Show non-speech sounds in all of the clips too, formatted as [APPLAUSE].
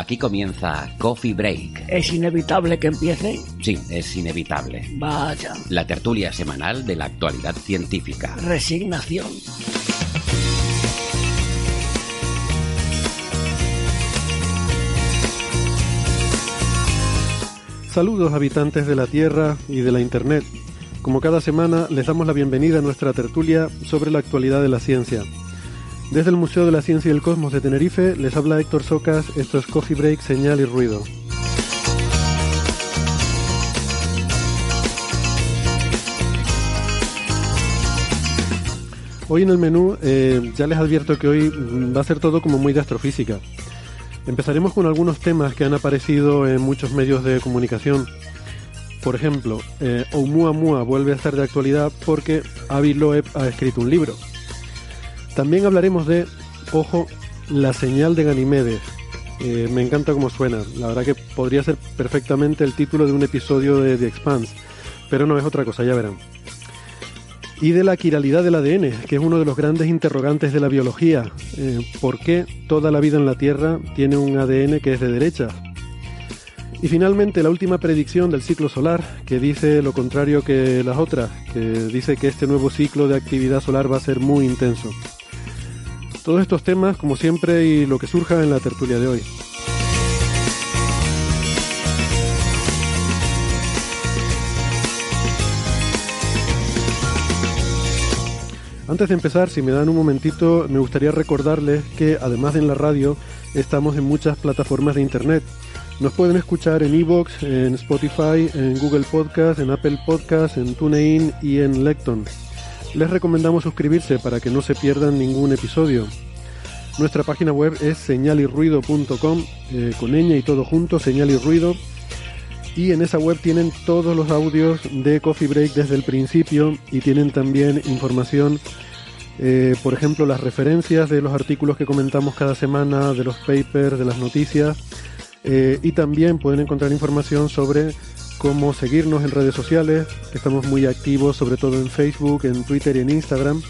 Aquí comienza Coffee Break. ¿Es inevitable que empiece? Sí, es inevitable. Vaya. La tertulia semanal de la actualidad científica. Resignación. Saludos habitantes de la Tierra y de la Internet. Como cada semana les damos la bienvenida a nuestra tertulia sobre la actualidad de la ciencia. Desde el Museo de la Ciencia y el Cosmos de Tenerife les habla Héctor Socas, esto es Coffee Break, Señal y Ruido. Hoy en el menú eh, ya les advierto que hoy va a ser todo como muy de astrofísica. Empezaremos con algunos temas que han aparecido en muchos medios de comunicación. Por ejemplo, eh, Oumuamua vuelve a estar de actualidad porque Avi Loeb ha escrito un libro. También hablaremos de, ojo, la señal de Ganímedes. Eh, me encanta cómo suena. La verdad que podría ser perfectamente el título de un episodio de The Expanse. Pero no es otra cosa, ya verán. Y de la quiralidad del ADN, que es uno de los grandes interrogantes de la biología. Eh, ¿Por qué toda la vida en la Tierra tiene un ADN que es de derecha? Y finalmente la última predicción del ciclo solar, que dice lo contrario que las otras, que dice que este nuevo ciclo de actividad solar va a ser muy intenso. Todos estos temas, como siempre, y lo que surja en la tertulia de hoy. Antes de empezar, si me dan un momentito, me gustaría recordarles que además de en la radio, estamos en muchas plataformas de internet. Nos pueden escuchar en Evox, en Spotify, en Google Podcast, en Apple Podcast, en TuneIn y en Lecton. Les recomendamos suscribirse para que no se pierdan ningún episodio. Nuestra página web es señalirruido.com, eh, con ñ y todo junto, señal y ruido. Y en esa web tienen todos los audios de Coffee Break desde el principio y tienen también información, eh, por ejemplo, las referencias de los artículos que comentamos cada semana, de los papers, de las noticias. Eh, y también pueden encontrar información sobre cómo seguirnos en redes sociales, estamos muy activos, sobre todo en Facebook, en Twitter y en Instagram.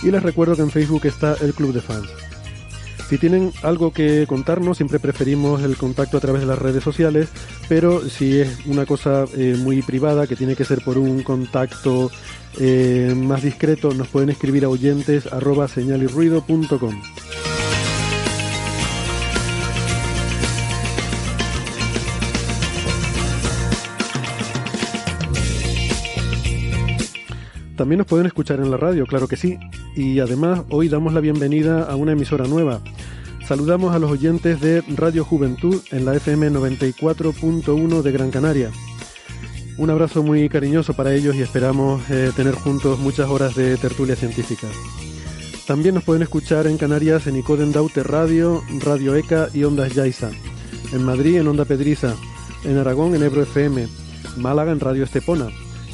Y les recuerdo que en Facebook está el Club de Fans. Si tienen algo que contarnos, siempre preferimos el contacto a través de las redes sociales, pero si es una cosa eh, muy privada, que tiene que ser por un contacto eh, más discreto, nos pueden escribir a oyentes arroba señalirruido.com. También nos pueden escuchar en la radio, claro que sí. Y además hoy damos la bienvenida a una emisora nueva. Saludamos a los oyentes de Radio Juventud en la FM 94.1 de Gran Canaria. Un abrazo muy cariñoso para ellos y esperamos eh, tener juntos muchas horas de tertulia científica. También nos pueden escuchar en Canarias en Icoden Daute Radio, Radio ECA y Ondas Yaiza. En Madrid en Onda Pedriza. En Aragón en Ebro FM. Málaga en Radio Estepona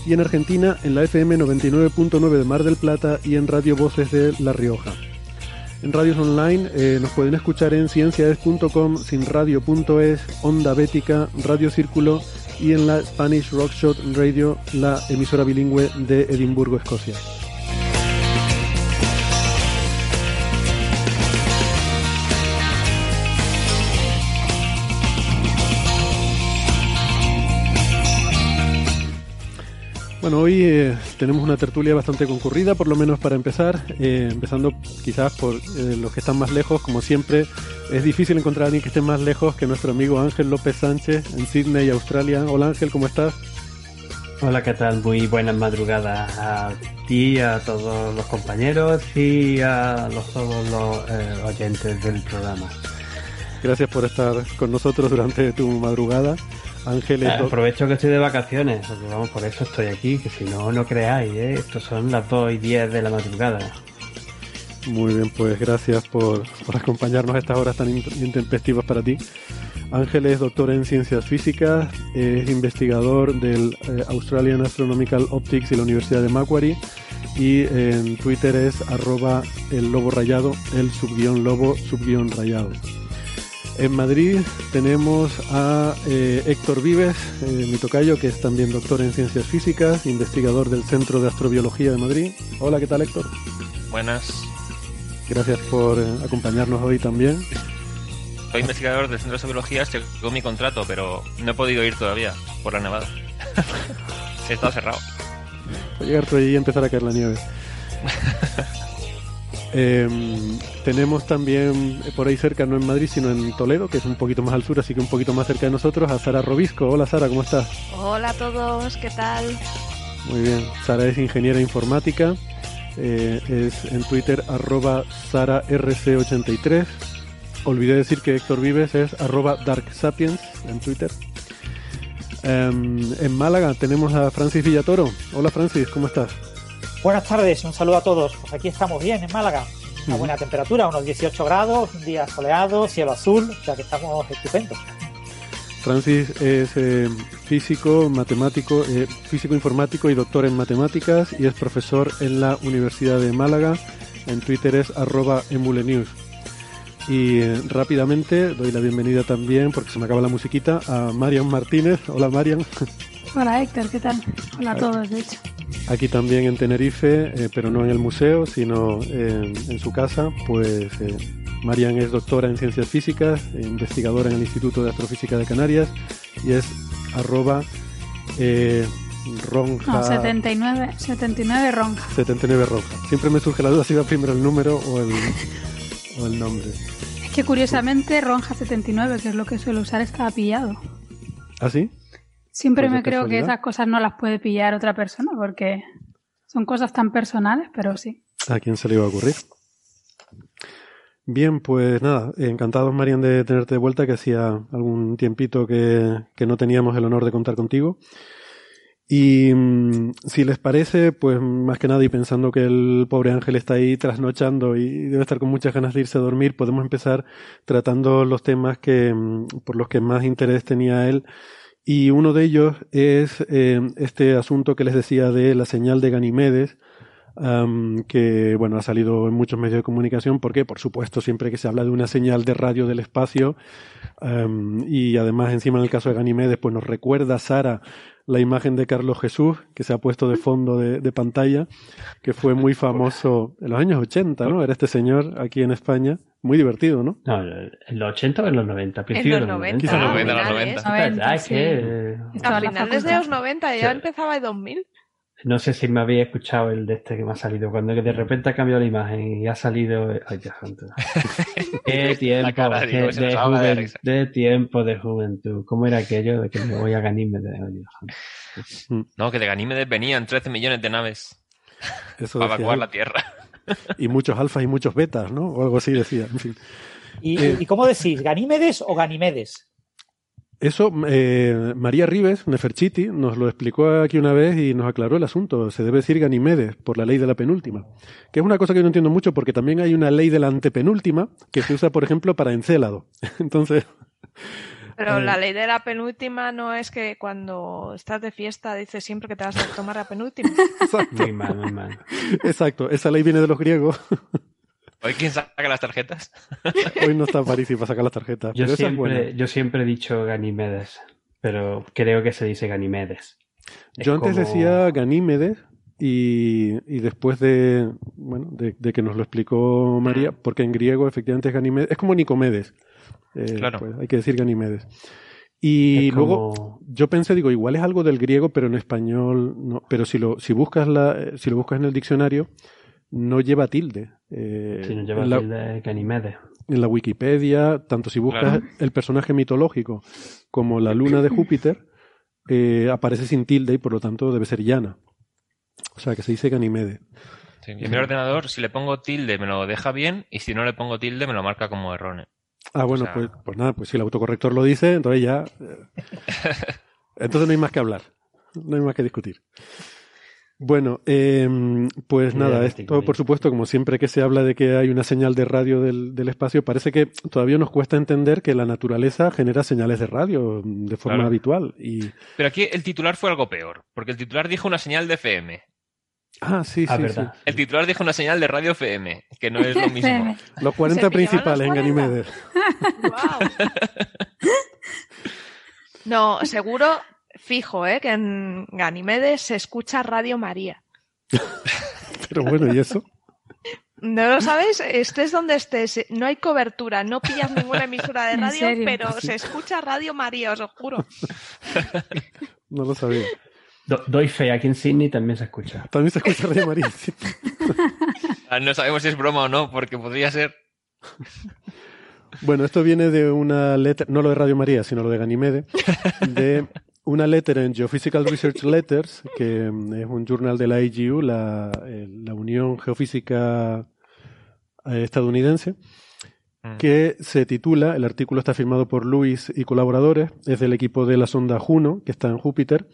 y en Argentina en la FM 99.9 de Mar del Plata y en Radio Voces de La Rioja. En radios online eh, nos pueden escuchar en ciencias.com, sinradio.es, Onda Bética, Radio Círculo y en la Spanish Rockshot Radio, la emisora bilingüe de Edimburgo, Escocia. Bueno, hoy eh, tenemos una tertulia bastante concurrida, por lo menos para empezar, eh, empezando quizás por eh, los que están más lejos, como siempre, es difícil encontrar a alguien que esté más lejos que nuestro amigo Ángel López Sánchez en Sydney, Australia. Hola Ángel, ¿cómo estás? Hola, ¿qué tal? Muy buenas madrugadas a ti, a todos los compañeros y a los, todos los oyentes del programa. Gracias por estar con nosotros durante tu madrugada. Ángeles. Eh, aprovecho que estoy de vacaciones, porque vamos, por eso estoy aquí, que si no, no creáis, ¿eh? Estos son las 2 y 10 de la madrugada. Muy bien, pues gracias por, por acompañarnos a estas horas tan intempestivas para ti. Ángel es doctor en ciencias físicas, es investigador del eh, Australian Astronomical Optics y la Universidad de Macquarie y en Twitter es arroba el lobo rayado, el subguión lobo subguión rayado. En Madrid tenemos a eh, Héctor Vives, eh, mi tocayo, que es también doctor en ciencias físicas, investigador del Centro de Astrobiología de Madrid. Hola, ¿qué tal Héctor? Buenas. Gracias por eh, acompañarnos hoy también. Soy investigador del Centro de Astrobiología, estoy con mi contrato, pero no he podido ir todavía por la nevada. [LAUGHS] He estado cerrado. Voy a llegar por ahí y empezar a caer la nieve. [LAUGHS] Em, tenemos también por ahí cerca, no en Madrid, sino en Toledo, que es un poquito más al sur, así que un poquito más cerca de nosotros, a Sara Robisco. Hola Sara, ¿cómo estás? Hola a todos, ¿qué tal? Muy bien, Sara es ingeniera informática, eh, es en Twitter arroba SaraRC83. Olvidé decir que Héctor Vives es arroba DarkSapiens en Twitter. Em, en Málaga tenemos a Francis Villatoro. Hola Francis, ¿cómo estás? Buenas tardes, un saludo a todos. Pues aquí estamos bien en Málaga. Una buena temperatura, unos 18 grados, un día soleado, cielo azul, o sea que estamos estupendos. Francis es eh, físico, matemático, eh, físico informático y doctor en matemáticas y es profesor en la Universidad de Málaga. En Twitter es arroba emulenews. Y eh, rápidamente doy la bienvenida también, porque se me acaba la musiquita, a Marian Martínez. Hola Marian. Hola Héctor, ¿qué tal? Hola a todos, de hecho. Aquí también en Tenerife, eh, pero no en el museo, sino en, en su casa, pues eh, Marian es doctora en ciencias físicas, e investigadora en el Instituto de Astrofísica de Canarias y es arroba eh, ronja... No, 79, 79 ronja. 79 ronja. Siempre me surge la duda si va primero el número o el, o el nombre. Es que curiosamente ronja 79, que es lo que suelo usar, estaba pillado. ¿Ah, sí? Siempre me creo que esas cosas no las puede pillar otra persona porque son cosas tan personales, pero sí. ¿A quién se le iba a ocurrir? Bien, pues nada, encantados, Marian, de tenerte de vuelta, que hacía algún tiempito que, que no teníamos el honor de contar contigo. Y mm, si les parece, pues más que nada, y pensando que el pobre Ángel está ahí trasnochando y debe estar con muchas ganas de irse a dormir, podemos empezar tratando los temas que, mm, por los que más interés tenía él. Y uno de ellos es eh, este asunto que les decía de la señal de Ganimedes, am, que bueno ha salido en muchos medios de comunicación. Porque por supuesto siempre que se habla de una señal de radio del espacio am, y además encima en el caso de Ganimedes pues nos recuerda Sara la imagen de Carlos Jesús que se ha puesto de fondo de, de pantalla que fue muy [LAUGHS] famoso en los años 80 ¿no? era este señor aquí en España muy divertido ¿no? No, en los 80 o en los 90, principios los de los 90, Quizá los 90, los finales. 90. Ah, es que, Estaba A en finales de los 90, ya Sí. empezaba el 2000. No sé si me habéis escuchado el de este que me ha salido, cuando de repente ha cambiado la imagen y ha salido. Ay, Dios santo. [LAUGHS] Qué tiempo cara, qué- digo, se de, de juven- risa. de tiempo de juventud. ¿Cómo era aquello de que me voy a Ganímedes? Ay, Dios santo. No, que de Ganímedes venían 13 millones de naves Eso para evacuar la Tierra. Y muchos alfas y muchos betas ¿no? o algo así decía en fin ¿Y, Eh. ¿y cómo decís? ¿Ganímedes o Ganimedes? Eso, eh, María Rives, Neferchiti, nos lo explicó aquí una vez y nos aclaró el asunto. Se debe decir Ganimedes por la ley de la penúltima. Que es una cosa que yo no entiendo mucho porque también hay una ley de la antepenúltima que se usa, por ejemplo, para Encélado. [LAUGHS] Entonces, Pero Eh. la ley de la penúltima no es que cuando estás de fiesta dices siempre que te vas a tomar la penúltima. [LAUGHS] exacto, Muy mal, muy mal. exacto. Esa ley viene de los griegos. [LAUGHS] Hoy, ¿quién saca las tarjetas? [LAUGHS] Hoy no está París y para sacar las tarjetas. Yo siempre, yo siempre he dicho Ganímedes, pero creo que se dice Ganímedes. Es Yo antes como- decía Ganímedes y, y después de, bueno, de, de que nos lo explicó María, porque en griego efectivamente es Ganímedes, es como Nicomedes. Eh, Claro. pues hay que decir Ganímedes. Y luego yo pensé, digo, igual es algo del griego, pero en español no. Pero si lo, si buscas la, si lo buscas en el diccionario, no lleva tilde. Eh, Si no lleva en la- tilde, Ganímedes. en la Wikipedia, tanto si buscas Claro. el personaje mitológico como la luna de Júpiter, eh, aparece sin tilde y por lo tanto debe ser llana. O sea que se dice Ganymede. Sí, y en mi ordenador, si le pongo tilde, me lo deja bien, y si no le pongo tilde, me lo marca como erróneo. Ah, bueno, O sea- pues, pues nada, pues si el autocorrector lo dice, entonces ya. eh, entonces no hay más que hablar. No hay más que discutir. Bueno, eh, pues Muy nada, esto por supuesto, como siempre que se habla de que hay una señal de radio del, del espacio, parece que todavía nos cuesta entender que la naturaleza genera señales de radio de forma Claro. habitual. Y, Pero aquí el titular fue algo peor, porque el titular dijo una señal de FM. Ah, sí, Ah, sí, verdad. El titular dijo una señal de radio FM, que no es lo [LAUGHS] mismo. Sí. Los 40 Se pillaban principales en los 40. Ganymede. Guau. No, seguro, fijo, ¿eh? que en Ganimedes se escucha Radio María. [LAUGHS] Pero bueno, ¿y eso? ¿No lo sabes? Estés donde estés, no hay cobertura, no pillas ninguna emisora de [LAUGHS] ¿En radio, pero se escucha Radio María, os lo juro. No lo sabía. Do- doy fe, aquí en Sydney también se escucha. También se escucha Radio María. sí. Ah, No sabemos si es broma o no, porque podría ser. Bueno, esto viene de una letra, no lo de Radio María, sino lo de Ganymede, de una letra en Geophysical Research Letters, que mm, es un journal de la AGU, la, eh, la Unión Geofísica eh, Estadounidense, Mm. que se titula, el artículo está firmado por Luis y colaboradores, es del equipo de la sonda Juno, que está en Júpiter,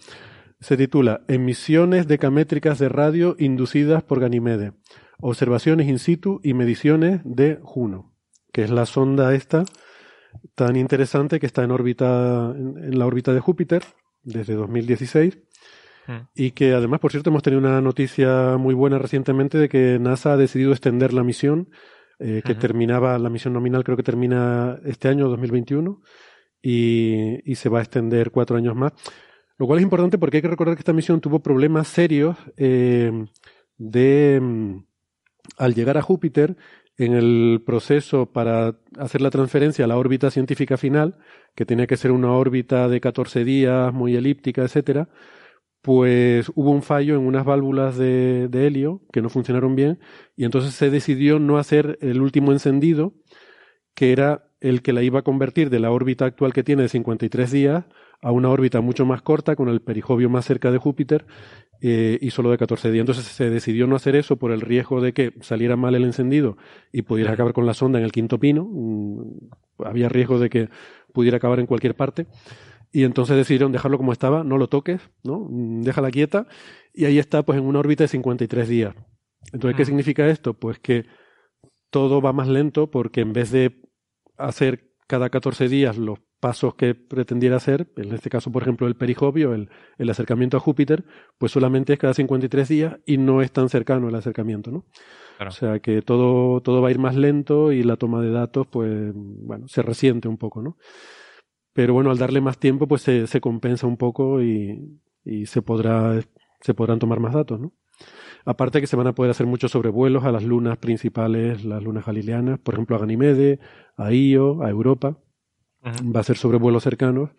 se titula Emisiones decamétricas de radio inducidas por Ganymede, observaciones in situ y mediciones de Juno, que es la sonda esta tan interesante que está en órbita, en, en la órbita de Júpiter desde 2016 Mm. y que además, por cierto, hemos tenido una noticia muy buena recientemente de que NASA ha decidido extender la misión, eh, que terminaba, la misión nominal creo que termina este año, 2021, y, y se va a extender cuatro años más. Lo cual es importante porque hay que recordar que esta misión tuvo problemas serios eh, de, mm, al llegar a Júpiter, en el proceso para hacer la transferencia a la órbita científica final, que tenía que ser una órbita de 14 días, muy elíptica, etcétera, pues hubo un fallo en unas válvulas de, de helio que no funcionaron bien y entonces se decidió no hacer el último encendido, que era el que la iba a convertir de la órbita actual que tiene de 53 días a una órbita mucho más corta con el perijovio más cerca de Júpiter eh, y solo de 14 días. Entonces se decidió no hacer eso por el riesgo de que saliera mal el encendido y pudiera acabar con la sonda en el quinto pino. Mm, había riesgo de que pudiera acabar en cualquier parte. Y entonces decidieron dejarlo como estaba, no lo toques, ¿no? Mm, Déjala quieta. Y ahí está, pues, en una órbita de 53 días. Entonces, ¿qué Mm. significa esto? Pues que todo va más lento porque en vez de hacer cada 14 días los pasos que pretendiera hacer, en este caso, por ejemplo, el perijovio, el, el acercamiento a Júpiter, pues solamente es cada 53 días y no es tan cercano el acercamiento, ¿no? Claro. O sea que todo, todo va a ir más lento y la toma de datos, pues, bueno, se resiente un poco, ¿no? Pero bueno, al darle más tiempo, pues se, se compensa un poco y, y se podrá, se podrán tomar más datos, ¿no? Aparte que se van a poder hacer muchos sobrevuelos a las lunas principales, las lunas galileanas, por ejemplo a Ganymede, a Io, a Europa. Va a ser sobrevuelos cercanos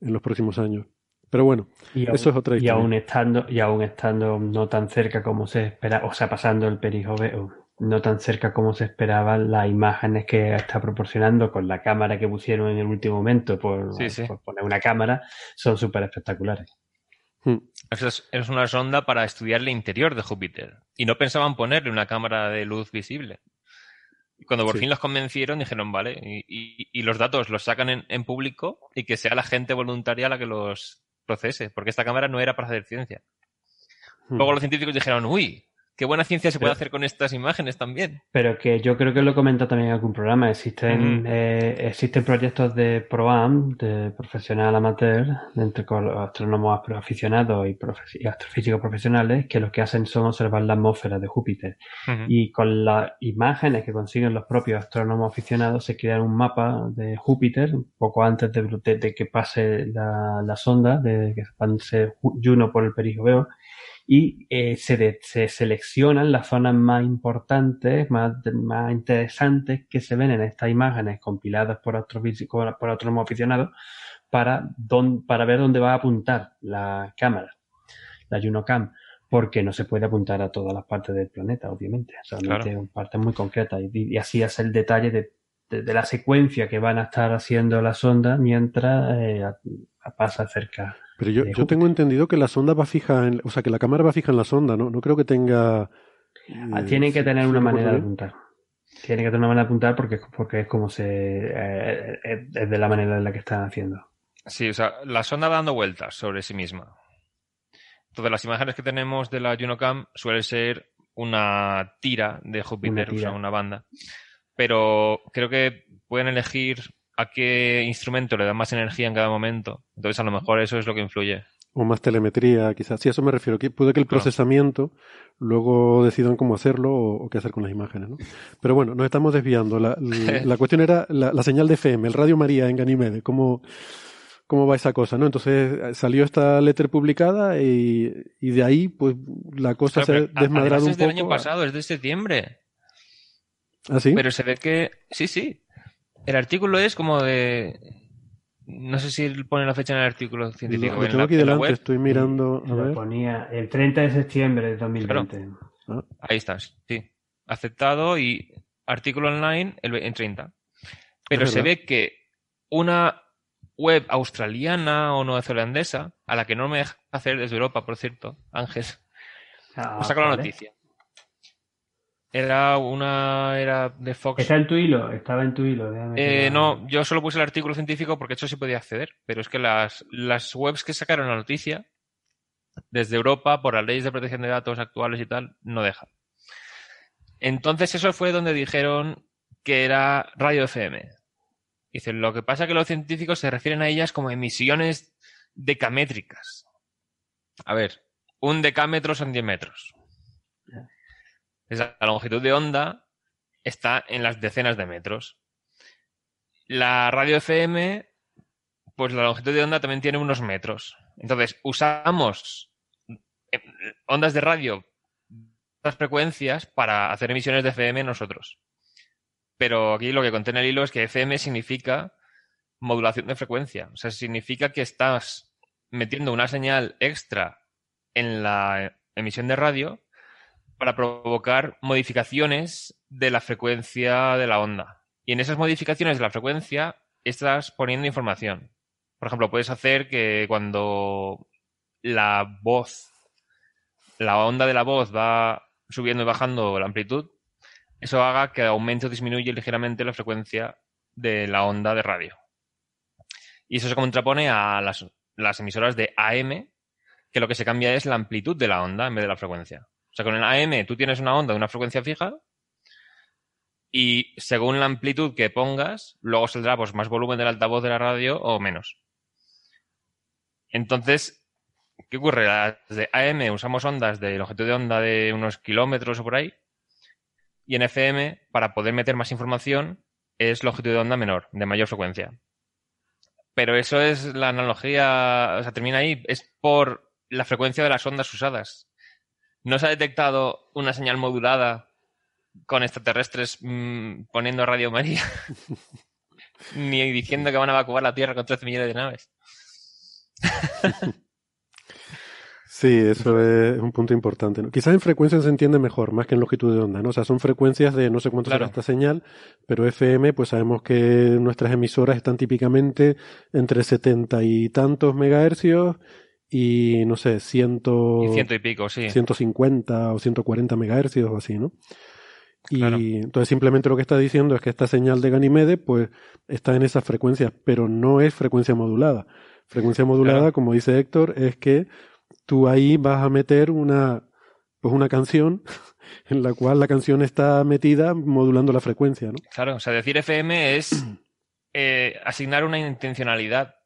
en los próximos años. Pero bueno, Y aún, eso es otra y historia. aún estando, y aún estando no tan cerca como se espera, o sea, pasando el perijoveo, no tan cerca como se esperaban las imágenes que está proporcionando con la cámara que pusieron en el último momento por, Sí, sí. por poner una cámara, son súper espectaculares. Hmm. Eso es, es una sonda para estudiar el interior de Júpiter. Y no pensaban ponerle una cámara de luz visible. Y cuando por Sí. fin los convencieron, dijeron, vale, y, y- y los datos los sacan en, en público y que sea la gente voluntaria la que los procese, porque esta cámara no era para hacer ciencia. Hmm. Luego los científicos dijeron, uy, qué buena ciencia se puede Pero- hacer con estas imágenes también. Pero que yo creo que lo comenta también en algún programa. Existen, Ujú. eh, existen proyectos de ProAm, de profesional amateur, entre astrónomos aficionados y, astrofísicos profesionales, que lo que hacen son observar la atmósfera de Júpiter. Y con las imágenes que consiguen los propios astrónomos aficionados se crean un mapa de Júpiter, un poco antes de, de- de que pase la, la sonda, de que pase Ju- Juno por el perijoveo, y eh, se, de- se seleccionan las zonas más importantes, más, más interesantes que se ven en estas imágenes compiladas por astrofísicos, por astrónomos aficionados, para, don- para ver dónde va a apuntar la cámara, la JunoCam porque no se puede apuntar a todas las partes del planeta, obviamente. Solamente Claro. partes muy concretas. Y, y así hace el detalle de de, la secuencia que van a estar haciendo las ondas mientras eh, pasa cerca. Pero yo, yo tengo entendido que la sonda va fija en, o sea, que la cámara va fija en la sonda, ¿no? No creo que tenga... Ah, eh, Tienen que tener una manera de apuntar. Tienen que tener una manera de apuntar porque, porque es como se. eh, es de la manera en la que están haciendo. Sí, o sea, la sonda va dando vueltas sobre sí misma. Entonces, las imágenes que tenemos de la Junocam suele ser una tira de Júpiter, Una o sea, una banda. Pero creo que pueden elegir a qué instrumento le da más energía en cada momento. Entonces, a lo mejor eso es lo que influye. O más telemetría, quizás. Sí, a eso me refiero. Que puede que el procesamiento luego decidan cómo hacerlo o, o qué hacer con las imágenes, ¿no? Pero bueno, nos estamos desviando. La, la- [LAUGHS] la cuestión era la, la señal de FM, el Radio María en Ganymede. ¿Cómo, cómo va esa cosa, no? Entonces salió esta letter publicada y, y de ahí, pues, la cosa Claro, se ha desmadrado un es del poco. año pasado, es de septiembre. ¿Ah, sí? Pero se ve que. Sí, sí. El artículo es como de. No sé si pone la fecha en el artículo científico. Lo, tengo aquí la delante, estoy mirando. A Lo ver. ponía el 30 de septiembre de 2020. Ah, Ahí está, sí. Aceptado y artículo online el, en 30. Pero se ve que una web australiana o neozelandesa, a la que no me deja hacer desde Europa, por cierto, Ángel, Ah, [LAUGHS] me sacó la noticia. Era una. Era de Fox. Está en tu hilo, estaba en tu hilo. Eh, no, yo solo puse el artículo científico porque eso sí podía acceder, pero es que las, las webs que sacaron la noticia desde Europa, por las leyes de protección de datos actuales y tal, no dejan. Entonces eso fue donde dijeron que era radio FM. Dicen, lo que pasa es que los científicos se refieren a ellas como emisiones decamétricas. A ver, un decámetro son 10 metros. La longitud de onda está en las decenas de metros. La radio FM, pues la longitud de onda también tiene unos metros. Entonces, usamos eh, ondas de radio, las frecuencias, para hacer emisiones de FM nosotros. Pero aquí lo que contiene el hilo es que FM significa modulación de frecuencia. O sea, significa que estás metiendo una señal extra en la emisión de radio para provocar modificaciones de la frecuencia de la onda. Y en esas modificaciones de la frecuencia estás poniendo información. Por ejemplo, puedes hacer que cuando la voz, la onda de la voz va subiendo y bajando la amplitud, eso haga que aumente o disminuya ligeramente la frecuencia de la onda de radio. Y eso se contrapone a las, las emisoras de AM, que lo que se cambia es la amplitud de la onda en vez de la frecuencia. O sea, con el AM tú tienes una onda de una frecuencia fija y según la amplitud que pongas, luego saldrá pues, más volumen del altavoz de la radio o menos. Entonces, ¿qué ocurre? Las de AM usamos ondas de longitud de onda de unos kilómetros o por ahí y en FM, para poder meter más información, es longitud de onda menor, de mayor frecuencia. Pero eso es la analogía, o sea, termina ahí, es por la frecuencia de las ondas usadas. No se ha detectado una señal modulada con extraterrestres mm, poniendo Radio María, [LAUGHS] ni diciendo que van a evacuar la Tierra con 13 millones de naves. [LAUGHS] Sí, eso es un punto importante. ¿no? Quizás en frecuencia se entiende mejor, más que en longitud de onda, ¿no? O sea, son frecuencias de no sé cuánto será esta señal, pero FM, pues sabemos que nuestras emisoras están típicamente entre setenta y tantos megahercios y, no sé, ciento... Y ciento y pico, sí. 150 o 140 megahercios o así, ¿no? Y Claro. entonces simplemente lo que está diciendo es que esta señal de Ganymede, pues, está en esas frecuencias, pero no es frecuencia modulada. Frecuencia modulada, Claro. como dice Héctor, es que tú ahí vas a meter una, pues una canción [LAUGHS] en la cual la canción está metida modulando la frecuencia, ¿no? Claro, o sea, decir FM es eh, asignar una intencionalidad.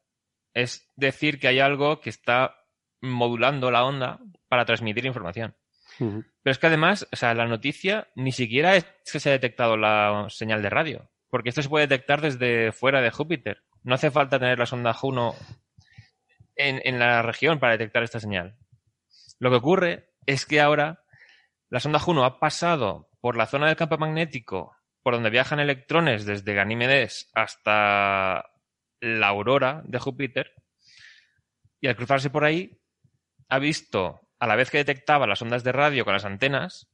Es decir que hay algo que está modulando la onda para transmitir información. Pero es que además, o sea, la noticia ni siquiera es que se ha detectado la señal de radio, porque esto se puede detectar desde fuera de Júpiter. No hace falta tener la sonda Juno en, en la región para detectar esta señal. Lo que ocurre es que ahora la sonda Juno ha pasado por la zona del campo magnético por donde viajan electrones desde Ganímedes hasta la aurora de Júpiter y al cruzarse por ahí ha visto, a la vez que detectaba las ondas de radio con las antenas,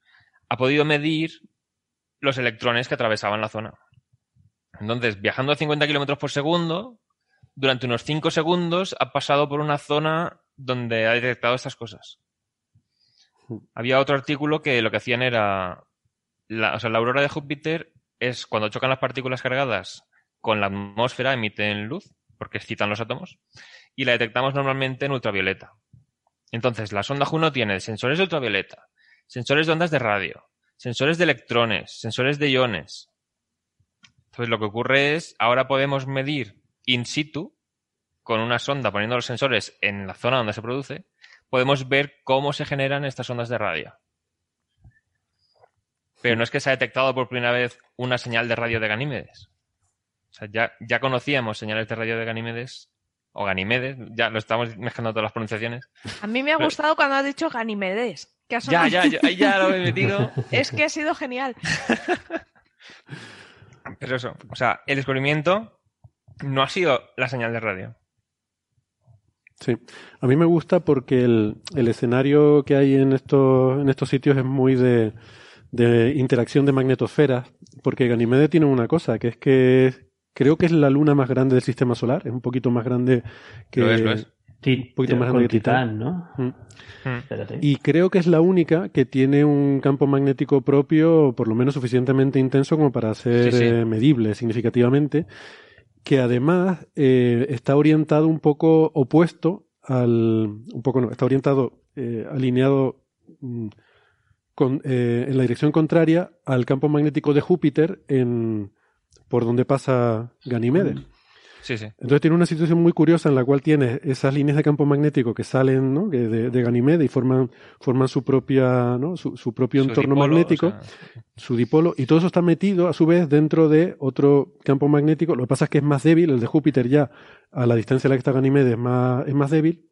ha podido medir los electrones que atravesaban la zona. Entonces, viajando a 50 kilómetros por segundo, durante unos 5 segundos ha pasado por una zona donde ha detectado estas cosas. Había otro artículo que lo que hacían era. O sea, la aurora de Júpiter es cuando chocan las partículas cargadas con la atmósfera, emiten luz, porque excitan los átomos, y la detectamos normalmente en ultravioleta. Entonces, la sonda Juno tiene sensores de ultravioleta, sensores de ondas de radio, sensores de electrones, sensores de iones. Entonces, lo que ocurre es, ahora podemos medir in situ, con una sonda poniendo los sensores en la zona donde se produce, podemos ver cómo se generan estas ondas de radio. Pero no es que se ha detectado por primera vez una señal de radio de Ganímedes. O sea, ya, ya conocíamos señales de radio de Ganímedes, o Ganimedes, ya lo estamos mezclando todas las pronunciaciones. A mí me ha Pero- gustado cuando has dicho Ganimedes. Que ha Ya, sonado- ya, ya, ahí ya lo he metido. [LAUGHS] Es que ha sido genial. [LAUGHS] Pero eso, o sea, el descubrimiento no ha sido la señal de radio. Sí, a mí me gusta porque el, el escenario que hay en estos, en estos sitios es muy de, de interacción de magnetosferas, porque Ganymede tiene una cosa, que es que es- creo que es la luna más grande del sistema solar, es un poquito más grande que... Lo es, lo es. Un poquito más grande que Titán. ¿no? Mm. Espérate. Y creo que es la única que tiene un campo magnético propio, por lo menos suficientemente intenso como para ser Sí, sí. eh, medible significativamente, que además eh, está orientado un poco opuesto al, un poco no, está orientado, eh, alineado mm, con, eh, en la dirección contraria al campo magnético de Júpiter en, por donde pasa Ganímedes. Sí, sí. Entonces tiene una situación muy curiosa en la cual tiene esas líneas de campo magnético que salen de, de Ganímedes y forman, forman su propia, ¿no? su, su propio Su entorno dipolo, magnético, o sea, su dipolo, y todo eso está metido a su vez dentro de otro campo magnético. Lo que pasa es que es más débil, el de Júpiter ya a la distancia a la que está Ganímedes es más, es más débil.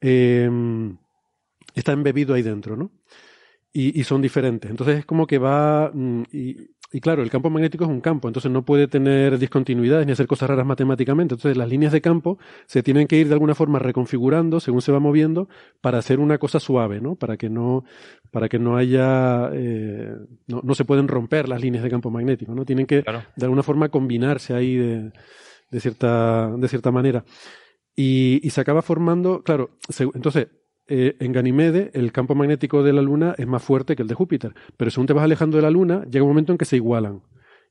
Eh, está embebido ahí dentro, ¿no? Y, y son diferentes. Entonces es como que va. mm, Y, y claro, el campo magnético es un campo, entonces no puede tener discontinuidades ni hacer cosas raras matemáticamente. Entonces las líneas de campo se tienen que ir de alguna forma reconfigurando según se va moviendo para hacer una cosa suave, ¿no? Para que no, para que no haya. eh, no, no se pueden romper las líneas de campo magnético, ¿no? Tienen que Claro. de alguna forma combinarse ahí de, de cierta, de cierta manera. Y, y se acaba formando, claro, se- entonces, eh, en Ganymede el campo magnético de la Luna es más fuerte que el de Júpiter, pero según te vas alejando de la Luna, llega un momento en que se igualan.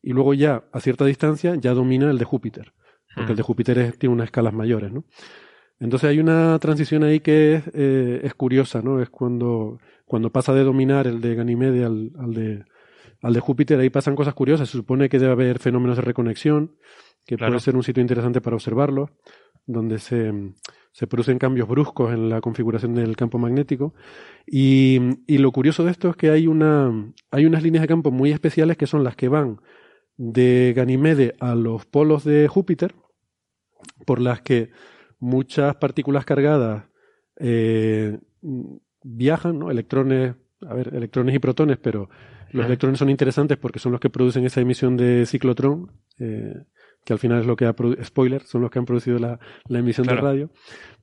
Y luego ya, a cierta distancia, ya domina el de Júpiter, porque el de Júpiter es- tiene unas escalas mayores, ¿no? Entonces hay una transición ahí que es, eh, es curiosa, ¿no? Es cuando, cuando pasa de dominar el de Ganymede al, al de, al de Júpiter, ahí pasan cosas curiosas. Se supone que debe haber fenómenos de reconexión, que Claro. puede ser un sitio interesante para observarlos, donde se, se producen cambios bruscos en la configuración del campo magnético. Y, y lo curioso de esto es que hay, una, hay unas líneas de campo muy especiales que son las que van de Ganymede a los polos de Júpiter, por las que muchas partículas cargadas eh, viajan, ¿no? Electrones, a ver, electrones y protones, pero los electrones son interesantes porque son los que producen esa emisión de ciclotrón, eh, que al final es lo que ha spoiler, son los que han producido la, la emisión Claro. de radio.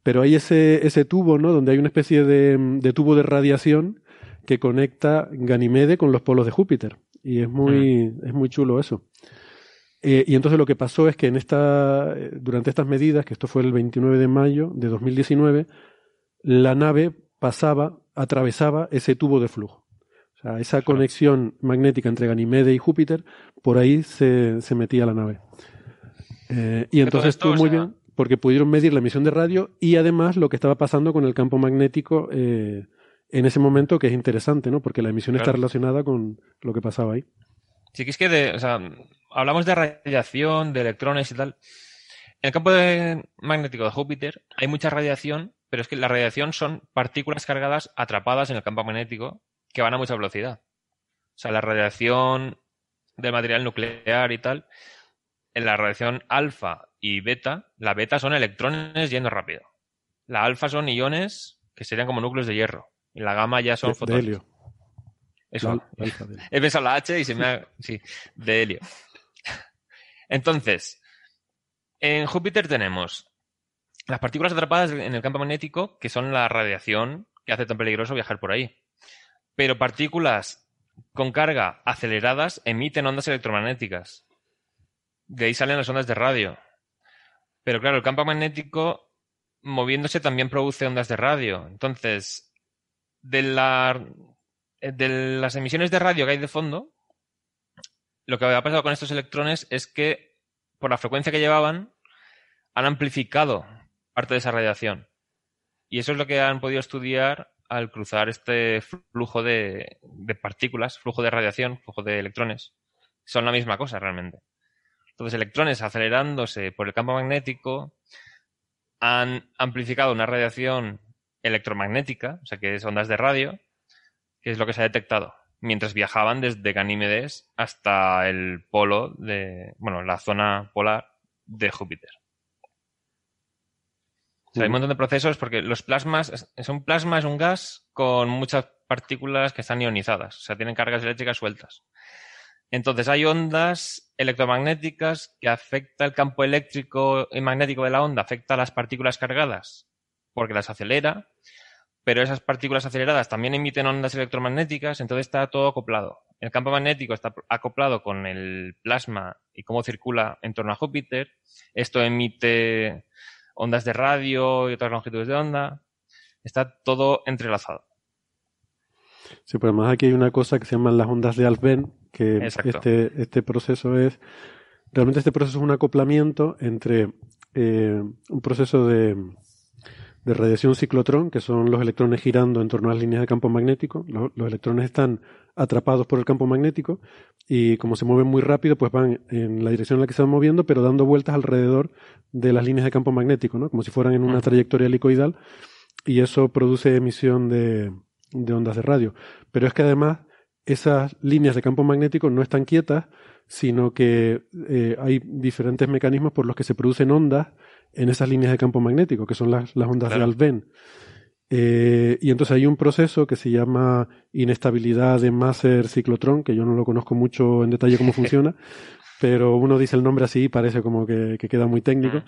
Pero hay ese, ese tubo, ¿no? Donde hay una especie de, de tubo de radiación que conecta Ganymede con los polos de Júpiter. Y es muy, es muy chulo eso. Eh, y entonces lo que pasó es que en esta, durante estas medidas, que esto fue el 29 de mayo de 2019, la nave pasaba, atravesaba ese tubo de flujo. O sea, esa conexión magnética entre Ganymede y Júpiter, por ahí se, se metía la nave. Eh, y entonces estuvo muy o sea- bien, porque pudieron medir la emisión de radio y además lo que estaba pasando con el campo magnético eh, en ese momento, que es interesante, ¿no? Porque la emisión está relacionada con lo que pasaba ahí. Sí, que es que de, o sea, hablamos de radiación, de electrones y tal. En el campo de- magnético de Júpiter hay mucha radiación, pero es que la radiación son partículas cargadas atrapadas en el campo magnético que van a mucha velocidad. O sea, la radiación del material nuclear y tal, en la radiación alfa y beta, la beta son electrones yendo rápido. La alfa son iones que serían como núcleos de hierro. Y la gamma ya son De- de fotones. helio. Eso. La- la alfa de helio. [LAUGHS] He pensado la H y se me ha... Sí, de helio. Entonces, en Júpiter tenemos las partículas atrapadas en el campo magnético, que son la radiación que hace tan peligroso viajar por ahí. Pero partículas con carga aceleradas emiten ondas electromagnéticas. De ahí salen las ondas de radio. Pero claro, el campo magnético moviéndose también produce ondas de radio. Entonces, de, la, de las emisiones de radio que hay de fondo, lo que ha pasado con estos electrones es que por la frecuencia que llevaban han amplificado parte de esa radiación. Y eso es lo que han podido estudiar al cruzar este flujo de partículas, flujo de radiación, flujo de electrones. Son la misma cosa realmente. Entonces, electrones acelerándose por el campo magnético han amplificado una radiación electromagnética, o sea que es ondas de radio, que es lo que se ha detectado mientras viajaban desde Ganímedes hasta el polo de, bueno, la zona polar de Júpiter. O sea, hay un montón de procesos porque los plasmas, es un plasma es un gas con muchas partículas que están ionizadas, o sea, tienen cargas eléctricas sueltas. Entonces hay ondas electromagnéticas que afecta el campo eléctrico y magnético de la onda, afecta a las partículas cargadas porque las acelera, pero esas partículas aceleradas también emiten ondas electromagnéticas, entonces está todo acoplado. El campo magnético está acoplado con el plasma y cómo circula en torno a Júpiter. Esto emite ondas de radio y otras longitudes de onda. Está todo entrelazado. Sí, pero además aquí hay una cosa que se llaman las ondas de Alfvén, que este, este proceso es, realmente este proceso es un acoplamiento entre eh, un proceso de, de radiación ciclotrón, que son los electrones girando en torno a las líneas de campo magnético. Los, electrones están atrapados por el campo magnético y como se mueven muy rápido, pues van en la dirección en la que se van moviendo, pero dando vueltas alrededor de las líneas de campo magnético, ¿no? Como si fueran en una trayectoria helicoidal y eso produce emisión de, de ondas de radio. Pero es que además esas líneas de campo magnético no están quietas, sino que eh, hay diferentes mecanismos por los que se producen ondas en esas líneas de campo magnético, que son las, las ondas de Alfvén. Eh, y entonces hay un proceso que se llama inestabilidad de Maser ciclotrón, que yo no lo conozco mucho en detalle cómo [LAUGHS] funciona, pero uno dice el nombre así y parece como que, queda muy técnico.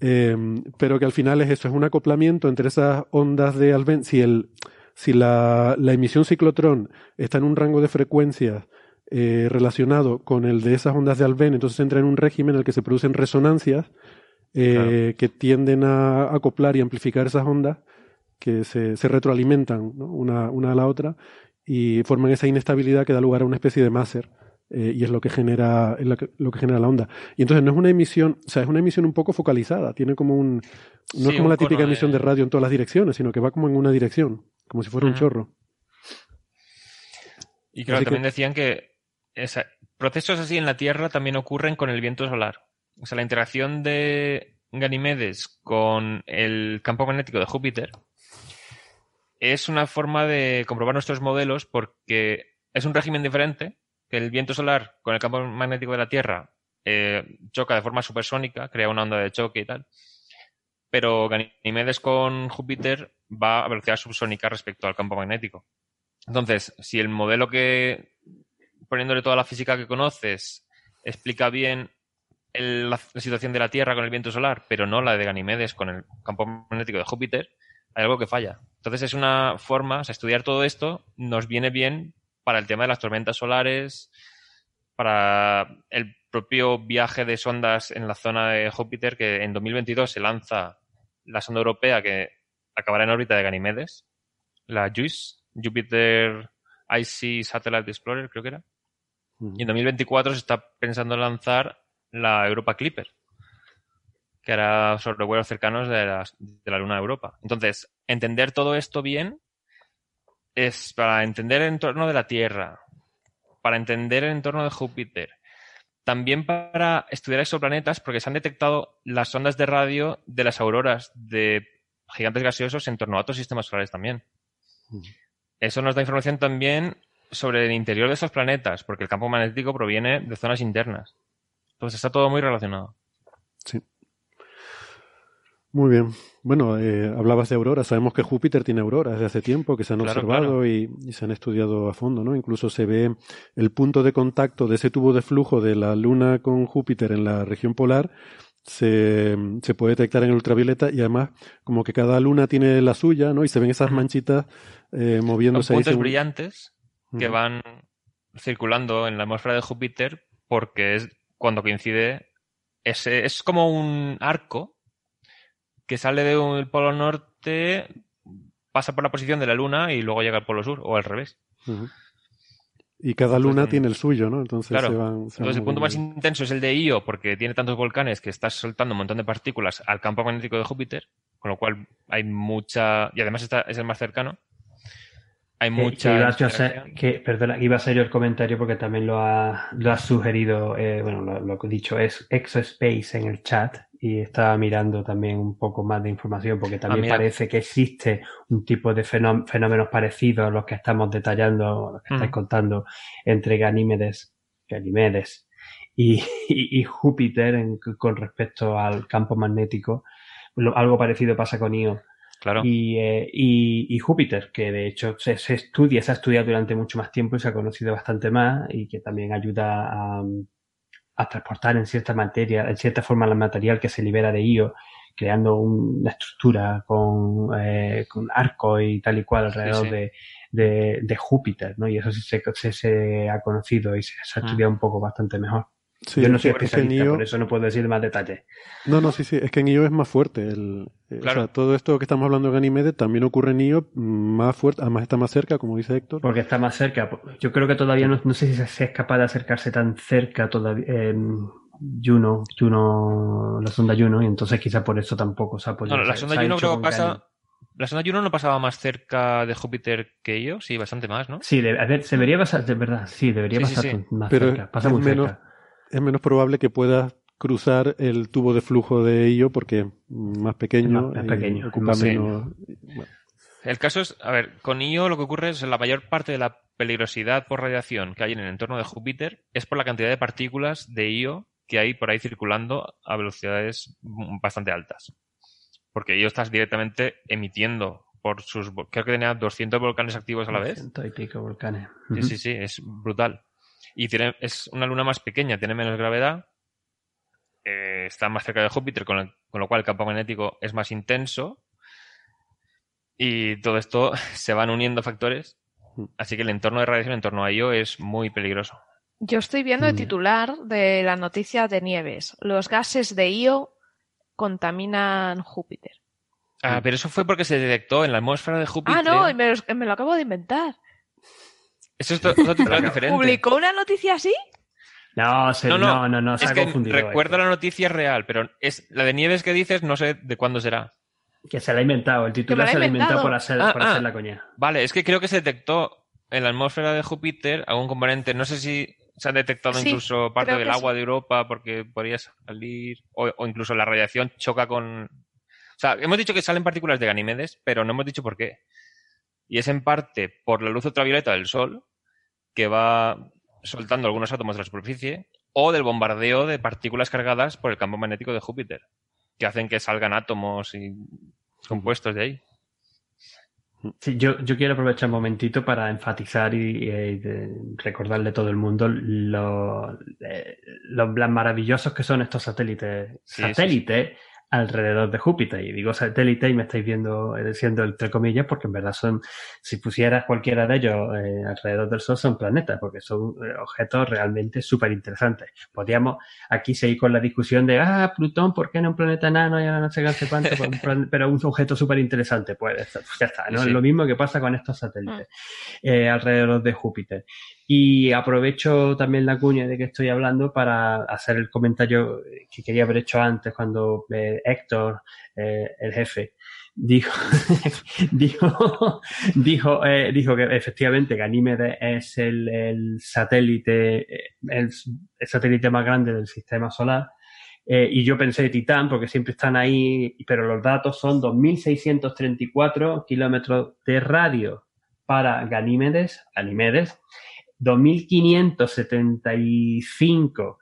Eh, pero que al final es eso, es un acoplamiento entre esas ondas de Alfvén. Si el, si la, la emisión ciclotrón está en un rango de frecuencias eh, relacionado con el de esas ondas de Alfvén, entonces entra en un régimen en el que se producen resonancias eh, que tienden a acoplar y amplificar esas ondas que se, se retroalimentan una, una, a la otra y forman esa inestabilidad que da lugar a una especie de máser. Eh, y es lo que genera lo que, lo que, genera la onda. Y entonces no es una emisión, o sea, es una emisión un poco focalizada, tiene como un no es como la típica emisión de radio en todas las direcciones, sino que va como en una dirección como si fuera un chorro. Y claro, también decían que procesos así en la Tierra también ocurren con el viento solar. O sea, la interacción de Ganímedes con el campo magnético de Júpiter es una forma de comprobar nuestros modelos porque es un régimen diferente, que el viento solar con el campo magnético de la Tierra eh, choca de forma supersónica, crea una onda de choque y tal. Pero Ganímedes con Júpiter va a velocidad subsónica respecto al campo magnético. Entonces, si el modelo que, poniéndole toda la física que conoces, explica bien la, situación de la Tierra con el viento solar, pero no la de Ganímedes con el campo magnético de Júpiter, hay algo que falla. Entonces es una forma, o sea, estudiar todo esto nos viene bien para el tema de las tormentas solares, para el propio viaje de sondas en la zona de Júpiter, que en 2022 se lanza la sonda europea que acabará en órbita de Ganímedes, la JUICE, Jupiter Icy Satellite Explorer, creo que era. Y en 2024 se está pensando lanzar la Europa Clipper, que hará vuelos cercanos de la, de la Luna de Europa. Entonces, entender todo esto bien es para entender el entorno de la Tierra, para entender el entorno de Júpiter, también para estudiar exoplanetas, porque se han detectado las ondas de radio de las auroras de gigantes gaseosos en torno a otros sistemas solares también. Mm. Eso nos da información también sobre el interior de esos planetas, porque el campo magnético proviene de zonas internas. Entonces está todo muy relacionado. Sí. Muy bien. Bueno, eh, hablabas de auroras. Sabemos que Júpiter tiene auroras desde hace tiempo, que se han observado Y, y, se han estudiado a fondo, ¿no? Incluso se ve el punto de contacto de ese tubo de flujo de la Luna con Júpiter en la región polar se, se, puede detectar en el ultravioleta y además como que cada luna tiene la suya, ¿no? Y se ven esas manchitas eh, moviéndose. Son puntos brillantes que van circulando en la atmósfera de Júpiter porque es cuando coincide, es, es como un arco que sale del polo norte, pasa por la posición de la luna y luego llega al polo sur, o al revés. Y cada luna tiene el suyo, ¿no? Entonces Claro. se van. se van Entonces, el punto más intenso es el de Io, porque tiene tantos volcanes que estás soltando un montón de partículas al campo magnético de Júpiter, con lo cual hay mucha. Y además está, es el más cercano. Hay Que- mucha. que iba a que, perdona, iba a ser yo el comentario porque también lo ha, lo ha sugerido, eh, bueno, lo, lo que he dicho es Exospace en el chat y estaba mirando también un poco más de información porque también mira. parece que existe un tipo de fenó- fenómenos parecidos a los que estamos detallando, los que estáis Mm. contando entre Ganímedes, Ganímedes y, y- y Júpiter en- con respecto al campo magnético. Lo- algo parecido pasa con Io Claro. y, eh, y- y Júpiter, que de hecho se, se estudia, se ha estudiado durante mucho más tiempo y se ha conocido bastante más y que también ayuda a, a transportar en cierta materia, en cierta forma el material que se libera de Io, creando un- una estructura con, eh, con arco y tal y cual alrededor sí. De, de, de Júpiter, ¿no? Y eso sí se, se, se ha conocido y se, se ha Mm. estudiado un poco bastante mejor. Sí, Yo no soy es que en Io- por eso no puedo decir más detalles. No, no, sí, sí. Es que en Io es más fuerte. El, eh, Claro. O sea, todo esto que estamos hablando de Ganímedes también ocurre en Io más fuerte. Además está más cerca, como dice Héctor. Porque está más cerca. Yo creo que todavía no, no sé si se es capaz de acercarse tan cerca todavía en Juno, Juno, la sonda Juno, y entonces quizá por eso tampoco se ha podido. No, la sonda Juno creo que pasa. Gany. La sonda Juno no pasaba más cerca de Júpiter que Io, sí, bastante más, ¿no? Sí, de- a ver, se debería pasar, de verdad, sí, debería Sí, sí, pasar sí. más Pero cerca. Pasa es muy menos, cerca. Es menos probable que puedas cruzar el tubo de flujo de Io porque es más pequeño. Es más- es y pequeño, Ocupa menos. bueno, El caso es, a ver, con Io lo que ocurre es la mayor parte de la peligrosidad por radiación que hay en el entorno de Júpiter es por la cantidad de partículas de Io que hay por ahí circulando a velocidades bastante altas. Porque Io estás directamente emitiendo por sus... Creo que tenía 200 volcanes activos a la vez. Ciento y pico volcanes. Sí, sí, sí, es brutal. Y tiene, es una luna más pequeña, tiene menos gravedad, eh, está más cerca de Júpiter, con, el- con lo cual el campo magnético es más intenso. Y todo esto [LAUGHS] se van uniendo factores. Así que el entorno de radiación en torno a ello es muy peligroso. Yo estoy viendo el Mm. titular de la noticia de Nieves. Los gases de Io contaminan Júpiter. Ah, pero eso fue porque se detectó en la atmósfera de Júpiter. Ah, no, me lo, me lo acabo de inventar. Eso es to- otro titular diferente. ¿Publicó una noticia así? No, se- No, no, no, no, no, se es ha que confundido. recuerdo la noticia real, pero es la de Nieves que dices, no sé de cuándo será. Que se la ha inventado, el titular se la ha inventado por hacer, Ah, por ah. hacer la coña. Vale, es que creo que se detectó en la atmósfera de Júpiter algún componente. No sé si se ha detectado Sí, incluso parte del agua sí. de Europa porque podría salir. O, o incluso la radiación choca con. O sea, hemos dicho que salen partículas de Ganímedes, pero no hemos dicho por qué. Y es en parte por la luz ultravioleta del Sol, que va soltando algunos átomos de la superficie, o del bombardeo de partículas cargadas por el campo magnético de Júpiter, que hacen que salgan átomos y compuestos de ahí. Sí, yo, yo quiero aprovechar un momentito para enfatizar y, y de- recordarle a todo el mundo lo, eh, lo las maravillosos que son estos satélites, Sí, sí, satélites alrededor de Júpiter. Y digo satélite y me estáis viendo eh, diciendo entre comillas porque en verdad son, si pusieras cualquiera de ellos eh, alrededor del Sol son planetas porque son eh, objetos realmente súper interesantes. Podríamos aquí seguir con la discusión de, ah, Plutón, ¿por qué no un planeta enano y ahora no sé qué cuánto? Pues [LAUGHS] pero un objeto súper interesante, pues ya está, ¿no? Sí, lo mismo que pasa con estos satélites eh, alrededor de Júpiter. Y aprovecho también la cuña de que estoy hablando para hacer el comentario que quería haber hecho antes cuando eh, Héctor, eh, el jefe, dijo, [LAUGHS] dijo, dijo, eh, dijo que efectivamente Ganímedes es el, el satélite, el, el satélite más grande del sistema solar. Y yo pensé Titán, porque siempre están ahí, pero los datos son 2.634 kilómetros de radio para Ganímedes, Ganímedes, 2.575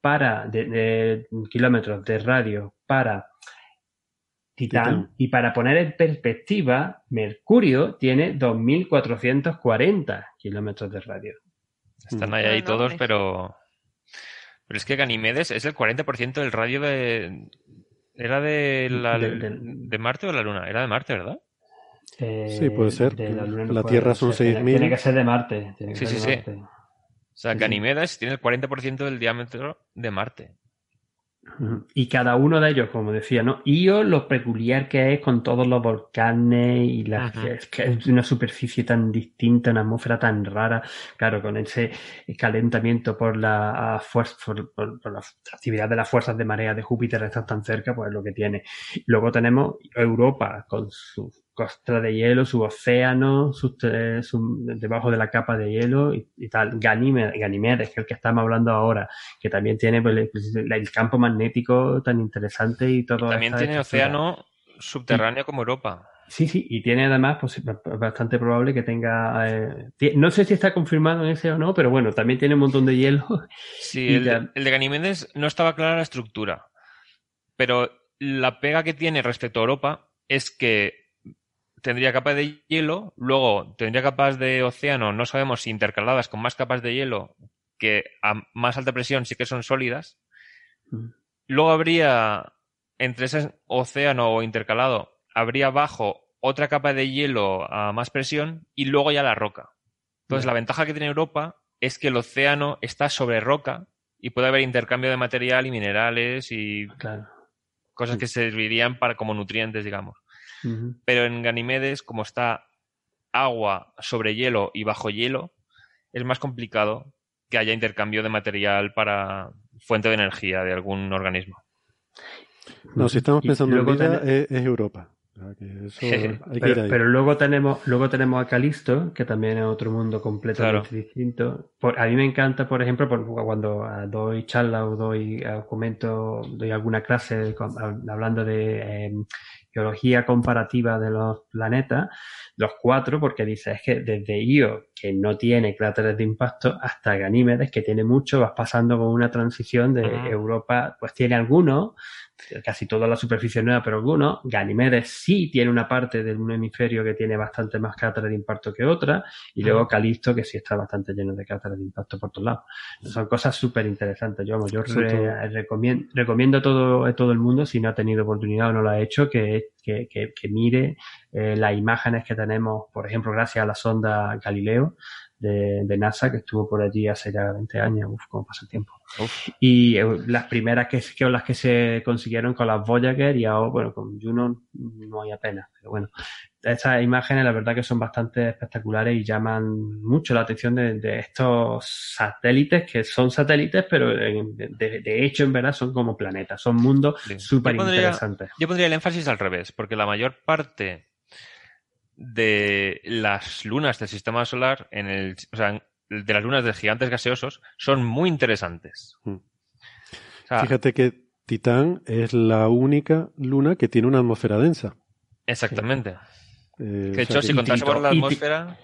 para de, de- kilómetros de radio para Titán, Titán. y para poner en perspectiva, Mercurio tiene 2.440 kilómetros de radio. Están ahí, ahí Ah, no, todos, pero. Pero es que Ganímedes es el 40% del radio de. ¿Era de, la, de Marte o de la Luna? Era de Marte, ¿verdad? Sí, puede ser. de La no puede Tierra son ser. Tiene- 6.000. Tiene que ser de Marte. tiene que Sí, ser sí, de sí. Marte. O sea, Sí, sí. Ganímedes tiene el 40% del diámetro de Marte. Y cada uno de ellos, como decía, ¿no? Io lo peculiar que es con todos los volcanes y las, que es una superficie tan distinta, una atmósfera tan rara, claro, con ese calentamiento por la fuerza, por, por- por la actividad de las fuerzas de marea de Júpiter estar tan cerca, pues es lo que tiene. Luego tenemos Europa con su costa de hielo, su océano, sus te- su- debajo de la capa de hielo y, y tal. Ganímedes, Ganímedes, que es el que estamos hablando ahora, que también tiene pues, el, el campo magnético tan interesante y todo. También tiene estructura. océano subterráneo como Europa. Sí, sí, y tiene además, pues es bastante probable que tenga. eh, no sé si está confirmado en ese o no, pero bueno, también tiene un montón de hielo. Sí, [LAUGHS] ya- el de Ganímedes no estaba clara la estructura. Pero la pega que tiene respecto a Europa es que tendría capas de hielo, luego tendría capas de océano, no sabemos si intercaladas con más capas de hielo, que a más alta presión sí que son sólidas. Mm. Luego habría, entre ese océano o intercalado, habría abajo otra capa de hielo a más presión y luego ya la roca. Entonces, la ventaja que tiene Europa es que el océano está sobre roca y puede haber intercambio de material y minerales y Claro. cosas que servirían para como nutrientes, digamos. Pero en Ganímedes, como está agua sobre hielo y bajo hielo, es más complicado que haya intercambio de material para fuente de energía de algún organismo. No, si estamos pensando en vida, tiene- es, es Europa. O sea, que eso [LAUGHS] hay que ir Pero, ahí. pero luego tenemos, luego tenemos a Calisto, que también es otro mundo completamente Claro. distinto. Por- a mí me encanta, por ejemplo, por- cuando ah, doy charla o doy ah, comento, doy alguna clase con- hab- hablando de eh, geología comparativa de los planetas, los cuatro, porque dice es que desde Io, que no tiene cráteres de impacto, hasta Ganímedes, que tiene mucho, vas pasando con una transición de. Europa, pues tiene algunos, casi toda la superficie nueva, pero algunos. Ganímedes sí tiene una parte de un hemisferio que tiene bastante más cráteres de impacto que otra, y luego. Calisto, que sí está bastante lleno de cráteres de impacto por todos lados. Son cosas súper interesantes. Yo, re- recomiendo, recomiendo a todo, a todo el mundo, si no ha tenido oportunidad o no lo ha hecho, que, que, que, que mire eh, las imágenes que tenemos, por ejemplo, gracias a la sonda Galileo de, de NASA, que estuvo por allí hace ya 20 años, uf, cómo pasa el tiempo. Y eh, las primeras que, que las que se consiguieron con las Voyager y ahora, bueno, con Juno no hay apenas, pero bueno. Estas imágenes la verdad que son bastante espectaculares y llaman mucho la atención de, de estos satélites, que son satélites, pero de, de hecho en verdad son como planetas, son mundos Sí. súper Yo pondría- interesantes. Yo pondría el énfasis al revés, porque la mayor parte de las lunas del sistema solar, en el, o sea, de las lunas de gigantes gaseosos, son muy interesantes. Mm. O sea, Fíjate que Titán es la única luna que tiene una atmósfera densa. exactamente. Eh, Que de hecho, sea si que- contase por la atmósfera,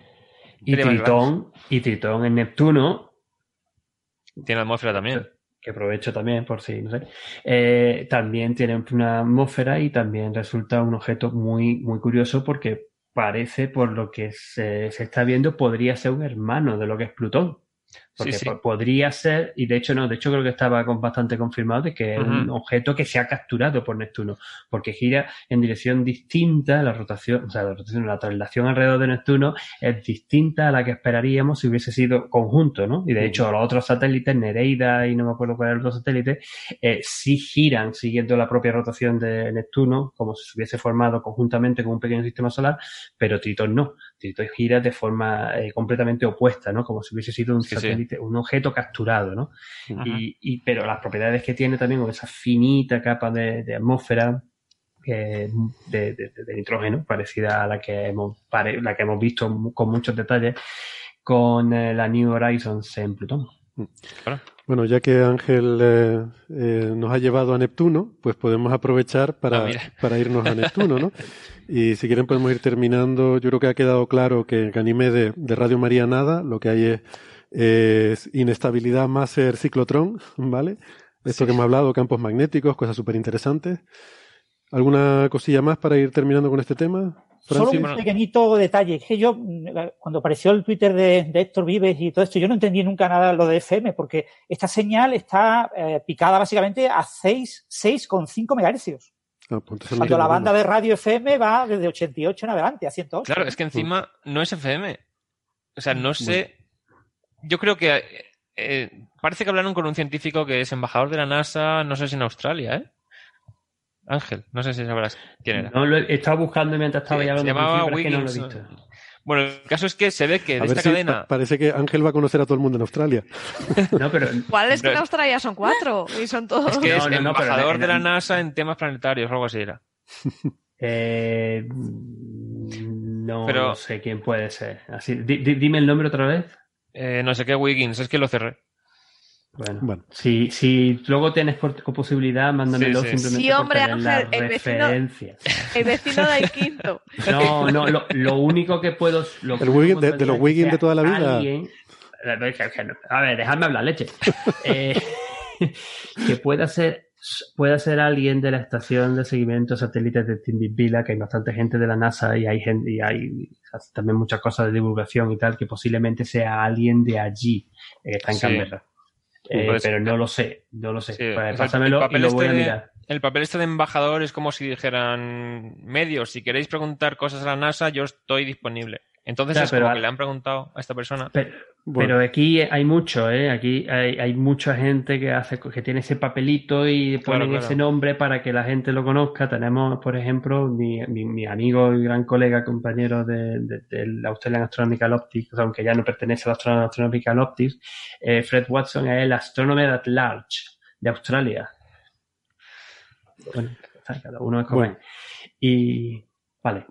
Y. Tritón, y Tritón en Neptuno, tiene atmósfera también. que aprovecho también por si, no sé, eh, también tiene una atmósfera y también resulta un objeto muy, muy curioso porque parece, por lo que se, se está viendo, podría ser un hermano de lo que es Plutón. Porque Sí, sí. po- podría ser, y de hecho no, de hecho creo que estaba bastante confirmado de que es un objeto que se ha capturado por Neptuno, porque gira en dirección distinta, la rotación, o sea, la rotación, la traslación alrededor de Neptuno es distinta a la que esperaríamos si hubiese sido conjunto, ¿no? Y de hecho los otros satélites, Nereida y no me acuerdo cuál era el otro satélite, eh, sí giran siguiendo la propia rotación de Neptuno, como si se hubiese formado conjuntamente con un pequeño sistema solar, pero Tritón no. Tritón gira de forma eh, completamente opuesta, ¿no? Como si hubiese sido un Sí, sí. satélite, un objeto capturado, ¿no? Y, y- pero las propiedades que tiene también con esa finita capa de, de atmósfera eh, de, de- de nitrógeno, parecida a la que hemos, pare- la que hemos visto con muchos detalles con eh, la New Horizons en Plutón. Bueno, ya que Ángel eh, eh, nos ha llevado a Neptuno, pues podemos aprovechar para, Ah, mira. [LAUGHS] para irnos a Neptuno, ¿no? Y si quieren podemos ir terminando. Yo creo que ha quedado claro que en Ganymede de Radio María nada, lo que hay es, es inestabilidad más ser ciclotrón, [LAUGHS] ¿vale? Esto que hemos hablado, campos magnéticos, cosas súper interesantes. ¿Alguna cosilla más para ir terminando con este tema? Solo un pequeñito detalle. Que yo, cuando apareció el Twitter de, de Héctor Vives y todo esto, yo no entendí nunca nada lo de FM, porque esta señal está eh, picada básicamente a 6, 6,5 megahercios. Ah, pues Cuando la banda de radio FM va desde 88 en adelante a 108. Claro, es que encima no es FM. O sea, no sé. Yo creo que eh, parece que hablaron con un científico que es embajador de la NASA, no sé si en Australia, ¿eh? Ángel, no sé si sabrás quién era. No lo he estado buscando mientras estaba Sí, ya se hablando llamaba es que Wiggins. no lo he visto. Bueno, el caso es que se ve que A de ver esta si cadena... pa- parece que Ángel va a conocer a todo el mundo en Australia. [LAUGHS] No, pero ¿Cuál es que en Australia son cuatro? Y son todos. Es que es no, embajador de la en- NASA en temas planetarios o algo así era. [LAUGHS] eh, no, Pero- no sé quién puede ser. Así, di- di- dime el nombre otra vez. Eh, no sé qué Wiggins, es que lo cerré. Bueno, Bueno. si, si luego tienes por- posibilidad, mándamelo Sí, sí. simplemente Sí, hombre, por tener las Ángel, el vecino- referencias. [LAUGHS] El vecino del quinto. No, no, lo, lo único que puedo. Lo El de- de los Wiggins de toda la vida. alguien- A ver, dejadme hablar, leche. [LAUGHS] Eh, [LAUGHS] que pueda ser, pueda ser alguien de la estación de seguimiento de satélites de Tinbibila, que hay bastante gente de la NASA y hay gente, y hay también muchas cosas de divulgación y tal, que posiblemente sea alguien de allí, eh, que está en Sí. Canberra. Eh, Puede ser. pero no lo sé, no lo sé. Sí, Pues pásamelo el papel y lo voy a este de- mirar. El papel este de embajador es como si dijeran medios, si queréis preguntar cosas a la NASA, yo estoy disponible. Entonces Ya, es pero como a- que le han preguntado a esta persona. Pero, Bueno. pero aquí hay mucho, ¿eh? Aquí hay, hay mucha gente que hace que tiene ese papelito y ponen claro. ese nombre para que la gente lo conozca. Tenemos, por ejemplo, mi, mi, mi amigo y gran colega, compañero de, de- del Australian Astronomical Optics, aunque ya no pertenece al Australian Astronomical Optics, eh, Fred Watson es el Astronomer at Large de Australia. Bueno, cada uno es como Bueno. Y vale.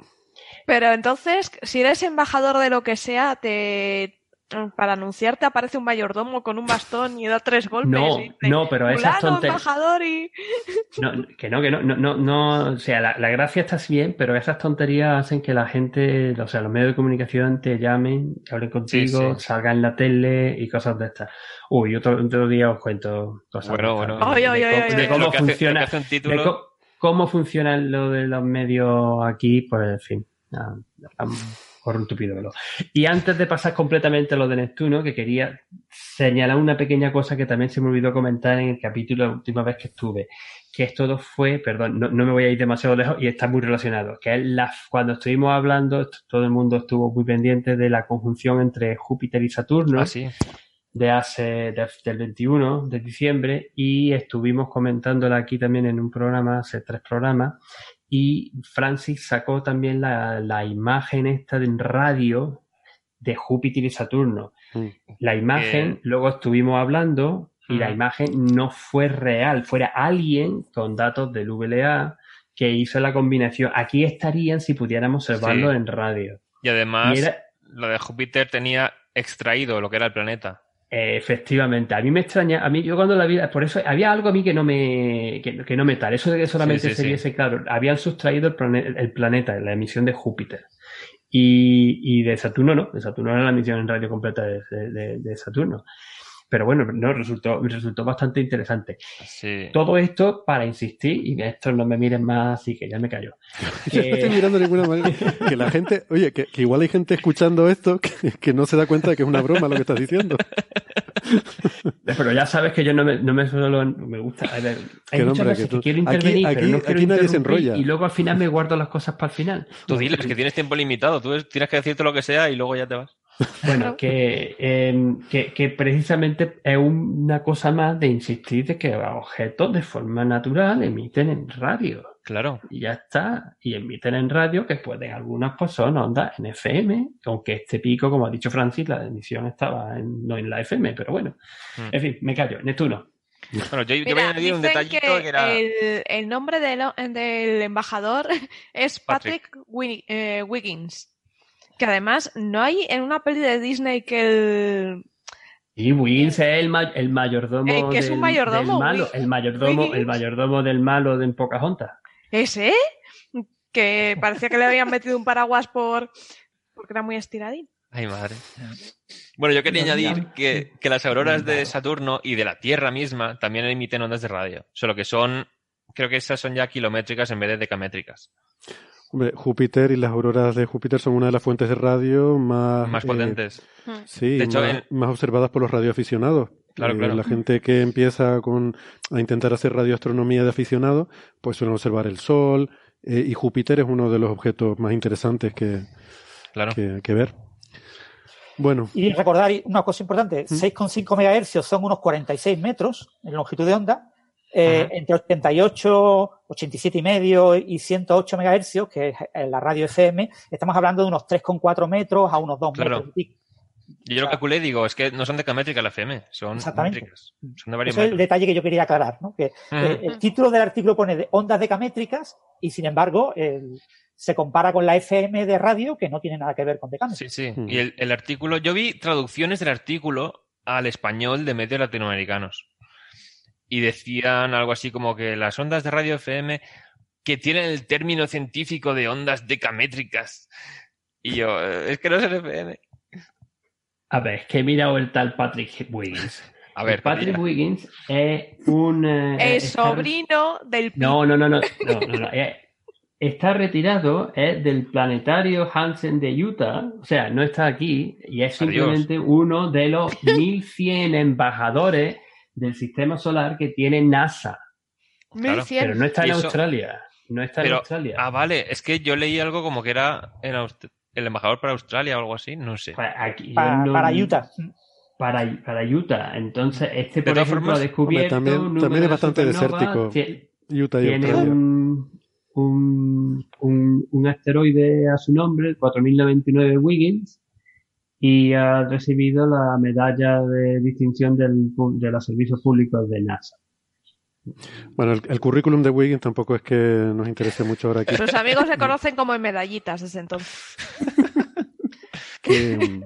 Pero entonces, si eres embajador de lo que sea, te para anunciarte aparece un mayordomo con un bastón y da tres golpes. No, y dice, no, pero esas "Fulano, tonterías. embajador y... No, que no, que no, no, no, no, o sea, la, la gracia está bien, pero esas tonterías hacen que la gente, o sea, los medios de comunicación te llamen, hablen contigo, sí. salgan en la tele y cosas de estas. Uy, otro, otro día os cuento cosas Bueno, de, estas, bueno. de- cómo- funciona, cómo funciona lo de los medios aquí, pues en fin, por un tupido velo. Y antes de pasar completamente a lo de Neptuno, que quería señalar una pequeña cosa que también se me olvidó comentar en el capítulo la última vez que estuve, que esto todo fue, perdón, no, no me voy a ir demasiado lejos y está muy relacionado, que es la, cuando estuvimos hablando, todo el mundo estuvo muy pendiente de la conjunción entre Júpiter y Saturno Ah, sí. de hace de- del 21 de diciembre y estuvimos comentándola aquí también en un programa, hace tres programas, y Francis sacó también la, la imagen esta de en radio de Júpiter y Saturno. Mm. La imagen, luego estuvimos hablando y la Mm. imagen no fue real, fuera alguien con datos del VLA que hizo la combinación. Aquí estarían si pudiéramos observarlo Sí. en radio. Y además, Y era- lo de Júpiter tenía extraído lo que era el planeta. Eh, efectivamente, a mí me extraña, a mí yo cuando la vi, por eso había algo a mí que no me, que, que no me tal, eso de que solamente Sí, sí, se sí. viese claro, habían sustraído el, plane- el planeta, la emisión de Júpiter. Y, y de Saturno no, de Saturno era la emisión en radio completa de, de- de Saturno. Pero bueno, no, resultó, resultó bastante interesante. Sí. Todo esto para insistir, y esto no me miren más, así que ya me callo. [LAUGHS] Yo no estoy mirando de ninguna manera. Que la gente, oye, que, que igual hay gente escuchando esto que, que no se da cuenta de que es una broma lo que estás diciendo. [LAUGHS] Pero ya sabes que yo no me, no me suelo, me gusta. a ver, hay muchas veces que que, tú- quiero aquí- intervenir, pero aquí- no quiero aquí nadie se enrolla. Y luego al final me guardo las cosas para el final. Tú diles que tienes tiempo limitado, tú tienes que decirte lo que sea y luego ya te vas. Bueno, que, eh, que, que precisamente es una cosa más de insistir de que objetos de forma natural emiten en radio. Claro. Y ya está. Y emiten en radio que pueden, algunas pues son ondas en FM, aunque este pico, como ha dicho Francis, la emisión estaba en- no en la FM, pero bueno. Mm. En fin, me callo. Neptuno. Bueno, yo, yo voy a Mira, añadir un detallito que, que, era. el, el nombre del, del embajador [LAUGHS] es Patrick. Eh, Wiggins. Que además no hay en una peli de Disney que el... Y Wiggins es el, ma- el mayordomo, Eh, que es un mayordomo, del malo, el mayordomo, el mayordomo del malo de en Pocahontas. ¿Ese? Que parecía que le habían metido un paraguas por... porque era muy estiradín. Ay, madre. Bueno, yo quería No, añadir que, que las auroras de. Saturno y de la Tierra misma también emiten ondas de radio. Solo que son, creo que esas son ya kilométricas en vez de decamétricas. Hombre, Júpiter y las auroras de Júpiter son una de las fuentes de radio más, Más eh, potentes. sí, De hecho, más, en- más observadas por los radioaficionados. Claro, Eh, claro. La gente que empieza con, a intentar hacer radioastronomía de aficionado, pues suelen observar el Sol, eh, y Júpiter es uno de los objetos más interesantes que, Claro. que, que ver. Bueno, Y recordar una cosa importante, 6,5 MHz son unos 46 metros en longitud de onda, eh, entre 88, 87 y medio y 108 MHz, que es en la radio FM, estamos hablando de unos 3,4 metros a unos 2 Claro. metros. y pico. Yo lo calculé, digo, es que no son decamétricas la FM, son Exactamente. métricas. Son de Ese es el detalle que yo quería aclarar, ¿no? Que eh, el título del artículo pone de ondas decamétricas y sin embargo el- se compara con la FM de radio que no tiene nada que ver con decamétricas. Sí, sí. Y el, el artículo, yo vi traducciones del artículo al español de medios latinoamericanos. Y decían algo así como que las ondas de radio FM que tienen el término científico de ondas decamétricas. Y yo, eh, es que no es el FM. A ver, es que he mirado el tal Patrick Wiggins. A ver, El Patrick mira. Wiggins es un... eh, Es está- sobrino del No, no, no, no, no, no, no, eh, Está retirado, es del planetario Hansen de Utah, o sea, no está aquí y es Adiós. simplemente uno de los 1100 embajadores del sistema solar que tiene NASA. Claro, 1100. Pero no está en eso- Australia. No está en Australia. ah, vale, es que yo leí algo como que era en Aust- el embajador para Australia o algo así, no sé. Aquí- no- para Utah. Para, para Utah. Entonces, este, por ejemplo, formas- ha descubierto. Hombre, también- un número también es bastante desértico. tie- Utah y Tiene Australia. un, un, un, un asteroide a su nombre, el 4099 Wiggins, y ha recibido la medalla de distinción del, pu- de los servicios públicos de NASA. Bueno, el, el currículum de Wiggins tampoco es que nos interese mucho ahora aquí. Sus amigos se [LAUGHS] conocen como en medallitas desde entonces. [LAUGHS] Que, mm,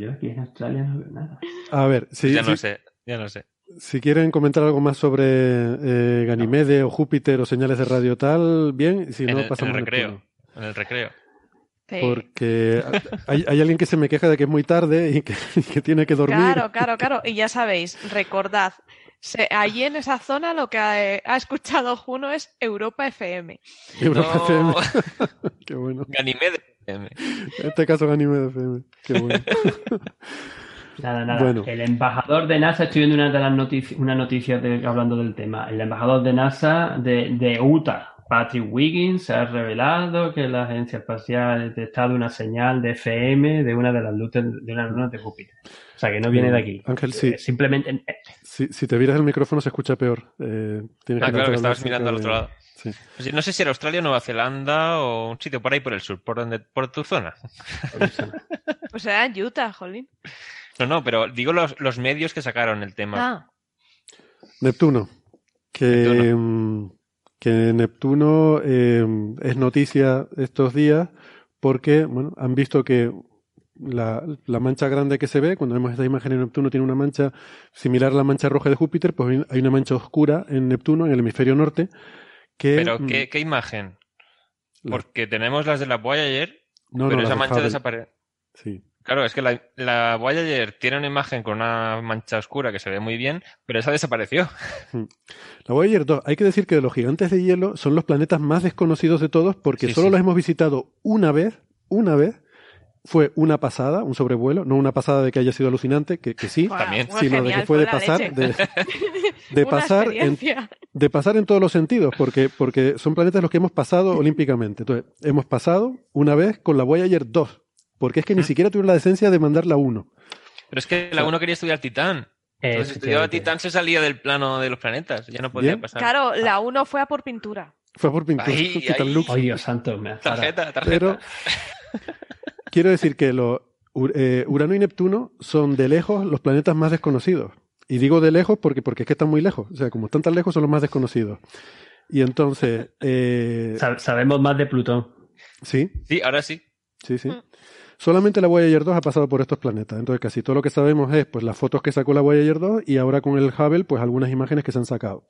Yo aquí en Australia no veo nada. a ver, si, ya no si- sé, ya no sé. si quieren comentar algo más sobre eh, Ganymede o Júpiter o señales de radio tal, bien. Si en, no, el, en pasamos el recreo. En el recreo. Sí. Porque hay, hay alguien que se me queja de que es muy tarde y que, [LAUGHS] y que tiene que dormir. Claro, claro, claro. Y ya sabéis, recordad, se- allí en esa zona lo que ha, ha escuchado Juno es Europa FM. Europa No. FM. [LAUGHS] Qué bueno. Ganymede FM. En este caso Ganymede FM. Qué bueno. [LAUGHS] Nada, nada. Bueno. El embajador de NASA, estoy viendo una de las noticias, una noticia de- hablando del tema. El embajador de NASA de, de Utah, Patrick Wiggins, ha revelado que la agencia espacial ha detectado una señal de FM de una de las luces de una luna de Júpiter. O sea, que no viene de aquí. Ángel, sí. Simplemente Si, si te vieras el micrófono se escucha peor. Eh, tienes Ah, claro, que estabas mirando al otro lado. Sí. No sé si era Australia, Nueva Zelanda o un sitio por ahí por el sur, por donde, por tu zona. [LAUGHS] Pues era Utah, jolín. No, no, pero digo los, los medios que sacaron el tema. Ah, Neptuno. Que, mm, que Neptuno eh, es noticia estos días porque bueno, han visto que la, la mancha grande que se ve, cuando vemos esta imagen en Neptuno, tiene una mancha similar a la mancha roja de Júpiter, pues hay- una mancha oscura en Neptuno, en el hemisferio norte, que... Pero, mm, ¿qué, qué imagen? la- Porque tenemos las de la Voyager, no, pero esa mancha desaparece. Sí. Claro, es que la, la Voyager tiene una imagen con una mancha oscura que se ve muy bien, pero esa desapareció. [LAUGHS] La Voyager 2, hay que decir que de los gigantes de hielo son los planetas más desconocidos de todos porque Sí, solo sí. los hemos visitado una vez, una vez, fue una pasada, un sobrevuelo, no una pasada de que haya sido alucinante, que, que sí, También. sino de que fue de pasar, [LAUGHS] de, pasar en, de pasar en todos los sentidos, porque, porque son planetas los que hemos pasado [LAUGHS] olímpicamente. Entonces, hemos pasado una vez con la Voyager 2, porque es que ni siquiera tuvieron la decencia de mandar la 1. Pero es que la 1 quería estudiar Titán. Entonces, si estudiaba. Titán, se salía del plano de los planetas. Ya no podía Bien. pasar. Claro, la 1 fue a por pintura. Fue por pintura, Ahí, Titan ahí. Lux. Ay, Dios santo, me. Tarjeta, tarjeta. Pero [LAUGHS] quiero decir que lo- Ur- eh, Urano y Neptuno son de lejos los planetas más desconocidos. Y digo de lejos porque, porque es que están muy lejos. O sea, como están tan lejos, son los más desconocidos. Y entonces, eh, Sa- Sabemos más de Plutón. sí, Sí, ahora sí. sí, sí. Solamente la Voyager 2 ha pasado por estos planetas. Entonces, casi todo lo que sabemos es pues las fotos que sacó la Voyager 2 y ahora con el Hubble, pues algunas imágenes que se han sacado.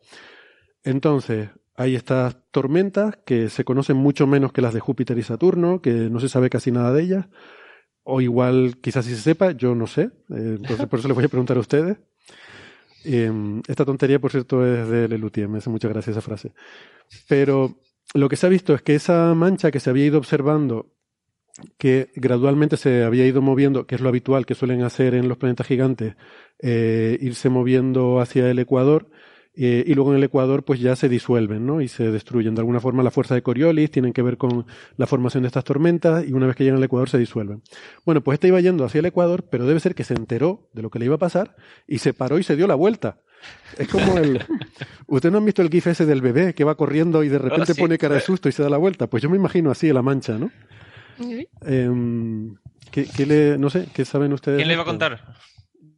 Entonces, hay estas tormentas que se conocen mucho menos que las de Júpiter y Saturno, que no se sabe casi nada de ellas. O igual, quizás si se sepa, yo no sé. Eh, entonces, por eso les voy a preguntar a ustedes. Eh, esta tontería, por cierto, es de Lelutier. Me hace mucha gracia esa frase. Pero lo que se ha visto es que esa mancha que se había ido observando que gradualmente se había ido moviendo, que es lo habitual que suelen hacer en los planetas gigantes, eh, irse moviendo hacia el ecuador, eh, y luego en el ecuador pues ya se disuelven, ¿no? Y se destruyen. De alguna forma las fuerzas de Coriolis tienen que ver con la formación de estas tormentas y una vez que llegan al ecuador se disuelven. Bueno, pues este iba yendo hacia el ecuador, pero debe ser que se enteró de lo que le iba a pasar y se paró y se dio la vuelta. Es como el... [LAUGHS] ¿Ustedes no han visto el gif ese del bebé que va corriendo y de repente sí. pone cara de susto y se da la vuelta? Pues yo me imagino así en la mancha, ¿no? Em, ¿qué, qué le, no sé, ¿qué saben ustedes? ¿Quién le iba a contar?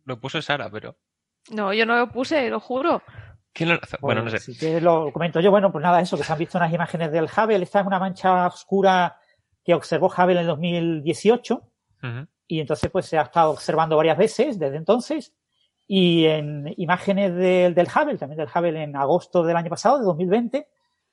Lo puso Sara, pero. No, yo no lo puse, lo juro. ¿Quién lo... Bueno, no sé. Si quieres lo comento yo. Bueno, pues nada, eso, que se han visto unas imágenes del Hubble. Esta es una mancha oscura que observó Hubble en el 2018 Ujú. y entonces pues se ha estado observando varias veces desde entonces. Y en imágenes del, del Hubble, también del Hubble en agosto del año pasado, de 2020,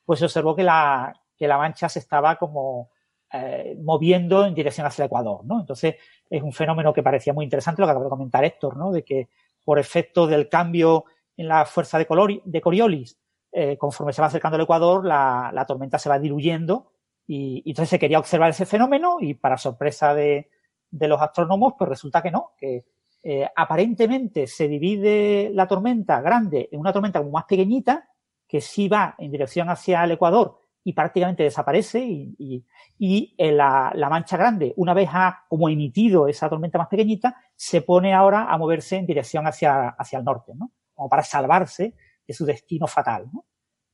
pues se observó que la, que la mancha se estaba como eh, moviendo en dirección hacia el Ecuador, ¿no? Entonces es un fenómeno que parecía muy interesante, lo que acaba de comentar Héctor, ¿no? De que por efecto del cambio en la fuerza de, Coriolis, eh, conforme se va acercando al Ecuador, la, tormenta se va diluyendo y, entonces se quería observar ese fenómeno y para sorpresa de, los astrónomos, pues resulta que no, que eh, aparentemente se divide la tormenta grande en una tormenta más pequeñita, que sí va en dirección hacia el Ecuador y prácticamente desaparece y, y- y, eh, la, la mancha grande, una vez ha como emitido esa tormenta más pequeñita, se pone ahora a moverse en dirección hacia, hacia el norte, ¿no? Como para salvarse de su destino fatal, ¿no?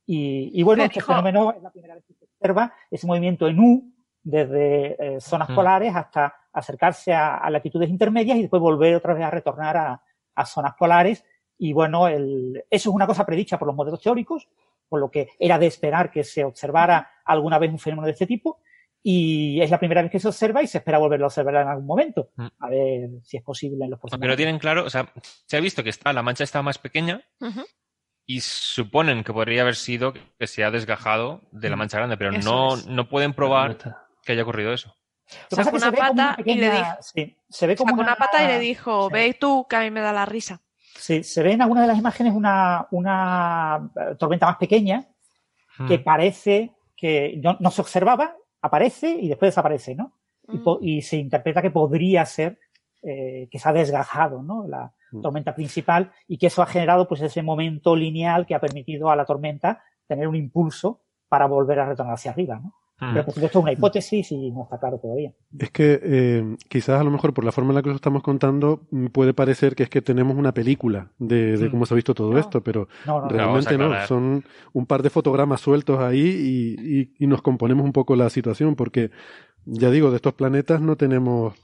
Y, y bueno, este dijo- fenómeno es la primera vez que se observa ese movimiento en U desde eh, zonas Mm. polares hasta acercarse a, a latitudes intermedias y después volver otra vez a retornar a, a zonas polares. Y bueno, el, eso es una cosa predicha por los modelos teóricos, por lo que era de esperar que se observara alguna vez un fenómeno de este tipo. Y es la primera vez que se observa y se espera volverlo a observar en algún momento. Mm. A ver si es posible en los próximos años. tienen claro, o sea, se ha visto que está, la mancha está más pequeña y suponen que podría haber sido que se ha desgajado de la mancha grande, pero Eso no, es. no pueden Pero probar que haya ocurrido eso. Sacó una pata y le dijo- sí, se ve como Sacó una pata y le dijo, sí. ve tú, que a mí me da la risa. Sí, se ve en alguna de las imágenes una, una eh, tormenta más pequeña que Mm. parece que no, no se observaba, aparece y después desaparece, ¿no? Y, po- y se interpreta que podría ser eh, que se ha desgajado, ¿no? La Mm. tormenta principal y que eso ha generado pues ese momento lineal que ha permitido a la tormenta tener un impulso para volver a retornar hacia arriba, ¿no? Mm. Pero por supuesto es una hipótesis y no está claro todavía. Es que eh, quizás a lo mejor por la forma en la que lo estamos contando mm, puede parecer que es que tenemos una película de, de Mm. cómo se ha visto todo No. esto, pero No, no, no. realmente no. Son un par de fotogramas sueltos ahí y, y- y nos componemos un poco la situación porque ya digo, de estos planetas no tenemos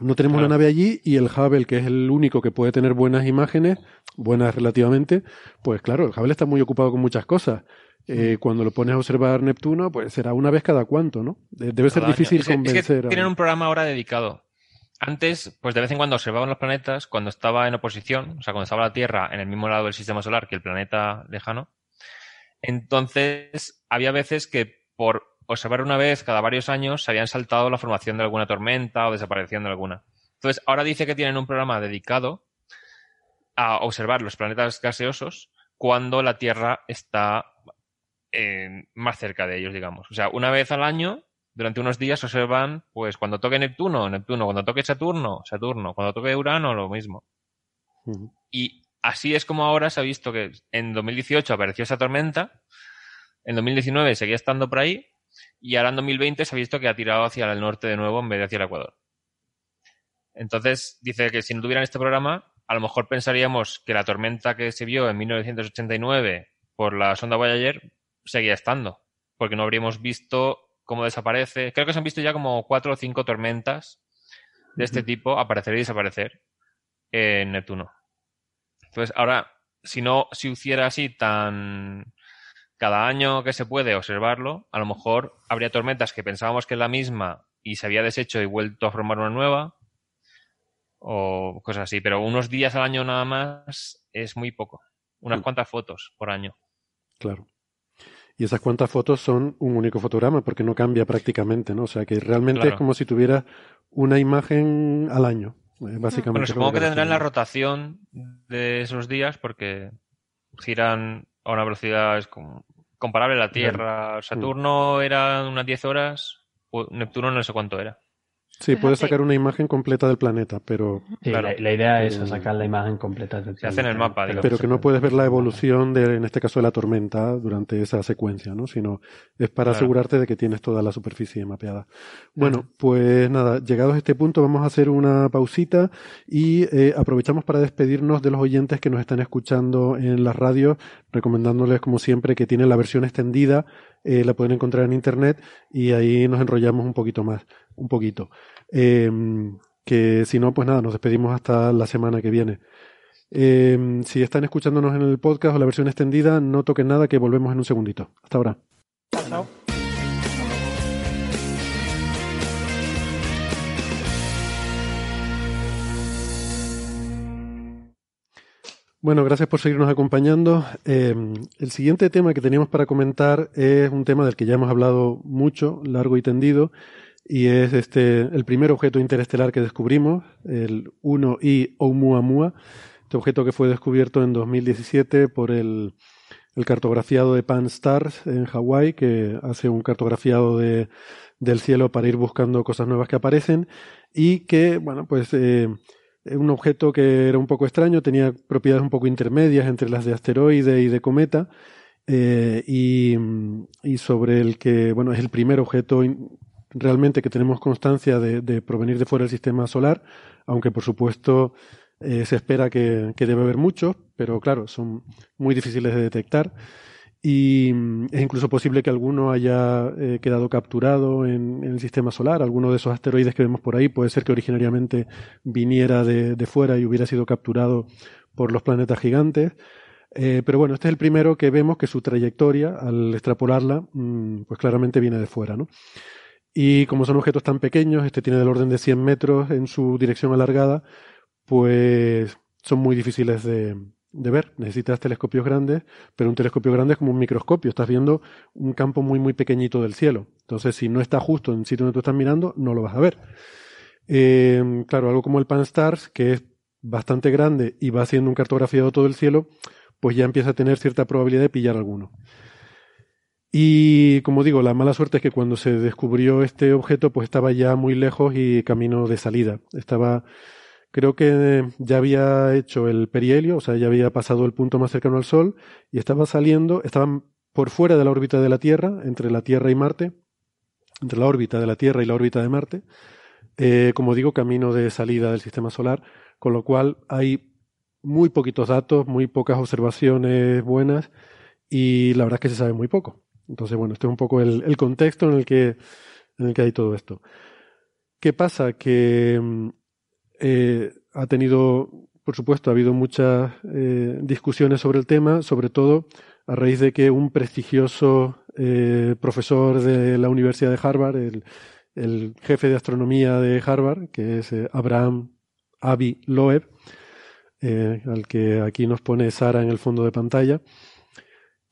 no tenemos Claro. una nave allí y el Hubble, que es el único que puede tener buenas imágenes, buenas relativamente, pues claro, el Hubble está muy ocupado con muchas cosas. Eh, cuando lo pones a observar Neptuno, pues será una vez cada cuánto, ¿no? De- Debe ser Cada difícil Es que- es que convencer. a- tienen un programa ahora dedicado. Antes, pues de vez en cuando observaban los planetas cuando estaba en oposición, o sea, cuando estaba la Tierra en el mismo lado del sistema solar que el planeta lejano. Entonces, había veces que por observar una vez cada varios años se habían saltado la formación de alguna tormenta o desaparición de alguna. Entonces, ahora dice que tienen un programa dedicado a observar los planetas gaseosos cuando la Tierra está eh, más cerca de ellos, digamos. O sea, una vez al año, durante unos días, observan, pues cuando toque Neptuno, Neptuno, cuando toque Saturno, Saturno, cuando toque Urano, lo mismo. Y así es como ahora se ha visto que en 2018 apareció esa tormenta, en 2019 seguía estando por ahí, y ahora en 2020 se ha visto que ha tirado hacia el norte de nuevo en vez de hacia el Ecuador. Entonces, dice que si no tuvieran este programa, a lo mejor pensaríamos que la tormenta que se vio en 1989 por la sonda Voyager seguía estando, porque no habríamos visto cómo desaparece. Creo que se han visto ya como cuatro o cinco tormentas de este tipo aparecer y desaparecer en Neptuno. Entonces, ahora, si no se hiciera así tan cada año que se puede observarlo, a lo mejor habría tormentas que pensábamos que es la misma y se había deshecho y vuelto a formar una nueva o cosas así, pero unos días al año nada más es muy poco. Unas Mm. cuantas fotos por año. Claro. Y esas cuantas fotos son un único fotograma porque no cambia prácticamente, ¿no? O sea que realmente Claro. es como si tuviera una imagen al año, eh, básicamente. Bueno, supongo que tendrán la rotación de esos días porque giran a una velocidad es como- comparable a la Tierra. Saturno era unas 10 horas, Neptuno no sé cuánto era. Sí, puedes sacar una imagen completa del planeta, pero... Sí, la, la, idea es sacar la imagen completa del Se hace en el mapa, digamos. Pero que no puedes ver la evolución, de, en este caso, de la tormenta durante esa secuencia, ¿no? Sino es para claro. asegurarte de que tienes toda la superficie mapeada. Bueno, pues nada, llegados a este punto vamos a hacer una pausita y eh, aprovechamos para despedirnos de los oyentes que nos están escuchando en las radios, recomendándoles, como siempre, que tienen la versión extendida, eh, la pueden encontrar en internet y ahí nos enrollamos un poquito más, un poquito. Eh, que si no, pues nada, nos despedimos hasta la semana que viene. Eh, si están escuchándonos en el podcast o la versión extendida, no toquen nada, que volvemos en un segundito. Hasta ahora. Bueno, gracias por seguirnos acompañando. Eh, el siguiente tema que teníamos para comentar es un tema del que ya hemos hablado mucho, largo y tendido, y es este el primer objeto interestelar que descubrimos, el 1I Oumuamua, este objeto que fue descubierto en 2017 por el, el cartografiado de Pan-STARRS en Hawái, que hace un cartografiado de, del cielo para ir buscando cosas nuevas que aparecen y que, bueno, pues eh, un objeto que era un poco extraño, tenía propiedades un poco intermedias entre las de asteroide y de cometa, eh, y, y, sobre el que, bueno, es el primer objeto realmente que tenemos constancia de, provenir de fuera del sistema solar, aunque por supuesto eh, se espera que, debe haber muchos, pero claro, son muy difíciles de detectar y es incluso posible que alguno haya eh, quedado capturado en, el sistema solar. Alguno de esos asteroides que vemos por ahí puede ser que originariamente viniera de, fuera y hubiera sido capturado por los planetas gigantes. Eh, pero bueno, este es el primero que vemos que su trayectoria, al extrapolarla, mmm, pues claramente viene de fuera, ¿no? Y como son objetos tan pequeños, este tiene del orden de 100 metros en su dirección alargada, pues son muy difíciles de, ver. Necesitas telescopios grandes, pero un telescopio grande es como un microscopio. Estás viendo un campo muy, muy pequeñito del cielo. Entonces, si no está justo en el sitio donde tú estás mirando, no lo vas a ver. Eh, claro, algo como el Pan-STARRS, que es bastante grande y va haciendo un cartografiado todo el cielo, pues ya empieza a tener cierta probabilidad de pillar alguno. Y como digo, la mala suerte es que cuando se descubrió este objeto, pues estaba ya muy lejos y camino de salida. Estaba creo que ya había hecho el perihelio, o sea, ya había pasado el punto más cercano al Sol y estaba saliendo, estaban por fuera de la órbita de la Tierra, entre la Tierra y Marte, entre la órbita de la Tierra y la órbita de Marte, eh, como digo, camino de salida del sistema solar, con lo cual hay muy poquitos datos, muy pocas observaciones buenas y la verdad es que se sabe muy poco. Entonces, bueno, este es un poco el, contexto en el, que, en el que hay todo esto. ¿Qué pasa? Que eh, ha tenido, por supuesto, ha habido muchas eh, discusiones sobre el tema, sobre todo a raíz de que un prestigioso eh, profesor de la Universidad de Harvard, el, el, jefe de astronomía de Harvard, que es eh, Abraham Avi Loeb, al que aquí nos pone Sara en el fondo de pantalla,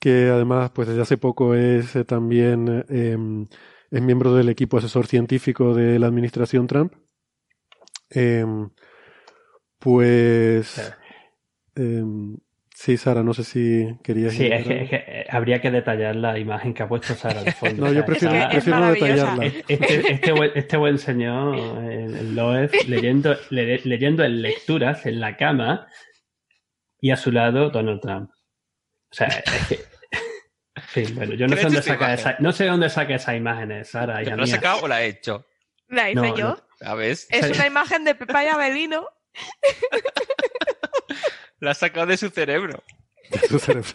que además, pues desde hace poco es eh, también es miembro del equipo asesor científico de la administración Trump eh, pues. Eh, sí, Sara, no sé si querías. Sí, es que, es que, eh, habría que detallar la imagen que ha puesto Sara al fondo. no, yo prefiero, es prefiero no detallarla. Este, este, buen, este buen señor, el Loeb, leyendo, le, leyendo en lecturas en la cama y a su lado Donald Trump. O sea, es que. Sí, bueno, yo no sé dónde saca esa, no sé dónde saca esas imágenes, Sara. ¿La ha sacado o la ha hecho? La hice no, yo. No. ¿Sabes? Es una imagen de Pepa y Abelino. [LAUGHS] la ha sacado de su cerebro. De su cerebro.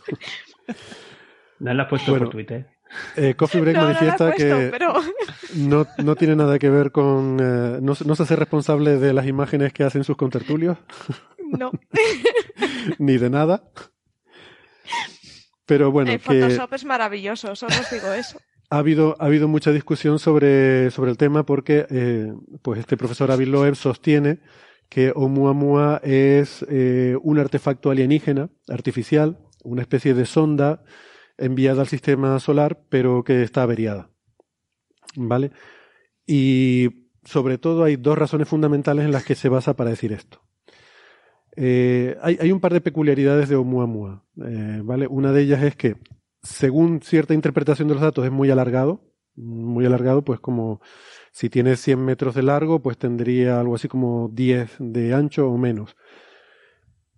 No la has puesto bueno, por Twitter. Eh, Coffee Break no, manifiesta no puesto, que pero... no, no, tiene nada que ver con. Eh, no, no, se hace responsable de las imágenes que hacen sus contertulios. No. [LAUGHS] Ni de nada. Pero bueno. El que... Photoshop es maravilloso, solo os digo eso [LAUGHS] ha habido, ha habido mucha discusión sobre, sobre el tema porque eh, pues este profesor Avi Loeb sostiene que Oumuamua es eh, un artefacto alienígena artificial, una especie de sonda enviada al sistema solar, pero que está averiada. ¿Vale? Y sobre todo hay dos razones fundamentales en las que se basa para decir esto. Eh, hay, hay, un par de peculiaridades de Oumuamua, ¿vale? Una de ellas es que según cierta interpretación de los datos, es muy alargado, Muy alargado, pues como si tiene 100 metros de largo, pues tendría algo así como 10 de ancho o menos.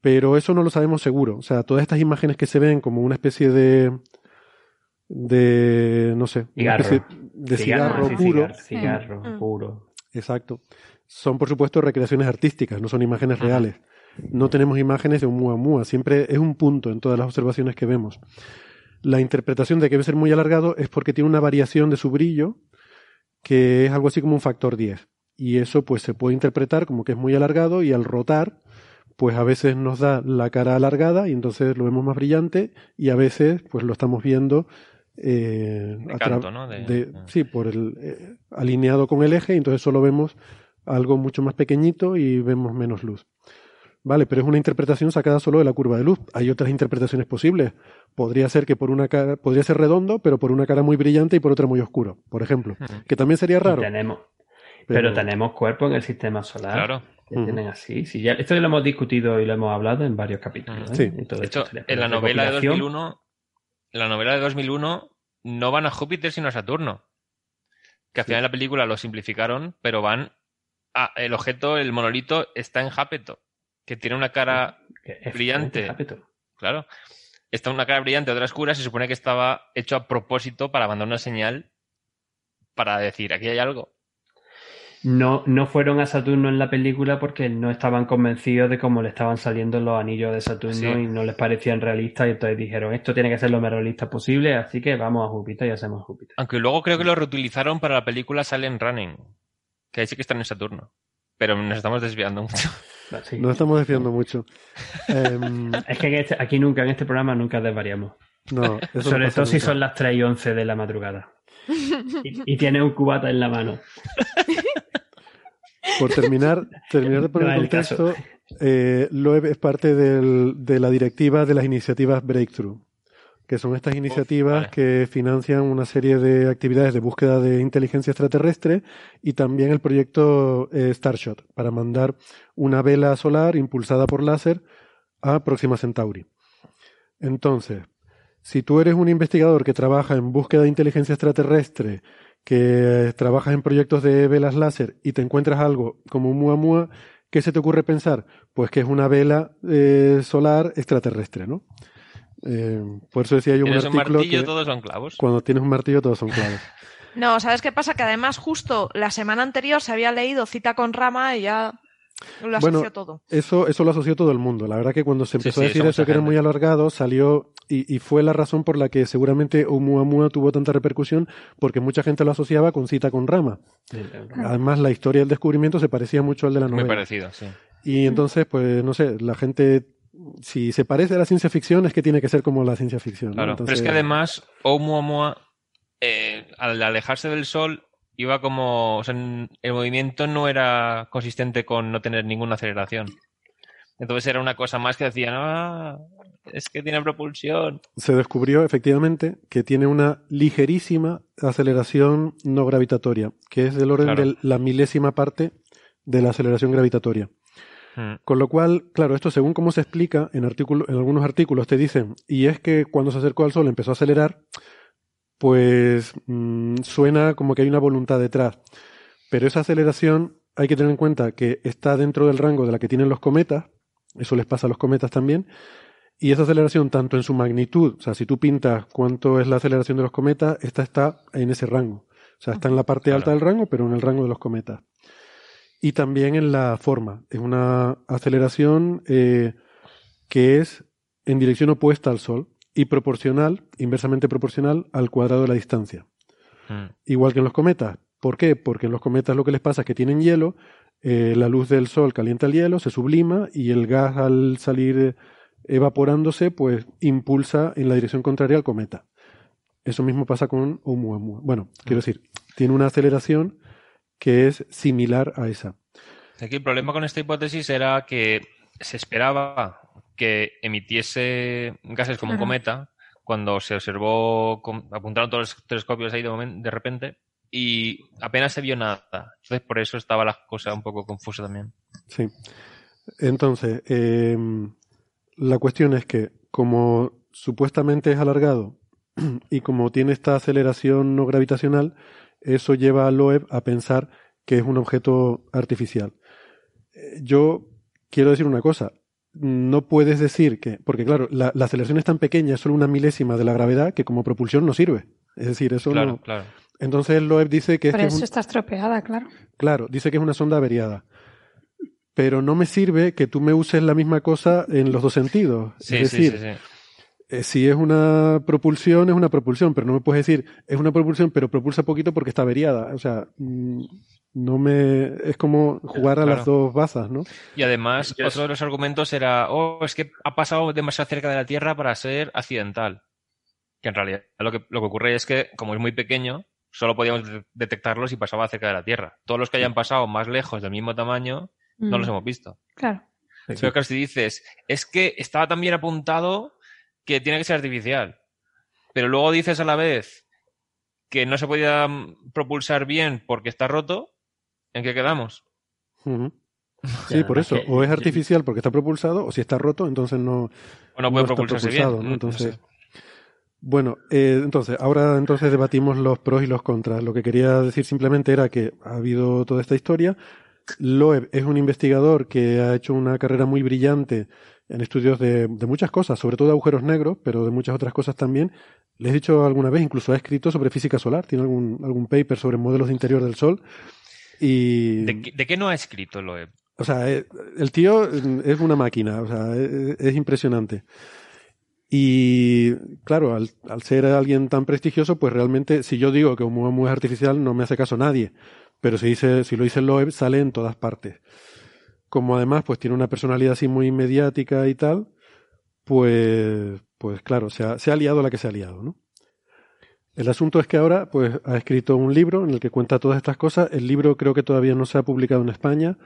Pero eso no lo sabemos seguro. O sea, todas estas imágenes que se ven como una especie de, de no sé, una Cigarro. especie de cigarro, sí, puro. cigarro, cigarro Mm. puro. Exacto. Son, por supuesto, recreaciones artísticas, no son imágenes reales. No tenemos imágenes de un muamua, siempre es un punto en todas las observaciones que vemos. La interpretación de que debe ser muy alargado es porque tiene una variación de su brillo que es algo así como un factor 10. Y eso pues se puede interpretar como que es muy alargado y al rotar pues a veces nos da la cara alargada y entonces lo vemos más brillante y a veces pues lo estamos viendo eh, De canto, ¿no? De- de- sí, por el eh, alineado con el eje y entonces solo vemos algo mucho más pequeñito y vemos menos luz. Vale, pero es una interpretación sacada solo de la curva de luz. Hay otras interpretaciones posibles. Podría ser que por una cara, podría ser redondo, pero por una cara muy brillante y por otra muy oscuro, por ejemplo. Que también sería raro. tenemos, pero... tenemos cuerpos en el sistema solar Claro. que tienen así. Sí, ya, esto ya lo hemos discutido y lo hemos hablado en varios capítulos. ¿eh? Sí. Esto en la novela de recopilación. 2001, en la novela de 2001 no van a Júpiter sino a Saturno. Que al final de la película lo simplificaron, pero van a el objeto, el monolito está en Jápeto, que tiene una cara brillante. Claro. Está una cara brillante, otra oscura. Se supone que estaba hecho a propósito para mandar una señal para decir, aquí hay algo. No, no fueron a Saturno en la película porque no estaban convencidos de cómo le estaban saliendo los anillos de Saturno Sí. y no les parecían realistas y entonces dijeron, esto tiene que ser lo más realista posible, así que vamos a Júpiter y hacemos Júpiter. Aunque luego creo que lo reutilizaron para la película Silent Running. Que sí que están en Saturno. Pero nos estamos desviando mucho. [LAUGHS] Sí. Nos estamos desviando mucho. Em, Es que este- aquí nunca, en este programa, nunca desvariamos. no, eso no Sobre todo si son las 3 y 11 de la madrugada. Y, y tiene un cubata en la mano. Por terminar, terminar de poner No contexto, eh, Loeb es parte del- de la directiva de las iniciativas Breakthrough, que son estas iniciativas vale. que financian una serie de actividades de búsqueda de inteligencia extraterrestre y también el proyecto eh, Starshot para mandar una vela solar impulsada por láser a Próxima Centauri. Entonces, si tú eres un investigador que trabaja en búsqueda de inteligencia extraterrestre, que trabajas en proyectos de velas láser y te encuentras algo como un Muamua, ¿qué se te ocurre pensar? Pues que es una vela eh, solar extraterrestre, ¿no? Eh, por eso decía yo un Tienes un artículo martillo, que todos son clavos. cuando tienes un martillo todos son clavos. [LAUGHS] No, ¿sabes qué pasa? Que además justo la semana anterior se había leído Cita con Rama y ya lo asoció Bueno, todo. Eso, eso lo asoció todo el mundo. La verdad que cuando se empezó sí, a decir eso que era muy alargado, salió y, y fue la razón por la que seguramente Oumuamua tuvo tanta repercusión, porque mucha gente lo asociaba con cita con rama. Además, la historia del descubrimiento se parecía mucho al de la Muy novela. parecido, sí. Y entonces, pues, no sé, la gente, si se parece a la ciencia ficción, es que tiene que ser como la ciencia ficción. ¿no? Claro. Pero es que además, Oumuamua, eh, al alejarse del Sol, iba como. O sea, n- el movimiento no era consistente con no tener ninguna aceleración. Entonces era una cosa más que decían, ah, es que tiene propulsión. se descubrió efectivamente que tiene una ligerísima aceleración no gravitatoria, que es del orden Claro. de la milésima parte de la aceleración gravitatoria. Con lo cual, claro, esto según cómo se explica en, artículo, en algunos artículos te dicen, y es que cuando se acercó al Sol empezó a acelerar, pues mm, suena como que hay una voluntad detrás. Pero esa aceleración hay que tener en cuenta que está dentro del rango de la que tienen los cometas, eso les pasa a los cometas también, y esa aceleración tanto en su magnitud, o sea, si tú pintas cuánto es la aceleración de los cometas, esta está en ese rango. O sea, está en la parte Claro. alta del rango, pero en el rango de los cometas y también en la forma. Es una aceleración eh, que es en dirección opuesta al Sol y proporcional, inversamente proporcional al cuadrado de la distancia. Mm. Igual que en los cometas. ¿Por qué? Porque en los cometas lo que les pasa es que tienen hielo, eh, la luz del Sol calienta el hielo, se sublima y el gas al salir eh, evaporándose, pues impulsa en la dirección contraria al cometa. Eso mismo pasa con Oumuamua. Bueno, quiero decir, tiene una aceleración que es similar a esa. Aquí el problema con esta hipótesis era que se esperaba que emitiese gases como un cometa cuando se observó, apuntaron todos los telescopios ahí de, repente y apenas se vio nada. Entonces por eso estaba la cosa un poco confusa también. Sí. Entonces, eh, la cuestión es que como supuestamente es alargado [CLEARS THROAT] y como tiene esta aceleración no gravitacional, eso lleva a Loeb a pensar que es un objeto artificial. Eh, Yo quiero decir una cosa, no puedes decir que, porque claro, la, la aceleración es tan pequeña, es solo una milésima de la gravedad, que como propulsión no sirve. Es decir, eso Claro, no. claro. Entonces Loeb dice que es, Por que es eso un- está estropeada, claro. Claro, dice que es una sonda averiada. Pero no me sirve que tú me uses la misma cosa en los dos sentidos. Sí, es sí, decir, sí, sí. Eh, si es una propulsión, es una propulsión, pero no me puedes decir, es una propulsión, pero propulsa poquito porque está averiada. O sea, mm, no me. Es como jugar a las dos bazas, ¿no? Y además, otro de los argumentos era, oh, es que ha pasado demasiado cerca de la Tierra para ser accidental. Que en realidad lo que, lo que ocurre es que, como es muy pequeño, solo podíamos de- detectarlo si pasaba cerca de la Tierra. Todos los que hayan pasado más lejos del mismo tamaño, no Mm. los hemos visto. Claro. Pero claro, si dices, es que estaba tan bien apuntado que tiene que ser artificial. Pero luego dices a la vez que no se podía mm, propulsar bien porque está roto, ¿en qué quedamos? Sí, por es eso. O es artificial porque está propulsado, o si está roto, entonces no, O no puede está propulsarse propulsado, bien. ¿no? Mm, Entonces, no sé. Bueno, eh, entonces, ahora entonces debatimos los pros y los contras. Lo que quería decir simplemente era que ha habido toda esta historia. Loeb es un investigador que ha hecho una carrera muy brillante en estudios de, de muchas cosas, sobre todo de agujeros negros, pero de muchas otras cosas también. Les he dicho alguna vez, incluso ha escrito sobre física solar, tiene algún, algún paper sobre modelos de interior del Sol. Y, ¿De, qué- de qué no ha escrito Loeb? o sea, eh, el tío eh, es una máquina, o sea, es, es impresionante. Y claro, al, al ser alguien tan prestigioso, pues realmente, si yo digo que Oumuamua es artificial, no me hace caso nadie. Pero si, dice, si lo dice Loeb, sale en todas partes. Como además, pues tiene una personalidad así muy mediática y tal, pues, pues claro, se ha, se ha liado la que se ha liado, ¿no? El asunto es que ahora, pues, ha escrito un libro en el que cuenta todas estas cosas. El libro creo que todavía no se ha publicado en España.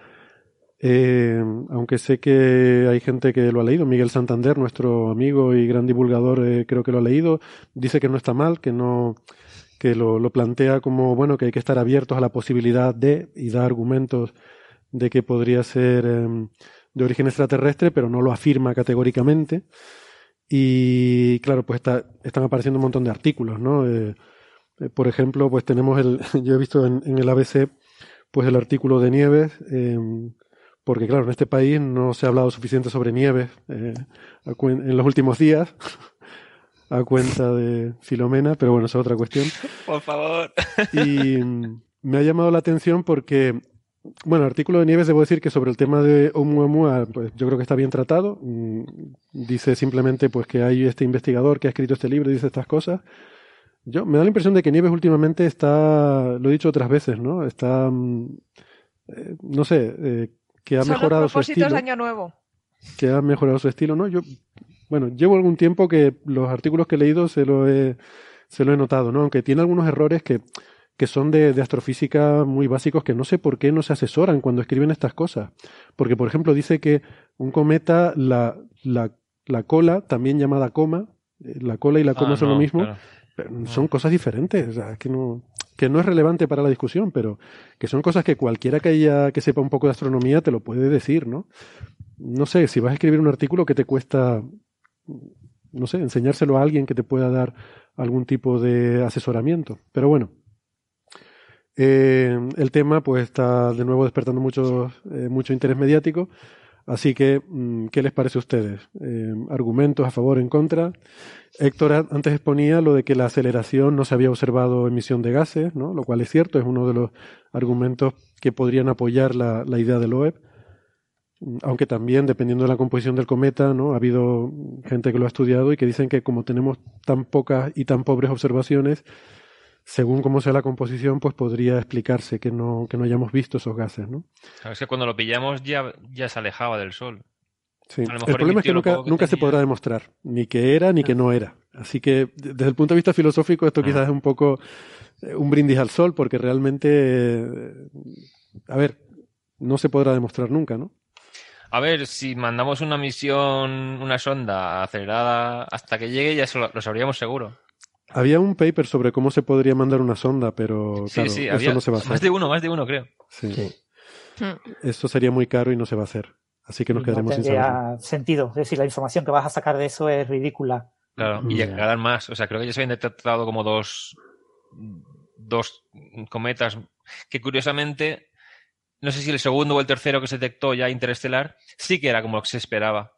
Eh, aunque sé que hay gente que lo ha leído, Miguel Santander, nuestro amigo y gran divulgador, eh, creo que lo ha leído, dice que no está mal, que no, que lo, lo plantea como bueno, que hay que estar abiertos a la posibilidad de y da argumentos de que podría ser eh, de origen extraterrestre, pero no lo afirma categóricamente. Y claro, pues está, están apareciendo un montón de artículos, ¿no? Eh, eh, por ejemplo, pues tenemos el, [LAUGHS] yo he visto en, en el ABC, pues el artículo de Nieves, eh, porque claro, en este país no se ha hablado suficiente sobre Nieves eh, en los últimos días, [LAUGHS] a cuenta de Filomena, pero bueno, esa es otra cuestión. [LAUGHS] Por favor. Y mm, me ha llamado la atención porque, bueno, artículo de Nieves, debo decir que sobre el tema de Oumuamua, pues yo creo que está bien tratado. Mm, Dice simplemente pues que hay este investigador que ha escrito este libro y dice estas cosas. Yo me da la impresión de que Nieves últimamente está, lo he dicho otras veces, ¿no? Está, mm, eh, no sé, eh, que ha Son los mejorado su propósitos estilo de Año Nuevo. que ha mejorado su estilo, ¿no? Yo, bueno, llevo algún tiempo que los artículos que he leído se lo he, se lo he notado, ¿no? Aunque tiene algunos errores que, que son de, de astrofísica muy básicos que no sé por qué no se asesoran cuando escriben estas cosas. Porque, por ejemplo, dice que un cometa, la, la, la cola, también llamada coma, eh, la cola y la coma Ah, son no, lo mismo, claro. pero son cosas diferentes, o sea, que no, que no es relevante para la discusión, pero que son cosas que cualquiera que haya, que sepa un poco de astronomía te lo puede decir, ¿no? No sé, si vas a escribir un artículo que te cuesta, no sé, enseñárselo a alguien que te pueda dar algún tipo de asesoramiento. Pero bueno, eh, el tema pues está de nuevo despertando mucho, eh, mucho interés mediático. Así que, mm, ¿qué les parece a ustedes? Eh, ¿Argumentos a favor o en contra? Héctor antes exponía lo de que la aceleración no se había observado emisión de gases, ¿no? lo cual es cierto, es uno de los argumentos que podrían apoyar la, la idea de Loeb. Mm, Aunque también, dependiendo de la composición del cometa, ¿no? ha habido gente que lo ha estudiado y que dicen que como tenemos tan pocas y tan pobres observaciones, según cómo sea la composición, pues podría explicarse que no, que no hayamos visto esos gases. ¿no? Claro, Es que cuando lo pillamos ya, ya se alejaba del Sol. Sí. El problema es que nunca, que nunca se podrá demostrar ni que era ni que no era. Así que de- desde el punto de vista filosófico esto quizás es un poco eh, un brindis al sol porque realmente, eh, a ver, no se podrá demostrar nunca, ¿no? A ver, si mandamos una misión, una sonda acelerada hasta que llegue, ya lo, lo sabríamos seguro. Había un paper sobre cómo se podría mandar una sonda, pero Sí, claro, sí, eso había no se va a más hacer. de uno, más de uno, creo. Sí. Eso sería muy caro y no se va a hacer. Así que nos no quedaremos sin tendría sentido. Es decir, la información que vas a sacar de eso es ridícula Claro, y Ya. llegarán más. O sea, creo que ya se habían detectado como dos, dos cometas que curiosamente, no sé si el segundo o el tercero que se detectó ya interestelar, sí que era como lo que se esperaba.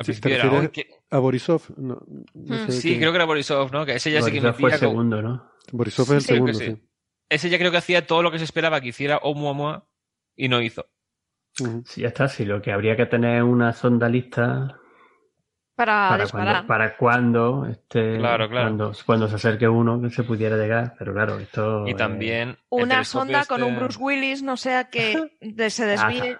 Al Sí, ¿te principio era, refieres "Uy, qué-". a Borisov? No, no Hmm. sé Sí, qué- creo que era Borisov, ¿no? Que ese ya sí que Borisov fue el como- segundo, ¿no? Borisov es el Sí, segundo, que sí. sí. Ese ya creo que hacía todo lo que se esperaba que hiciera Oumuamua y no hizo. Ujú. Sí, ya está. Sí, lo que habría que tener es una sonda lista Para, para disparar. cuando, para cuando, este, Claro, claro. Cuando, cuando se acerque uno que se pudiera llegar. Pero claro, esto. Y eh, también... el Una sonda con un este- Bruce Willis, no sea que [LAUGHS] de- se desvíe.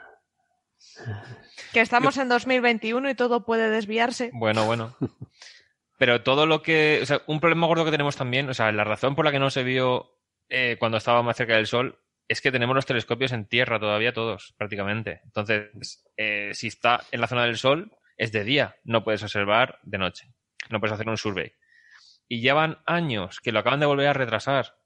Que estamos en 2021 y todo puede desviarse. Bueno, bueno. [LAUGHS] Pero todo lo que. O sea, un problema gordo que tenemos también, o sea, la razón por la que no se vio eh, cuando estaba más cerca del Sol es que tenemos los telescopios en tierra todavía todos, prácticamente. Entonces, eh, si está en la zona del Sol, es de día, no puedes observar de noche. No puedes hacer un survey. Y llevan años que lo acaban de volver a retrasar.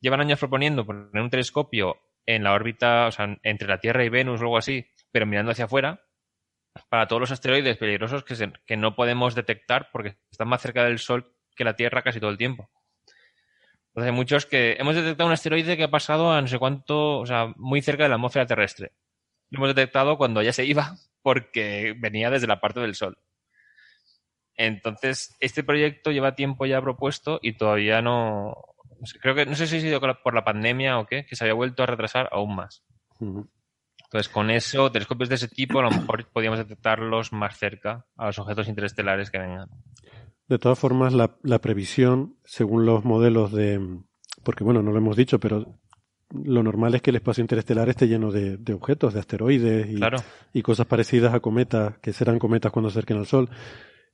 Llevan años proponiendo poner un telescopio en la órbita, o sea, entre la Tierra y Venus o algo así, pero mirando hacia afuera, para todos los asteroides peligrosos que, no podemos detectar porque están más cerca del Sol que la Tierra casi todo el tiempo. Entonces hay muchos que hemos detectado un asteroide que ha pasado a no sé cuánto, o sea, muy cerca de la atmósfera terrestre. Lo hemos detectado cuando ya se iba [LAUGHS] porque venía desde la parte del Sol. Entonces, este proyecto lleva tiempo ya propuesto y todavía no... Creo que, no sé si ha sido por la pandemia o qué, que se había vuelto a retrasar aún más. Ujú. Entonces, con eso, telescopios de ese tipo, a lo mejor podíamos detectarlos más cerca a los objetos interestelares que vengan. De todas formas, la, la previsión, según los modelos de... Porque bueno, no lo hemos dicho, pero lo normal es que el espacio interestelar esté lleno de, de objetos, de asteroides y, Claro. y cosas parecidas a cometas, que serán cometas cuando se acerquen al Sol.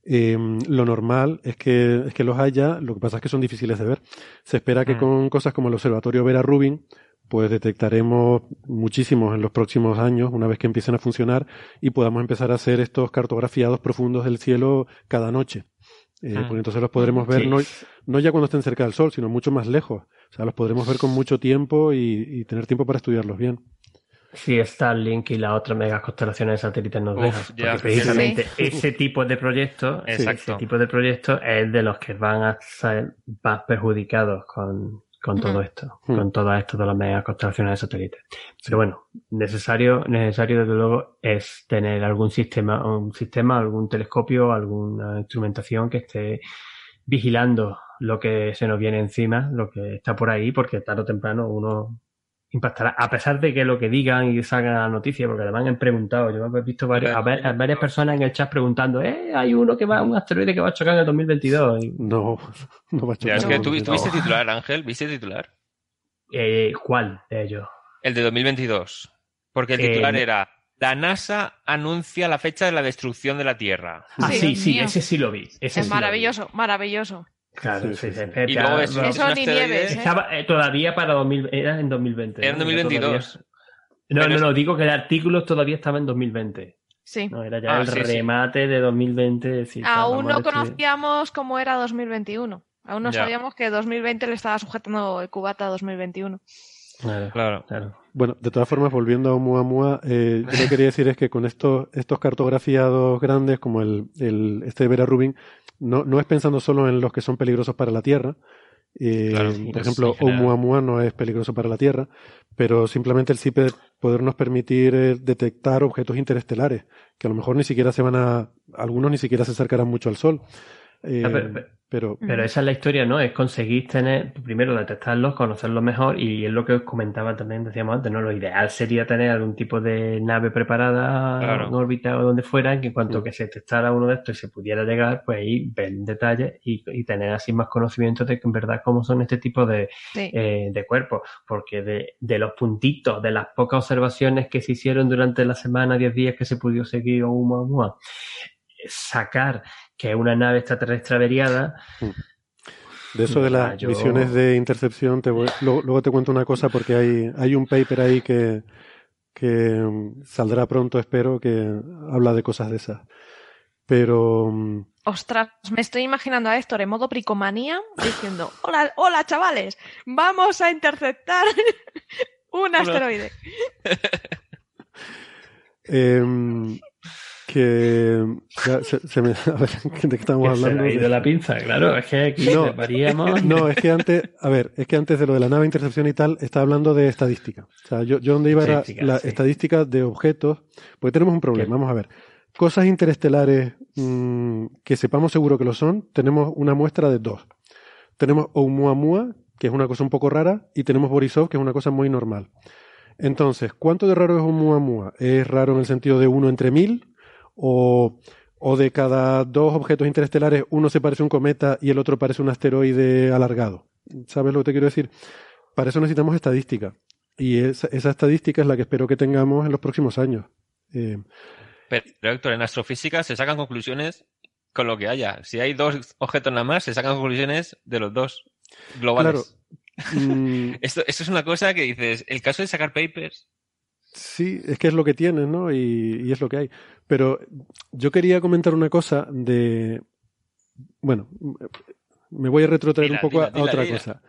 Eh, lo normal es que, es que los haya, lo que pasa es que son difíciles de ver. Se espera que Mm. con cosas como el Observatorio Vera Rubin, pues detectaremos muchísimos en los próximos años, una vez que empiecen a funcionar, y podamos empezar a hacer estos cartografiados profundos del cielo cada noche. Eh, Mm. Porque entonces los podremos ver Sí. no, no ya cuando estén cerca del Sol, sino mucho más lejos. O sea, los podremos ver con mucho tiempo y, y tener tiempo para estudiarlos bien. Si Starlink y las otras megas constelaciones de satélites nos Uf, dejan. precisamente Sí. ese tipo de proyectos, Exacto. ese tipo de proyectos es de los que van a ser más perjudicados con, con todo esto, Mm. con todo esto de las megas constelaciones de satélites. Pero bueno, necesario, necesario desde luego es tener algún sistema, un sistema, algún telescopio, alguna instrumentación que esté vigilando lo que se nos viene encima, lo que está por ahí, porque tarde o temprano uno impactará, a pesar de que lo que digan y salgan la noticia, porque además han preguntado, yo he visto varios- a, ver- a varias personas en el chat preguntando, eh, hay uno que va, un asteroide que va a chocar en el 2022. Y, No, no va a chocar. es que tú, tuviste titular, Ángel, ¿viste titular? eh, ¿Cuál de ellos? El de 2022. Porque el Eh, titular no. era La NASA anuncia la fecha de la destrucción de la Tierra. Ah, Sí, sí, mío. ese sí lo vi. Ese Es sí lo vi. maravilloso, maravilloso. Claro, Sí, sí, sí. Y luego es- no, es Eso ni nieves, ¿eh? estaba eh, todavía para 2000, era en 2020. Era en ¿no? Ya 2022. todavía- No, no, es- no, digo que el artículo todavía estaba en 2020. Sí. No, era ya Ah, el sí, sí. remate de 2020. sí, claro, Aún no conocíamos cómo era 2021. Aún no Ya. sabíamos que 2020 le estaba sujetando el cubata a 2021. Claro, Claro. claro. Bueno, de todas formas, volviendo a Oumuamua, eh, yo lo que quería decir es que con estos, estos cartografiados grandes, como el, el este de Vera Rubin, no, no es pensando solo en los que son peligrosos para la Tierra. Eh, Claro, por es ejemplo. Oumuamua no es peligroso para la Tierra, pero simplemente el CIPE podernos permitir eh, detectar objetos interestelares, que a lo mejor ni siquiera se van a, algunos ni siquiera se acercarán mucho al Sol. Eh, Ah, pero- pero- pero Pero esa es la historia, ¿no? Es conseguir tener, primero detectarlos, conocerlos mejor y es lo que os comentaba también, decíamos antes, ¿no? Lo ideal sería tener algún tipo de nave preparada Claro. en órbita o donde fuera, en que en cuanto que se detectara uno de estos y se pudiera llegar, pues ahí ver en detalle y, y tener así más conocimiento de que en verdad cómo son este tipo de, Sí. eh, de cuerpos, porque de, de los puntitos, de las pocas observaciones que se hicieron durante la semana, 10 días que se pudo seguir Oumuamua, sacar que es una nave extraterrestre averiada, De eso de las yo- misiones de intercepción, te voy- luego, luego te cuento una cosa porque hay, hay un paper ahí que, que mm, saldrá pronto, espero, que habla de cosas de esas. Pero mm, Ostras, me estoy imaginando a Héctor en modo bricomanía diciendo, hola, hola chavales, vamos a interceptar [LAUGHS] un asteroide. [LAUGHS] em, que ya se, se me [LAUGHS] a ver de qué estamos se hablando le ha ido la pinza, claro. Es que aquí No. no es que antes a ver es que antes de lo de la nave intercepción y tal estaba hablando de estadística o sea yo, yo donde iba era la sí. estadística de objetos porque tenemos un problema vamos a ver cosas interestelares mm, que sepamos seguro que lo son tenemos una muestra de dos tenemos Oumuamua que es una cosa un poco rara y tenemos Borisov que es una cosa muy normal entonces ¿cuánto de raro es Oumuamua? ¿es raro en el sentido de uno entre mil? O, o de cada dos objetos interestelares uno se parece a un cometa y el otro parece un asteroide alargado. ¿Sabes lo que te quiero decir? Para eso necesitamos estadística. Y esa, esa estadística es la que espero que tengamos en los próximos años. Eh, Pero, pero, Héctor, en astrofísica se sacan conclusiones con lo que haya. Si hay dos objetos nada más, se sacan conclusiones de los dos globales. mm, [LAUGHS] Esto, esto es una cosa que dices, el caso de sacar papers, sí, es que es lo que tienen, ¿no? Y, y es lo que hay. Pero yo quería comentar una cosa de... Bueno, me voy a retrotraer Dila, un poco a- dila, a, dila, otra cosa.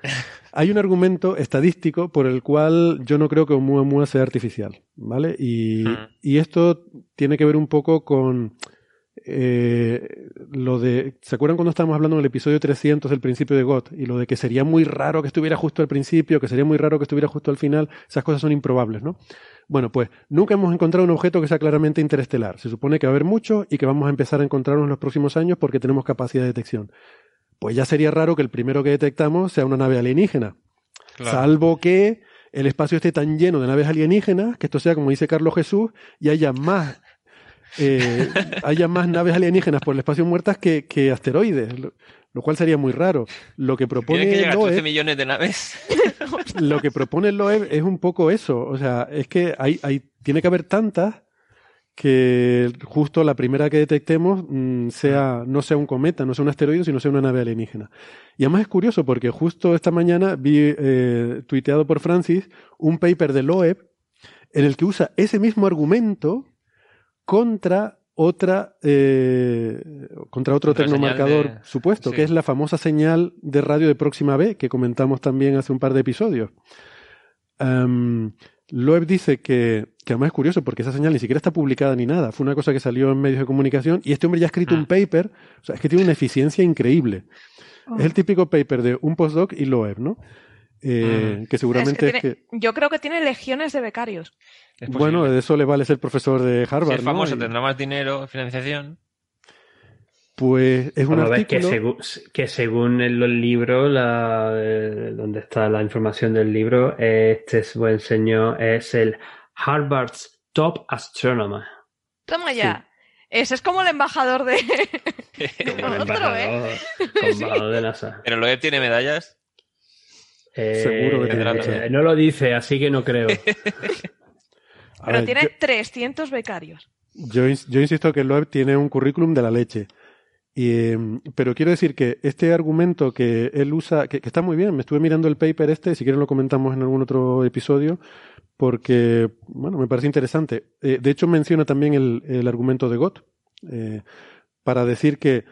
Hay un argumento estadístico por el cual yo no creo que Oumuamua sea artificial, ¿vale? Y, Hmm. y esto tiene que ver un poco con eh, lo de... ¿Se acuerdan cuando estábamos hablando en el episodio 300 del principio de GOT? Y lo de que sería muy raro que estuviera justo al principio, que sería muy raro que estuviera justo al final. Esas cosas son improbables, ¿no? Bueno, pues nunca hemos encontrado un objeto que sea claramente interestelar. Se supone que va a haber mucho y que vamos a empezar a encontrarnos en los próximos años porque tenemos capacidad de detección. Pues ya sería raro que el primero que detectamos sea una nave alienígena. Claro. Salvo que el espacio esté tan lleno de naves alienígenas que esto sea, como dice Carlos Jesús, y haya más, eh, haya más naves alienígenas por el espacio muertas que, que asteroides, lo, lo cual sería muy raro. Lo que que propone llegar a 13 Loeb, millones de naves. [LAUGHS] lo que propone Loeb es un poco eso. O sea, es que hay, hay, tiene que haber tantas que justo la primera que detectemos mm, sea, no sea un cometa, no sea un asteroide, sino sea una nave alienígena. Y además es curioso porque justo esta mañana vi eh, tuiteado por Francis un paper de Loeb en el que usa ese mismo argumento contra otra eh, contra otro Otra tecnomarcador de- supuesto, sí. que es la famosa señal de radio de próxima B que comentamos también hace un par de episodios. Em, Loeb dice que, que además es curioso porque esa señal ni siquiera está publicada ni nada. Fue una cosa que salió en medios de comunicación y este hombre ya ha escrito Mm. un paper. O sea, es que tiene una eficiencia increíble. Oh. Es el típico paper de un postdoc y Loeb, ¿no? Eh, Mm. Que seguramente Es es que que, tiene- Yo creo que tiene legiones de becarios. Es bueno, de eso le vale ser profesor de si Harvard, es famoso, ¿no? Y, tendrá más dinero, financiación. Pues es un ves que, artículo. segu- que según en los libros, la, eh, donde está la información del libro, este buen señor es el Harvard's Top Astronomer. Toma ya. Ese es como el embajador de. [LAUGHS] [LAUGHS] Como el Otro, embajador, como embajador [LAUGHS] de NASA. Pero Loeb tiene medallas. Eh, Seguro que tiene eh, no lo dice, así que no creo. [LAUGHS] Pero ver, tiene yo- 300 becarios. Yo, ins- yo insisto que Loeb tiene un currículum de la leche. Y, eh, pero quiero decir que este argumento que él usa, que, que está muy bien, me estuve mirando el paper este, si quieren lo comentamos en algún otro episodio, porque, bueno, me parece interesante. Eh, de hecho, menciona también el, el argumento de Gott, eh, para decir que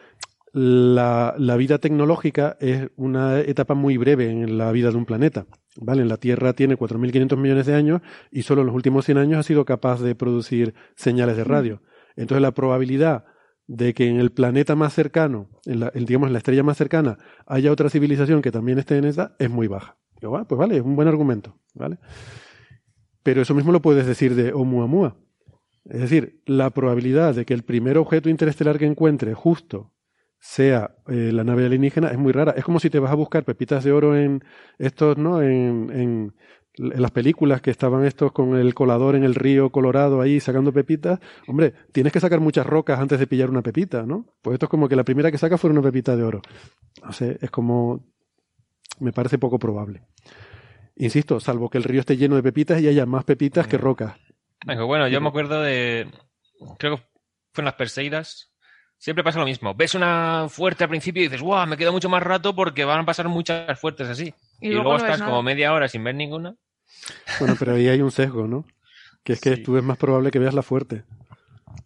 la, la vida tecnológica es una etapa muy breve en la vida de un planeta. ¿Vale? La Tierra tiene 4.500 millones de años y solo en los últimos 100 años ha sido capaz de producir señales de radio. Entonces la probabilidad de que en el planeta más cercano, en la, en, digamos en la estrella más cercana, haya otra civilización que también esté en esa, es muy baja. Yo, "Ah, pues vale, es un buen argumento, ¿vale? Pero eso mismo lo puedes decir de Oumuamua. Es decir, la probabilidad de que el primer objeto interestelar que encuentre justo sea eh, la nave alienígena es muy rara. Es como si te vas a buscar pepitas de oro en estos, ¿no? En, en, en las películas que estaban estos con el colador en el río Colorado ahí sacando pepitas. Hombre, tienes que sacar muchas rocas antes de pillar una pepita, ¿no? Pues esto es como que la primera que saca fuera una pepita de oro. No sé, es como... Me parece poco probable. Insisto, salvo que el río esté lleno de pepitas y haya más pepitas que rocas. Bueno, yo me acuerdo de. Creo que fue en las Perseidas. Siempre pasa lo mismo. Ves una fuerte al principio y dices, ¡guau! Me quedo mucho más rato porque van a pasar muchas fuertes así. Y Y, luego luego, no ves estás como media hora sin ver ninguna. Bueno, pero ahí hay un sesgo, ¿no? Que es que Sí. tú es más probable que veas la fuerte.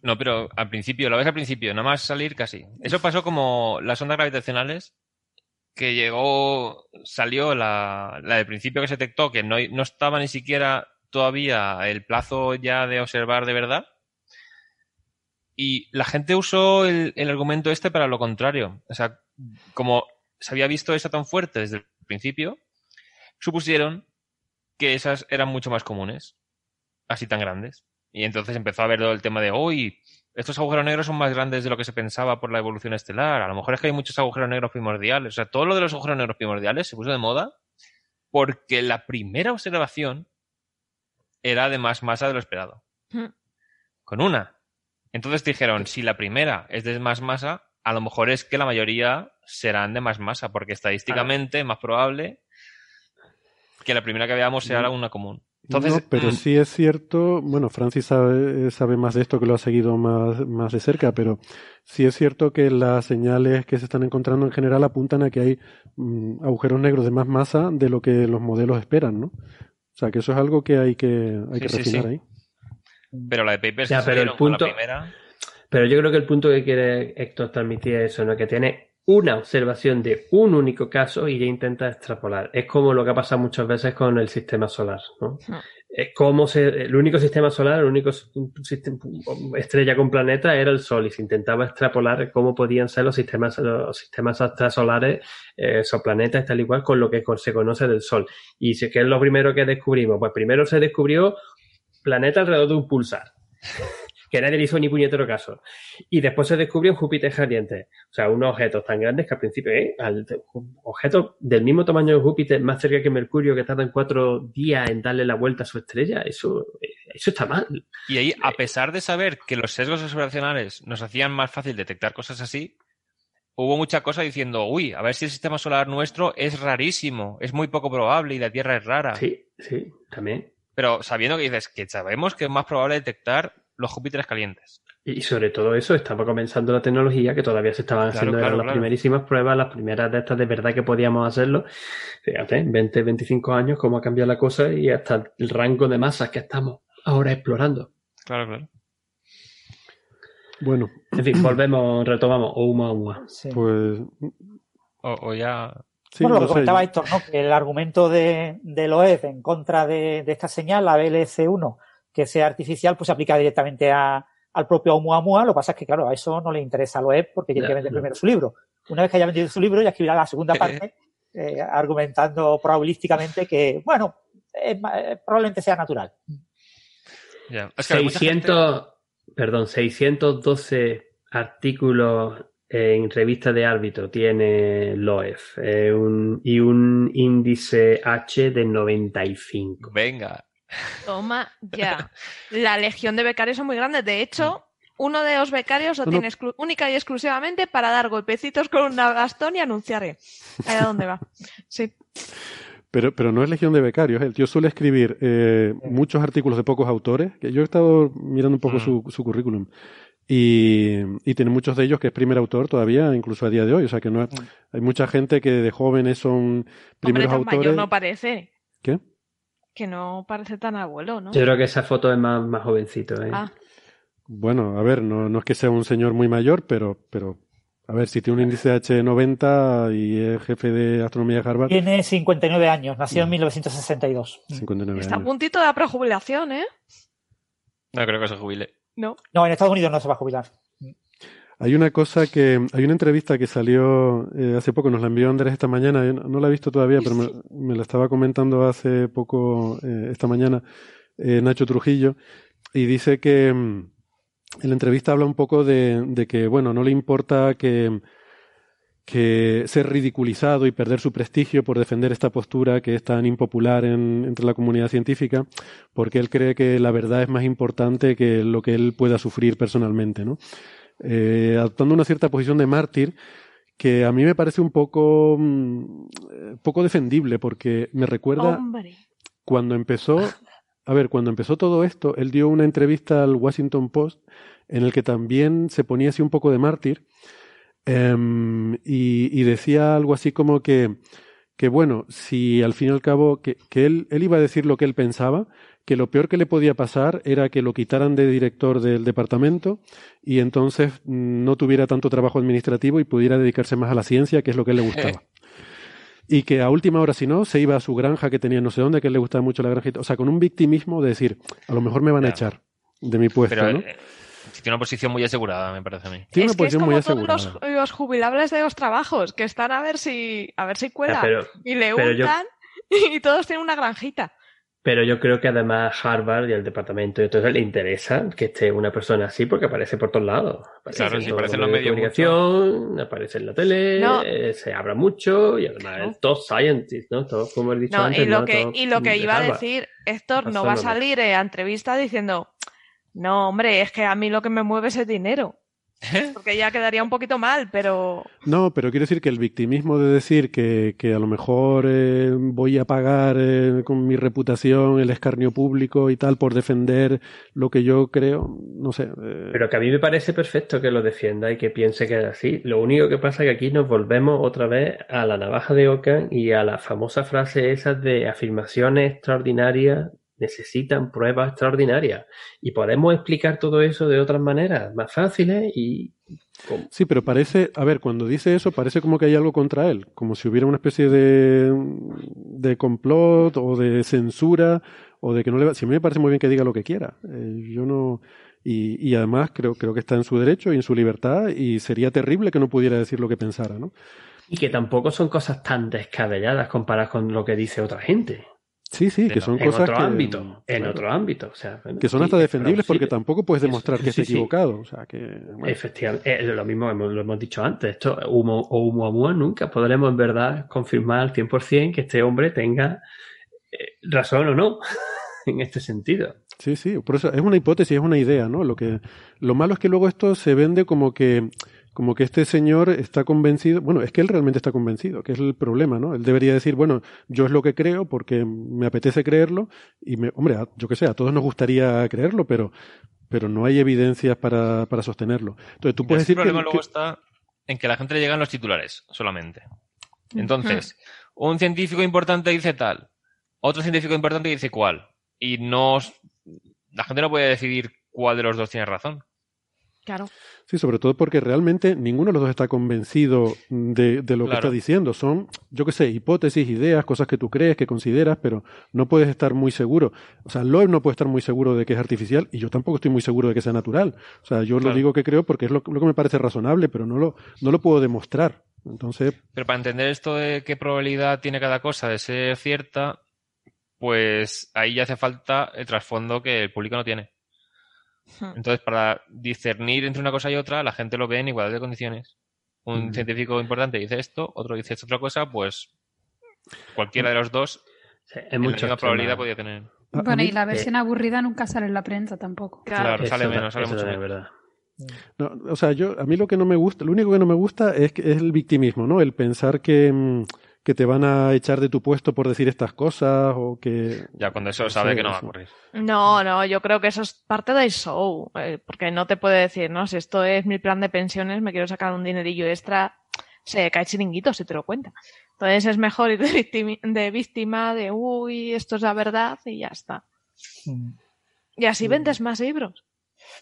No, pero al principio, lo ves al principio, nada más salir casi. Eso pasó como las ondas gravitacionales, que llegó, salió la, la del principio que se detectó, que no, no estaba ni siquiera todavía el plazo ya de observar de verdad. Y la gente usó el, el argumento este para lo contrario. O sea, como se había visto eso tan fuerte desde el principio, supusieron que esas eran mucho más comunes, así tan grandes. Y entonces empezó a ver todo el tema de, hoy estos agujeros negros son más grandes de lo que se pensaba por la evolución estelar. A lo mejor es que hay muchos agujeros negros primordiales. O sea, todo lo de los agujeros negros primordiales se puso de moda porque la primera observación era de más masa de lo esperado. Hmm. Con una. Entonces dijeron, si la primera es de más masa, a lo mejor es que la mayoría serán de más masa, porque estadísticamente es más probable que la primera que veamos sea una común. Entonces, no, pero mm, sí es cierto, bueno, Francis sabe, sabe más de esto que lo ha seguido más, más de cerca, pero sí es cierto que las señales que se están encontrando en general apuntan a que hay mm, agujeros negros de más masa de lo que los modelos esperan, ¿no? O sea, que eso es algo que hay que, hay que Sí, sí, refinar sí. ahí. Pero la de papers Ya, pero el punto- la primera. Pero yo creo que el punto que quiere Héctor transmitir es eso, ¿no? Que tiene una observación de un único caso y ya intenta extrapolar. Es como lo que ha pasado muchas veces con el sistema solar, ¿no? Es como se, el único sistema solar, el único sistema- estrella con planeta era el Sol y se intentaba extrapolar cómo podían ser los sistemas, los sistemas extrasolares, eh, exoplanetas, tal y cual, con lo que se conoce del Sol. Y si ¿qué es lo primero que descubrimos? Pues primero se descubrió planeta alrededor de un pulsar, [LAUGHS] que nadie le hizo ni puñetero caso. Y después se descubrió Júpiter caliente. O sea, unos objetos tan grandes que al principio, ¿eh? Al- objetos del mismo tamaño de Júpiter, más cerca que Mercurio, que tardan cuatro días en darle la vuelta a su estrella, eso, eso está mal. Y ahí, a pesar de saber que los sesgos observacionales nos hacían más fácil detectar cosas así, hubo mucha cosa diciendo, uy, a ver si el sistema solar nuestro es rarísimo, es muy poco probable y la Tierra es rara. Sí, sí, también. Pero sabiendo que dices que sabemos que es más probable detectar los Júpiteres calientes. Y sobre todo eso, estaba comenzando la tecnología, que todavía se estaban Claro, haciendo claro, eran las claro. primerísimas pruebas, las primeras de estas de verdad que podíamos hacerlo. Fíjate, 20, 25 años, cómo ha cambiado la cosa y hasta el rango de masas que estamos ahora explorando. Claro, claro. Bueno, En fin, volvemos, retomamos. Oumuamua. Sí. pues O, o ya. Sí, bueno, lo que comentaba Héctor, ¿no? Que el argumento de, de OEF en contra de, de esta señal, la BLC1, que sea artificial, pues se aplica directamente a, al propio Oumuamua. Lo que pasa es que, claro, a eso no le interesa a OEF porque tiene Ya, que vender ya. primero su libro. Una vez que haya vendido su libro, ya escribirá la segunda parte, eh, argumentando probabilísticamente que, bueno, eh, probablemente sea natural. ya. Es que hay mucha gente- 600, perdón, 612 artículos en revista de árbitro tiene LOEF eh, un- y un índice H de 95. Venga. Toma ya. [LAUGHS] La legión de becarios son muy grandes. De hecho, uno de los becarios lo No, tiene única y exclusivamente para dar golpecitos con un bastón y anunciar eh, a dónde va. [LAUGHS] Sí. Pero, pero no es legión de becarios. El tío suele escribir eh, muchos artículos de pocos autores. Que yo he estado mirando un poco Mm. su, su currículum. Y, y tiene muchos de ellos que es primer autor todavía, incluso a día de hoy. O sea que no es- hay mucha gente que de jóvenes son Hombre, primeros tan autores. mayor no parece. ¿Qué? Que no parece tan abuelo, ¿no? Yo creo que esa foto es más, más jovencito. ¿eh? Ah, Bueno, a ver, no, no es que sea un señor muy mayor, pero, pero a ver, si tiene un índice H90 y es jefe de astronomía de Harvard, Tiene 59 años, nació en 1962. 59 está a puntito de la prejubilación, ¿eh? No creo que se jubile. No. No, en Estados Unidos no se va a jubilar. Hay una cosa que, hay una entrevista que salió eh, hace poco, nos la envió Andrés esta mañana, yo no, no la he visto todavía, pero me, me la estaba comentando hace poco, eh, esta mañana, eh, Nacho Trujillo, y dice que mm, en la entrevista habla un poco de, de que, bueno, no le importa que, que ser ridiculizado y perder su prestigio por defender esta postura que es tan impopular en- entre la comunidad científica, porque él cree que la verdad es más importante que lo que él pueda sufrir personalmente, ¿no? Eh, adoptando una cierta posición de mártir que a mí me parece un poco, mm, eh, poco defendible, porque me recuerda Hombre. cuando empezó, a ver, cuando empezó todo esto, él dio una entrevista al Washington Post en el que también se ponía así un poco de mártir em, y, y decía algo así como que, que bueno, si al fin y al cabo, que, que él, él iba a decir lo que él pensaba, que lo peor que le podía pasar era que lo quitaran de director del departamento y entonces mm, no tuviera tanto trabajo administrativo y pudiera dedicarse más a la ciencia, que es lo que a él le gustaba. [LAUGHS] Y que a última hora, si no, se iba a su granja que tenía no sé dónde, que a él le gustaba mucho la todo. O sea, con un victimismo de decir, a lo mejor me van a echar de mi puesto, Pero ¿no? eh, Tiene una posición muy asegurada, me parece a mí. Tiene es una que es posición como muy todos asegurada. los, los jubilables de los trabajos, que están a ver si a ver si cuela. pero- y le pero yo- untan y todos tienen una granjita. Pero yo creo que además Harvard y el departamento y todo eso le interesa que esté una persona así porque aparece por todos lados. Aparece Claro, sí, aparece en los medios de comunicación, aparece en la tele, No. eh, se habla mucho y además No. es top scientist, ¿no? Todo como he dicho No, antes, y lo ¿no? que, y lo que iba a decir, Héctor no va a salir eh, a entrevista diciendo, no, hombre, es que a mí lo que me mueve es el dinero. Porque ya quedaría un poquito mal, pero No, pero quiero decir que el victimismo de decir que, que a lo mejor eh, voy a pagar eh, con mi reputación el escarnio público y tal por defender lo que yo creo, no sé. eh, Pero que a mí me parece perfecto que lo defienda y que piense que es así. Lo único que pasa es que aquí nos volvemos otra vez a la navaja de Ockham y a la famosa frase esa de afirmaciones extraordinarias necesitan pruebas extraordinarias. Y podemos explicar todo eso de otras maneras, más fáciles y... con- Sí, pero parece, a ver, cuando dice eso parece como que hay algo contra él, como si hubiera una especie de, de complot o de censura o de que no le va... Si a mí me parece muy bien que diga lo que quiera, eh, yo no... Y, y además creo, creo que está en su derecho y en su libertad y sería terrible que no pudiera decir lo que pensara, ¿no? Y que tampoco son cosas tan descabelladas comparadas con lo que dice otra gente. Sí, sí, que son en cosas otro que... ámbito, en otro ámbito. O sea, que son sí, hasta es defendibles porque tampoco puedes demostrar que Sí, esté equivocado. O sea, que... bueno. Efectivamente, eh, lo mismo hemos- lo hemos dicho antes. Esto, humo o Oumuamua, nunca podremos en verdad confirmar al 100% que este hombre tenga eh, razón o no [LAUGHS] en este sentido. Sí, sí, por eso es una hipótesis, es una idea, ¿no? Lo que lo malo es que luego esto se vende como que como que este señor está convencido, bueno, es que él realmente está convencido, que es el problema, ¿no? Él debería decir, bueno, yo es lo que creo porque me apetece creerlo y me, hombre, a- yo que sé, a todos nos gustaría creerlo, pero pero no hay evidencias para, para sostenerlo. Entonces tú puedes Ese decir que, problema luego que- está en que a la gente le llegan los titulares solamente. Entonces, un científico importante dice tal, otro científico importante dice cuál. Y no. La gente no puede decidir cuál de los dos tiene razón. Claro. Sí, sobre todo porque realmente ninguno de los dos está convencido de, de lo que está diciendo. Son, yo qué sé, hipótesis, ideas, cosas que tú crees, que consideras, pero no puedes estar muy seguro. O sea, Loeb no puede estar muy seguro de que es artificial y yo tampoco estoy muy seguro de que sea natural. O sea, yo lo digo que creo porque es lo, lo que me parece razonable, pero no lo, no lo puedo demostrar. Entonces, Pero para entender esto de qué probabilidad tiene cada cosa de ser cierta, pues ahí ya hace falta el trasfondo que el público no tiene. Hmm. Entonces, para discernir entre una cosa y otra, la gente lo ve en igualdad de condiciones. Un Mm. científico importante dice esto, otro dice esta otra cosa, pues cualquiera de los dos Sí, es en extrema. probabilidad podía tener. Bueno, y la versión aburrida nunca sale en la prensa tampoco. Claro, sale menos, sale mucho menos. verdad. No, o sea, yo, a mí lo que no me gusta, lo único que no me gusta es, que- es el victimismo, ¿no? El pensar que, mm, que te van a echar de tu puesto por decir estas cosas o que... Ya cuando eso sabe que no va a ocurrir. No, no, yo creo que eso es parte del show, eh, porque no te puede decir, no, si esto es mi plan de pensiones, me quiero sacar un dinerillo extra, se cae chiringuito si te lo cuenta. Entonces es mejor ir de, víctima, de, uy, esto es la verdad y ya está. Mm. Y así vendes más libros.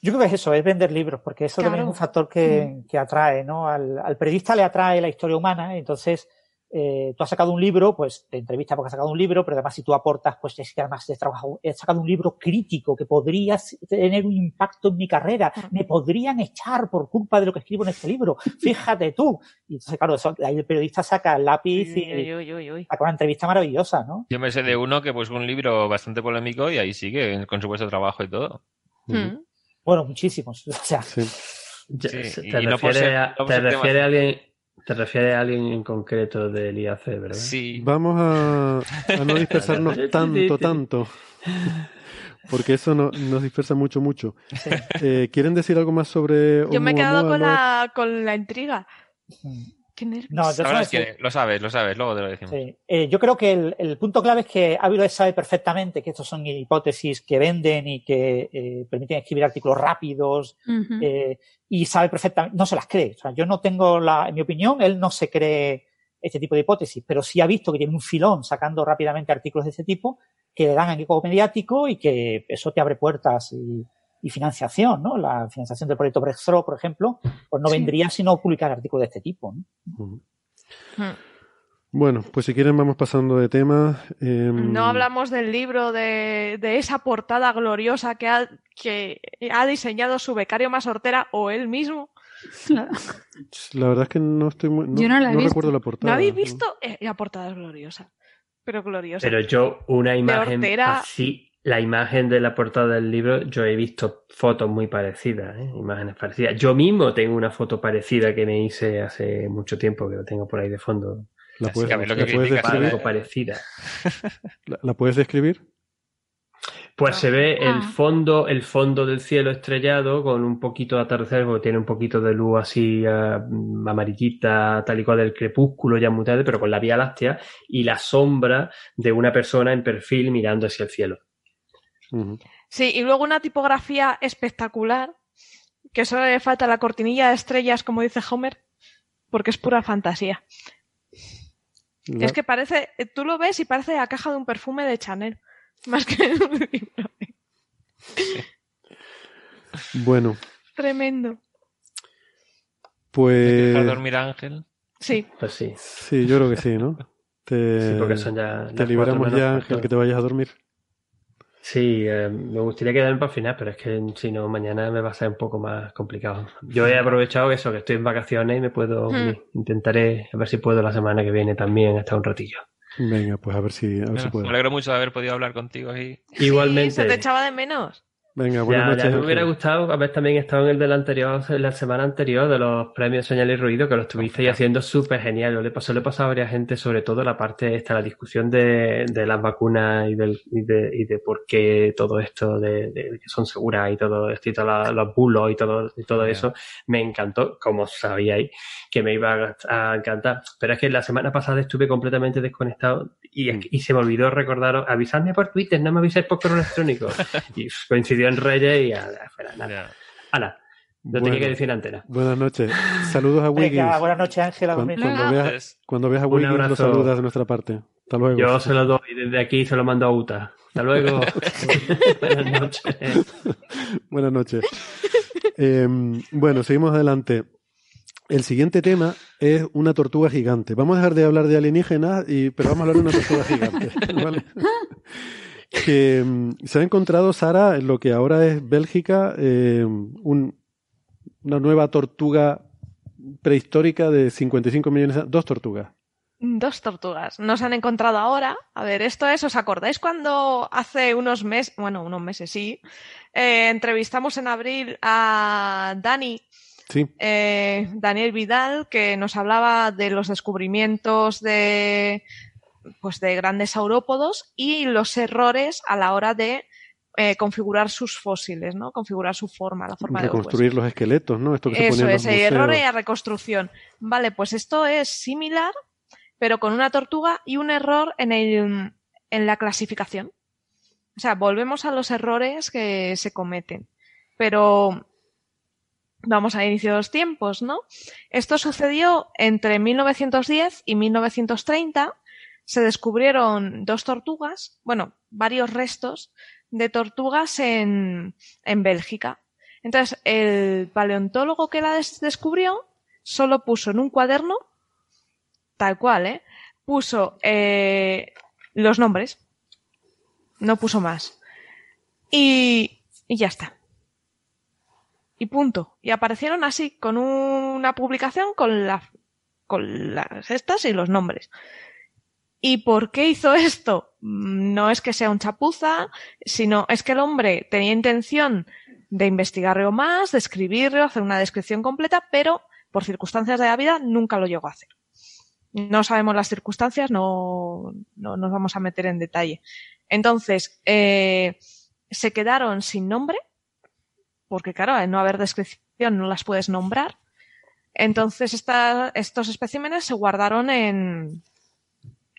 Yo creo que es eso, es vender libros, porque eso también es Claro. un factor que, que atrae, ¿no? Al, al periodista le atrae la historia humana, entonces eh, tú has sacado un libro, pues te entrevista porque has sacado un libro, pero además si tú aportas, pues es que además has, trabajado, has sacado un libro crítico que podría tener un impacto en mi carrera, me podrían echar por culpa de lo que escribo en este libro, [LAUGHS] fíjate tú. Y entonces, claro, eso- ahí el periodista saca el lápiz Uy, y uy, uy, uy. saca una entrevista maravillosa, ¿no? Yo me sé de uno que pues un libro bastante polémico y ahí sigue con su puesto de trabajo y todo. Hmm. Bueno, muchísimos. [LAUGHS] O sea, Sí. Y te no ser- no por te refieres a alguien te refieres a alguien en concreto del IAC, ¿verdad? Sí. Vamos a, a no [LAUGHS] dispersarnos tanto, tanto. Porque eso no, nos dispersa mucho, mucho. Eh, ¿Quieren decir algo más sobre Yo me he quedado con la, con la intriga. Qué nervios. no, yo Ahora solo es que lo sabes, lo sabes, luego te lo decimos. Sí. Eh, yo creo que el, el punto clave es que Avilés sabe perfectamente que estos son hipótesis que venden y que eh, permiten escribir artículos rápidos eh, y sabe perfectamente, no se las cree. O sea, yo no tengo la, en mi opinión, él no se cree este tipo de hipótesis, pero sí ha visto que tiene un filón sacando rápidamente artículos de este tipo que le dan equipo mediático y que eso te abre puertas y, y financiación, ¿no? La financiación del proyecto Breakthrough, por ejemplo, pues no Sí. vendría si no publicar artículos de este tipo, ¿no? Hmm. Bueno, pues si quieren vamos pasando de tema. em, No hablamos del libro, de, de esa portada gloriosa que ha, que ha diseñado su becario más hortera o él mismo. La verdad es que no estoy muy. No, Yo no la he visto. recuerdo la portada. ¿No habéis visto? Eh, la portada es gloriosa. Pero gloriosa. Pero yo, una imagen hortera- así, la imagen de la portada del libro, yo he visto fotos muy parecidas, ¿eh? imágenes parecidas. Yo mismo tengo una foto parecida que me hice hace mucho tiempo, que lo tengo por ahí de fondo. ¿La puedes, la que describir? Algo parecida. [LAUGHS] ¿La, la puedes describir? Pues se ve el Ah. fondo, el fondo del cielo estrellado con un poquito de atardecer, porque tiene un poquito de luz así eh, amarillita, tal y cual del crepúsculo ya muy tarde, pero con la Vía Láctea, y la sombra de una persona en perfil mirando hacia el cielo. Sí, y luego una tipografía espectacular, que solo le falta la cortinilla de estrellas, como dice Homer, porque es pura fantasía. Es que parece, tú lo ves y parece la caja de un perfume de Chanel, [LAUGHS] más que un libro. Bueno, Tremendo. pues. Dejar dormir a Ángel. Sí, Pues sí, Sí, yo creo que sí, ¿no? [LAUGHS] Te, sí, porque son ya. te liberamos ya, cuarto. Ángel, que te vayas a dormir. Sí, eh, me gustaría quedarme para el final, pero es que si no, mañana me va a ser un poco más complicado. Yo he aprovechado eso, que estoy en vacaciones y me puedo. Hmm. Intentaré a ver si puedo la semana que viene también, hasta un ratillo. Venga, pues a ver si, a ver si Me puedo. alegro mucho de haber podido hablar contigo y Igualmente. se te echaba de menos. Venga, buenas Ya, noches. ya me hubiera gustado haber también estado en el del anterior, en la semana anterior de los premios Señal y Ruido, que lo estuvisteis haciendo súper genial. Le pasó, le pasó a varias gente, sobre todo la parte esta, la discusión de, de las vacunas y, del, y, de, y de por qué todo esto de, de que son seguras y todo esto y todos los, los bulos y todo, y todo eso, me encantó, como sabíais que me iba a, a encantar. Pero es que la semana pasada estuve completamente desconectado y, Mm. y se me olvidó recordaros, avisadme por Twitter, no me aviséis por correo electrónico. [LAUGHS] y uf, en Reyes y ya, fuera, nada. Ala, lo Bueno. tenía que decir en antena. Buenas noches. Saludos a Wiggins. Venga, buenas noches, Ángela. Cuando, cuando veas, cuando veas a Un Wiggins, lo abrazo. saludas de nuestra parte. Hasta luego. Yo se lo doy desde aquí y se lo mando a Uta. Hasta luego. [LAUGHS] Buenas noches. Buenas noches. Eh, bueno, seguimos adelante. El siguiente tema es una tortuga gigante. Vamos a dejar de hablar de alienígenas, y, pero vamos a hablar de una tortuga gigante. [LAUGHS] ¿vale? Que mm, se ha encontrado, Sara, en lo que ahora es Bélgica, eh, un- una nueva tortuga prehistórica de 55 millones de Dos tortugas. Dos tortugas. Nos han encontrado ahora. A ver, esto es, ¿os acordáis cuando hace unos meses, bueno, unos meses sí, eh, entrevistamos en abril a Dani, Sí, eh, Daniel Vidal, que nos hablaba de los descubrimientos de, pues de grandes saurópodos y los errores a la hora de eh, configurar sus fósiles, ¿no? Configurar su forma, la forma de reconstruir los esqueletos, ¿no? Esto que se Eso ponía en es, eh, error y reconstrucción. Vale, pues esto es similar, pero con una tortuga y un error en, el, en la clasificación. O sea, volvemos a los errores que se cometen. Pero vamos a inicio de los tiempos, ¿no? Esto sucedió entre 1910 y 1930. Se descubrieron dos tortugas, bueno, varios restos de tortugas en, en Bélgica. Entonces, el paleontólogo que la des- descubrió solo puso en un cuaderno, tal cual, ¿eh? Puso eh, los nombres. No puso más. Y, y ya está. Y punto. Y aparecieron así, con una publicación con, la, con las estas y los nombres. ¿Y por qué hizo esto? Mm, No es que sea un chapuza, sino es que el hombre tenía intención de investigarlo más, de escribirlo, hacer una descripción completa, pero por circunstancias de la vida nunca lo llegó a hacer. No sabemos las circunstancias, no, no nos vamos a meter en detalle. Entonces, eh, se quedaron sin nombre, porque claro, al no haber descripción no las puedes nombrar. Entonces, estos especímenes se guardaron en,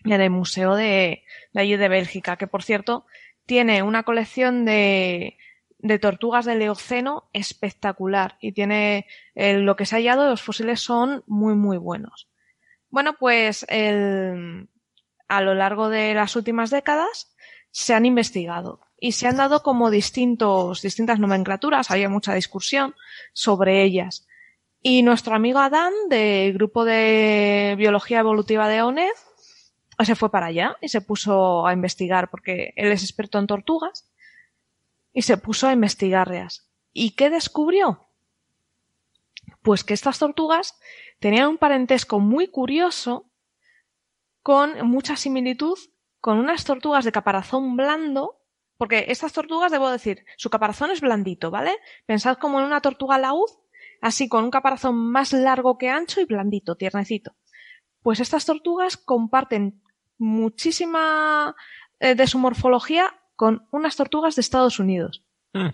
en el Museo de, de allí de Bélgica, que por cierto tiene una colección de, de tortugas del Eoceno espectacular y tiene eh, lo que se ha hallado, los fósiles son muy muy buenos. Bueno, pues el- a lo largo de las últimas décadas se han investigado y se han dado como distintos, distintas nomenclaturas, había mucha discusión sobre ellas. Y nuestro amigo Adán, del grupo de biología evolutiva de ONED, se fue para allá y se puso a investigar porque él es experto en tortugas y se puso a investigarlas. ¿Y qué descubrió? Pues que estas tortugas tenían un parentesco muy curioso con mucha similitud con unas tortugas de caparazón blando, porque estas tortugas, debo decir, su caparazón es blandito, ¿vale? Pensad como en una tortuga laúd, así con un caparazón más largo que ancho y blandito, tiernecito. Pues estas tortugas comparten muchísima eh, de su morfología con unas tortugas de Estados Unidos. Mm.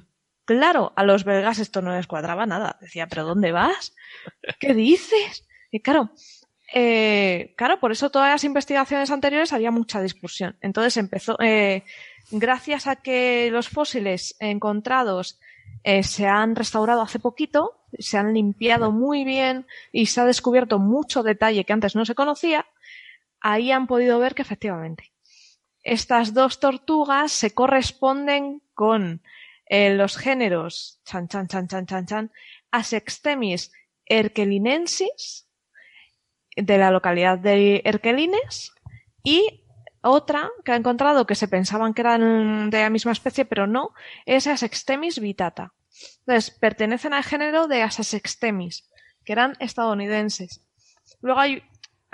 Claro, a los belgas esto no les cuadraba nada. Decía, ¿pero dónde vas? ¿Qué dices? Y claro, eh, claro, por eso todas las investigaciones anteriores había mucha discusión. Entonces empezó, eh, gracias a que los fósiles encontrados eh, se han restaurado hace poquito, se han limpiado muy bien y se ha descubierto mucho detalle que antes no se conocía, ahí han podido ver que efectivamente estas dos tortugas se corresponden con eh, los géneros Asextemis erkelinensis de la localidad de Erkelines y otra que ha encontrado que se pensaban que eran de la misma especie, pero no, es Asextemis vitata. Entonces, pertenecen al género de Asextemis, que eran estadounidenses. Luego hay,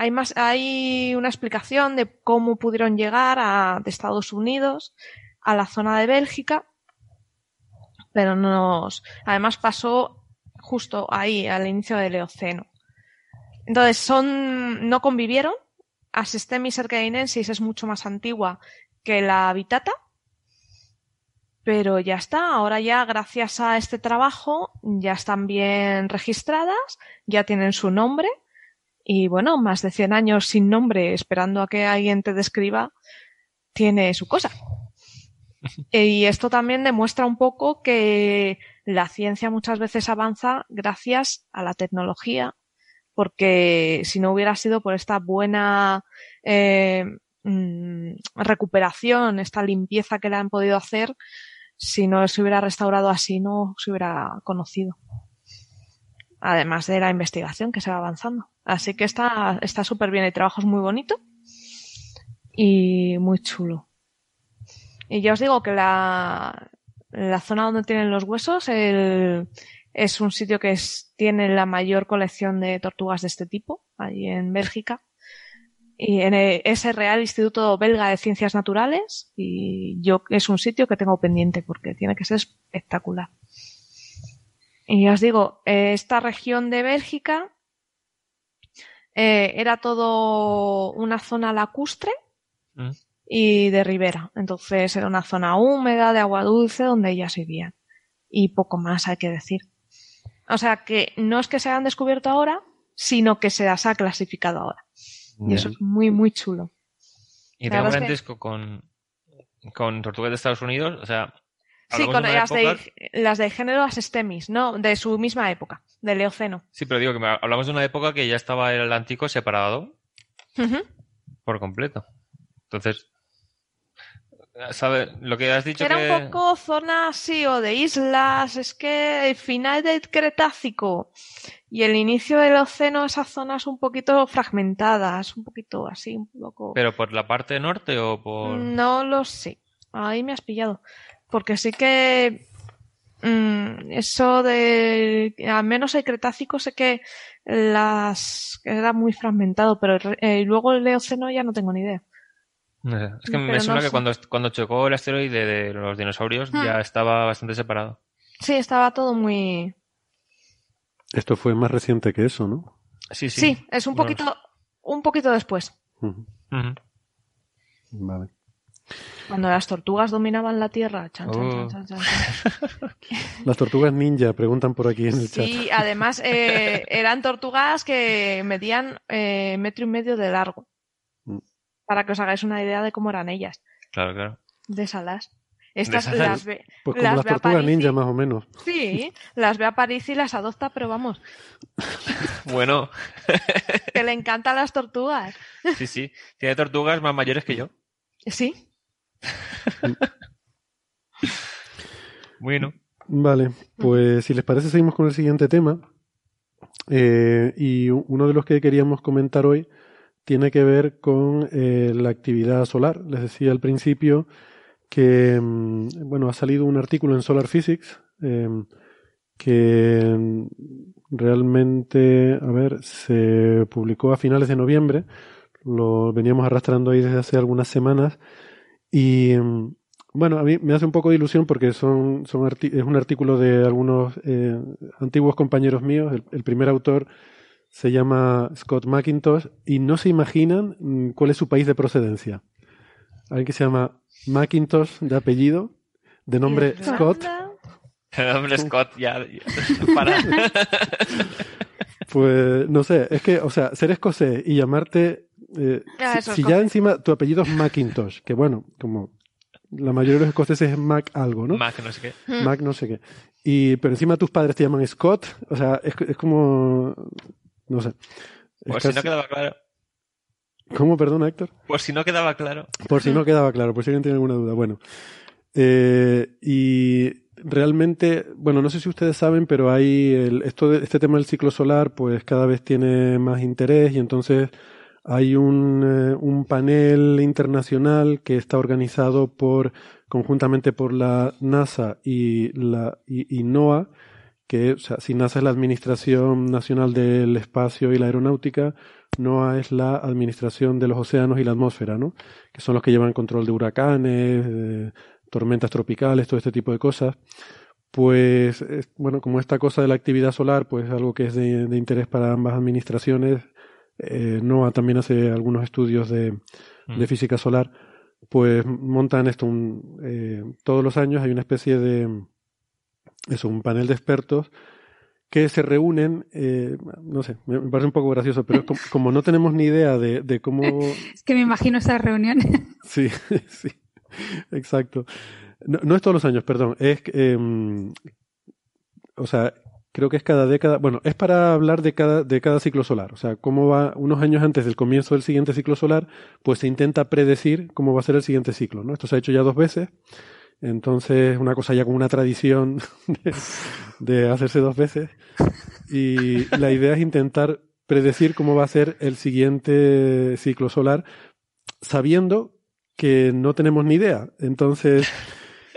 hay más, hay una explicación de cómo pudieron llegar a, de Estados Unidos a la zona de Bélgica, pero nos, además pasó justo ahí, al inicio del Eoceno. Entonces, son, no convivieron. Asestemis ercainensis es mucho más antigua que la habitata. Pero ya está, ahora ya gracias a este trabajo ya están bien registradas, ya tienen su nombre y bueno, más de 100 años sin nombre esperando a que alguien te describa, tiene su cosa. [LAUGHS] Y esto también demuestra un poco que la ciencia muchas veces avanza gracias a la tecnología, porque si no hubiera sido por esta buena eh, mm, recuperación, esta limpieza que le han podido hacer, si no se hubiera restaurado así, no se hubiera conocido. Además de la investigación que se va avanzando. Así que está está súper bien. El trabajo es muy bonito y muy chulo. Y ya os digo que la, la zona donde tienen los huesos el, es un sitio que es, tiene la mayor colección de tortugas de este tipo, allí en Bélgica. Y en el, es el Real Instituto Belga de Ciencias Naturales y yo es un sitio que tengo pendiente porque tiene que ser espectacular. Y ya os digo, esta región de Bélgica eh, era todo una zona lacustre Mm. y de ribera. Entonces era una zona húmeda, de agua dulce, donde ellas vivían. Y poco más hay que decir. O sea que no es que se hayan descubierto ahora, sino que se las ha clasificado ahora. Y eso es muy, muy chulo. Y tengo es que- parentesco con, con tortugas de Estados Unidos, o sea. Sí, con de las, época- de, las del género Asestemis, ¿no? De su misma época, del Eoceno. Sí, pero digo que hablamos de una época que ya estaba el Atlántico separado por completo. Entonces, ¿sabes? Lo que has dicho Era que... un poco zona así o de islas, es que el final del Cretácico y el inicio del Oceno, esas zonas un poquito fragmentadas, un poquito así, un poco... ¿Pero por la parte norte o por...? No lo sé. Ahí me has pillado. Porque sí que mm, eso de al menos el Cretácico sé que las era muy fragmentado, pero el eh, luego el Eoceno ya no tengo ni idea. No sé. Es que Pero me no suena que sé. cuando, cuando chocó el asteroide de los dinosaurios Hmm. ya estaba bastante separado. Sí, estaba todo muy Esto fue más reciente que eso, ¿no? Sí, sí. Sí, es un poquito un poquito después. Vale. Cuando las tortugas dominaban la Tierra. Chan, chan, Oh. chan, chan, chan, chan. [LAUGHS] Las tortugas ninja preguntan por aquí en el chat. Sí, además eh, [LAUGHS] eran tortugas que medían eh, metro y medio de largo. Mm. Para que os hagáis una idea de cómo eran ellas, Claro, claro. de salas. Estas esas- las ve, [LAUGHS] Pues como las las tortugas ninja, más o menos. Sí, las ve a París y las adopta, pero vamos, Bueno, que le encantan las tortugas. sí, sí. Tiene tortugas más mayores que yo. Sí, [LAUGHS] Bueno. Vale, pues si les parece seguimos con el siguiente tema. Eh, y uno de los que queríamos comentar hoy tiene que ver con eh, la actividad solar. Les decía al principio que, mm, bueno, ha salido un artículo en Solar Physics eh, que realmente, a ver, se publicó a finales de noviembre. Lo veníamos arrastrando ahí desde hace algunas semanas y mm, bueno, a mí me hace un poco de ilusión porque son, son es un artículo de algunos eh, antiguos compañeros míos. El, primer autor se llama Scott McIntosh y no se imaginan mm, cuál es su país de procedencia. Alguien que se llama McIntosh de apellido, de nombre Scott. [LAUGHS] De nombre Scott, ya. [LAUGHS] para. [LAUGHS] pues no sé, es que, o sea, ser escocés y llamarte. Eh, si, ya encima tu apellido es McIntosh, que bueno, como la mayoría de los escoceses es Mac algo, ¿no? Mac no sé qué. Hmm. Mac no sé qué. Y, pero encima tus padres te llaman Scott, o sea, es, es como, no sé. Por si no quedaba claro. ¿Cómo, perdón, Héctor? Por si no quedaba claro. Por si no quedaba claro, por si alguien tiene alguna duda. Bueno. Eh, y realmente, bueno, no sé si ustedes saben, pero hay el, esto de, este tema del ciclo solar, pues cada vez tiene más interés y entonces hay un, eh, un, panel internacional que está organizado por conjuntamente por la NASA y la y, NOAA, que o sea, si NASA es la Administración Nacional del Espacio y la Aeronáutica, NOAA es la Administración de los Océanos y la Atmósfera, ¿no? Que son los que llevan control de huracanes, tormentas tropicales, todo este tipo de cosas. Pues, bueno, como esta cosa de la actividad solar, pues algo que es de interés para ambas administraciones, eh, NOAA también hace algunos estudios de, de, mm. física solar, pues montan esto eh, todos los años hay una especie de es un panel de expertos que se reúnen, eh, no sé, me parece un poco gracioso, pero como, no tenemos ni idea de, de, cómo... [LAUGHS] Es que me imagino esas reuniones. [LAUGHS] Sí, [LAUGHS] sí, exacto. No, no, es todos los años, perdón, es, eh, o sea, creo que es cada década, bueno, es para hablar de cada, de cada ciclo solar, o sea, cómo va unos años antes del comienzo del siguiente ciclo solar, pues se intenta predecir cómo va a ser el siguiente ciclo, ¿no? Esto se ha hecho ya dos veces, entonces una cosa ya como una tradición [LAUGHS] de, de hacerse dos veces, y la idea es intentar predecir cómo va a ser el siguiente ciclo solar, sabiendo que no tenemos ni idea. Entonces,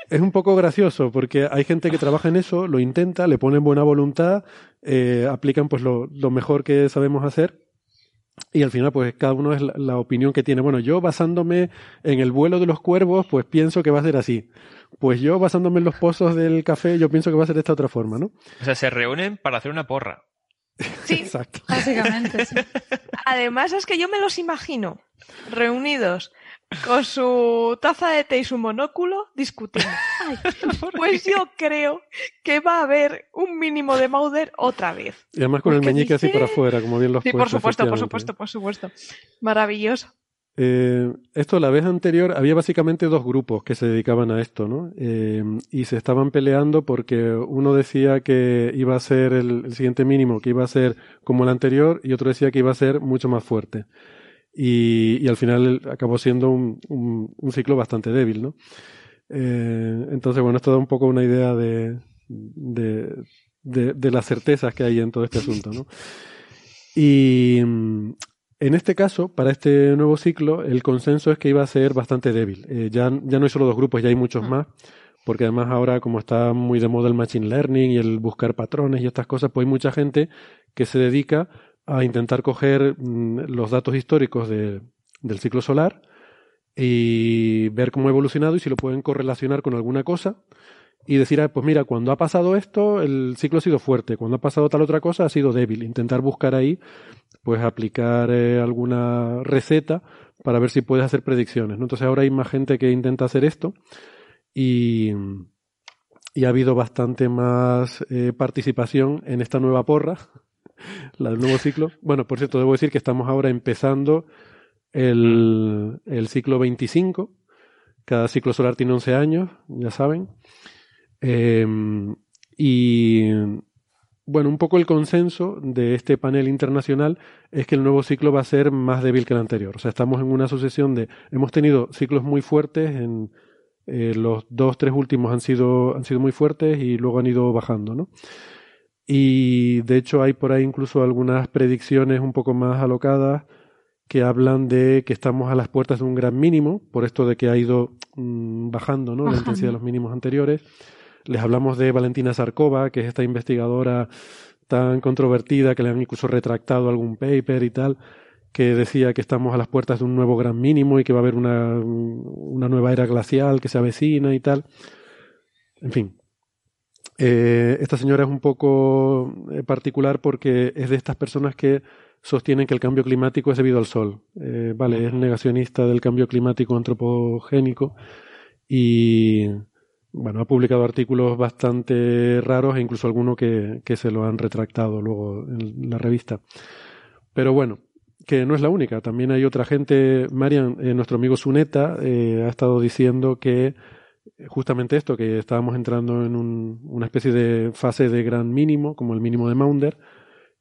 es un poco gracioso porque hay gente que trabaja en eso, lo intenta, le ponen buena voluntad, eh, aplican pues lo, lo, mejor que sabemos hacer y al final pues cada uno es la, opinión que tiene. Bueno, yo basándome en el vuelo de los cuervos pues pienso que va a ser así. Pues yo basándome en los pozos del café yo pienso que va a ser de esta otra forma, ¿no? O sea, se reúnen para hacer una porra. Sí, [LAUGHS] Exacto. básicamente. Sí. [LAUGHS] Además es que yo me los imagino reunidos con su taza de té y su monóculo discutiendo. [LAUGHS] pues yo creo que va a haber un mínimo de Mauder otra vez. Y además con el meñique así para afuera, como bien los Sí, por supuesto, por supuesto, por supuesto. Maravilloso. Eh, esto la vez anterior había básicamente dos grupos que se dedicaban a esto, ¿no? Eh, y se estaban peleando porque uno decía que iba a ser el, el, siguiente mínimo, que iba a ser como el anterior, y otro decía que iba a ser mucho más fuerte y, y al final acabó siendo un, un, un ciclo bastante débil, ¿no? Eh, entonces, bueno, esto da un poco una idea de, de, de, de, las certezas que hay en todo este asunto, ¿no? Y en este caso, para este nuevo ciclo, el consenso es que iba a ser bastante débil. Eh, ya, ya no hay solo dos grupos, ya hay muchos más, porque además ahora como está muy de moda el machine learning y el buscar patrones y estas cosas, pues hay mucha gente que se dedica a intentar coger mm, los datos históricos de, del ciclo solar y ver cómo ha evolucionado y si lo pueden correlacionar con alguna cosa y decir, ah, pues mira, cuando ha pasado esto, el ciclo ha sido fuerte, cuando ha pasado tal otra cosa, ha sido débil. Intentar buscar ahí, pues aplicar eh, alguna receta para ver si puedes hacer predicciones. ¿no? Entonces ahora hay más gente que intenta hacer esto y, y ha habido bastante más eh, participación en esta nueva porra la del nuevo ciclo. Bueno, por cierto, debo decir que estamos ahora empezando el, el ciclo 25. Cada ciclo solar tiene 11 años, ya saben. Eh, y bueno, un poco el consenso de este panel internacional es que el nuevo ciclo va a ser más débil que el anterior. O sea, estamos en una sucesión de. Hemos tenido ciclos muy fuertes, en eh, los dos, tres últimos han sido, han sido muy fuertes y luego han ido bajando, ¿no? Y de hecho hay por ahí incluso algunas predicciones un poco más alocadas que hablan de que estamos a las puertas de un gran mínimo, por esto de que ha ido mm, bajando ¿no? la intensidad de los mínimos anteriores. Les hablamos de Valentina Sarkova, que es esta investigadora tan controvertida que le han incluso retractado algún paper y tal, que decía que estamos a las puertas de un nuevo gran mínimo y que va a haber una, una nueva era glacial que se avecina y tal. En fin. Eh, esta señora es un poco eh, particular porque es de estas personas que sostienen que el cambio climático es debido al sol. Eh, vale, es negacionista del cambio climático antropogénico y bueno, ha publicado artículos bastante raros e incluso alguno que, que se lo han retractado luego en la revista. Pero bueno, que no es la única. También hay otra gente. Marian, eh, nuestro amigo Suneta, eh, ha estado diciendo que justamente esto, que estábamos entrando en un- una especie de fase de gran mínimo, como el mínimo de Maunder,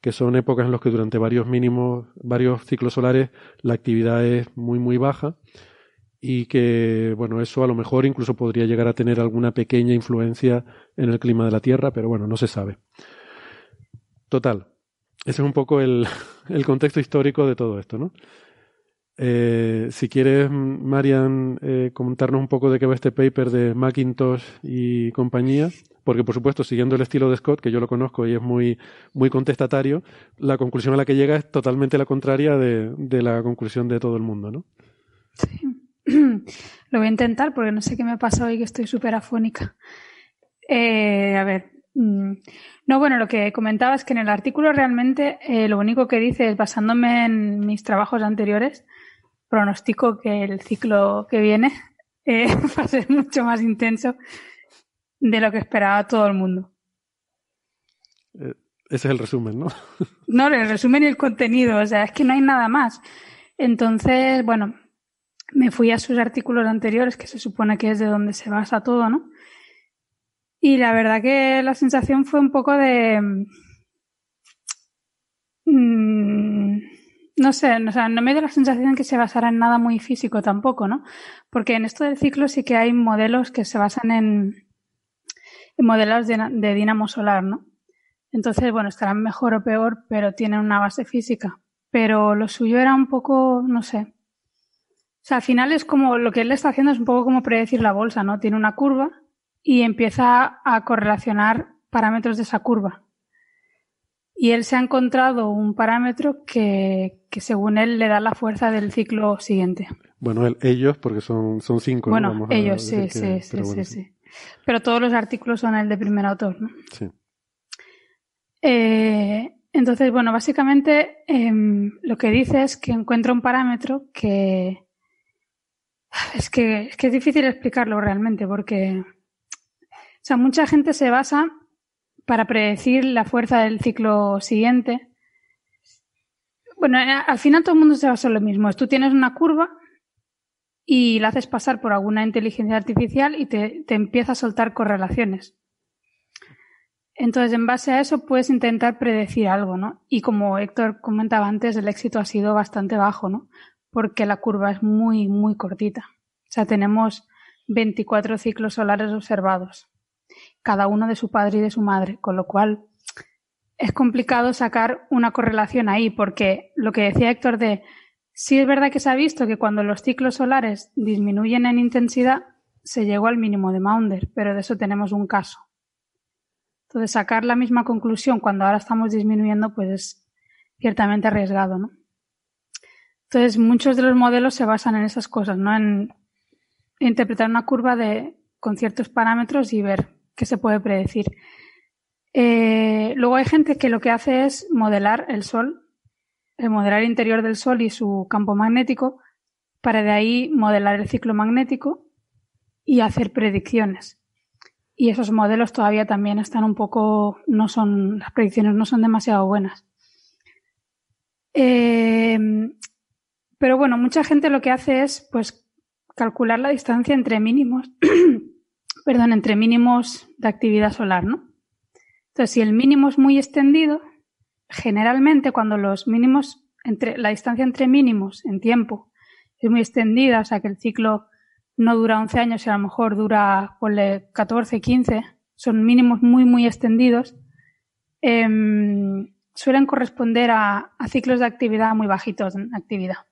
que son épocas en las que durante varios mínimos, varios ciclos solares, la actividad es muy, muy baja y que, bueno, eso a lo mejor incluso podría llegar a tener alguna pequeña influencia en el clima de la Tierra, pero bueno, no se sabe. Total, ese es un poco el, [LAUGHS] el contexto histórico de todo esto, ¿no? Eh, si quieres, Marian, eh, comentarnos un poco de qué va este paper de Macintosh y compañía, porque por supuesto, siguiendo el estilo de Scott, que yo lo conozco y es muy, muy contestatario, la conclusión a la que llega es totalmente la contraria de, de la conclusión de todo el mundo, ¿no? [CLEARS THROAT] Lo voy a intentar porque no sé qué me pasa hoy que estoy súper afónica. Eh, a ver. mm, No, bueno, lo que comentaba es que en el artículo realmente eh, lo único que dice es, basándome en mis trabajos anteriores, pronostico que el ciclo que viene eh, [LAUGHS] va a ser mucho más intenso de lo que esperaba todo el mundo. Eh, ese es el resumen, ¿no? [LAUGHS] No, el resumen y el contenido, o sea, es que no hay nada más. Entonces, bueno, me fui a sus artículos anteriores, que se supone que es de donde se basa todo, ¿no? Y la verdad que la sensación fue un poco de... mm, no sé, o sea, no me dio la sensación que se basara en nada muy físico tampoco, ¿no? Porque en esto del ciclo sí que hay modelos que se basan en, en modelos de, de dinamo solar, ¿no? Entonces, bueno, estarán mejor o peor, pero tienen una base física. Pero lo suyo era un poco, no sé. O sea, al final es como, lo que él está haciendo es un poco como predecir la bolsa, ¿no? Tiene una curva y empieza a correlacionar parámetros de esa curva. Y él se ha encontrado un parámetro que, que según él le da la fuerza del ciclo siguiente. Bueno, el- ellos, porque son, son cinco. ¿no? Bueno, Vamos ellos, sí, que- sí, sí, bueno, sí, sí. Pero todos los artículos son el de primer autor, ¿no? sí. Eh, entonces, bueno, básicamente em, lo que dice es que encuentra un parámetro que es que, es que es difícil explicarlo realmente porque, o sea, mucha gente se basa para predecir la fuerza del ciclo siguiente. Bueno, eh, al final todo el mundo se basa en lo mismo. Tú tienes una curva y la haces pasar por alguna inteligencia artificial y te, te empieza a soltar correlaciones. Entonces, en base a eso puedes intentar predecir algo, ¿no? Y como Héctor comentaba antes, el éxito ha sido bastante bajo, ¿no? Porque la curva es muy, muy cortita. O sea, tenemos 24 ciclos solares observados, cada uno de su padre y de su madre, con lo cual es complicado sacar una correlación ahí, porque lo que decía Héctor de sí es verdad que se ha visto que cuando los ciclos solares disminuyen en intensidad, se llegó al mínimo de Maunder, pero de eso tenemos un caso. Entonces, sacar la misma conclusión cuando ahora estamos disminuyendo, pues es ciertamente arriesgado, ¿no? Entonces, muchos de los modelos se basan en esas cosas, ¿no? En interpretar una curva de, con ciertos parámetros y ver qué se puede predecir. Eh, luego hay gente que lo que hace es modelar el Sol, el modelar el interior del Sol y su campo magnético, para de ahí modelar el ciclo magnético y hacer predicciones. Y esos modelos todavía también están un poco, no son, las predicciones no son demasiado buenas. Eh, pero bueno, mucha gente lo que hace es, pues, calcular la distancia entre mínimos, [CLEARS THROAT] perdón, entre mínimos de actividad solar, ¿no? Entonces, si el mínimo es muy extendido, generalmente cuando los mínimos, entre, la distancia entre mínimos en tiempo es muy extendida, o sea que el ciclo no dura 11 años y a lo mejor dura, ponle 14, 15, son mínimos muy, muy extendidos, em, suelen corresponder a, ciclos de actividad muy bajitos en actividad.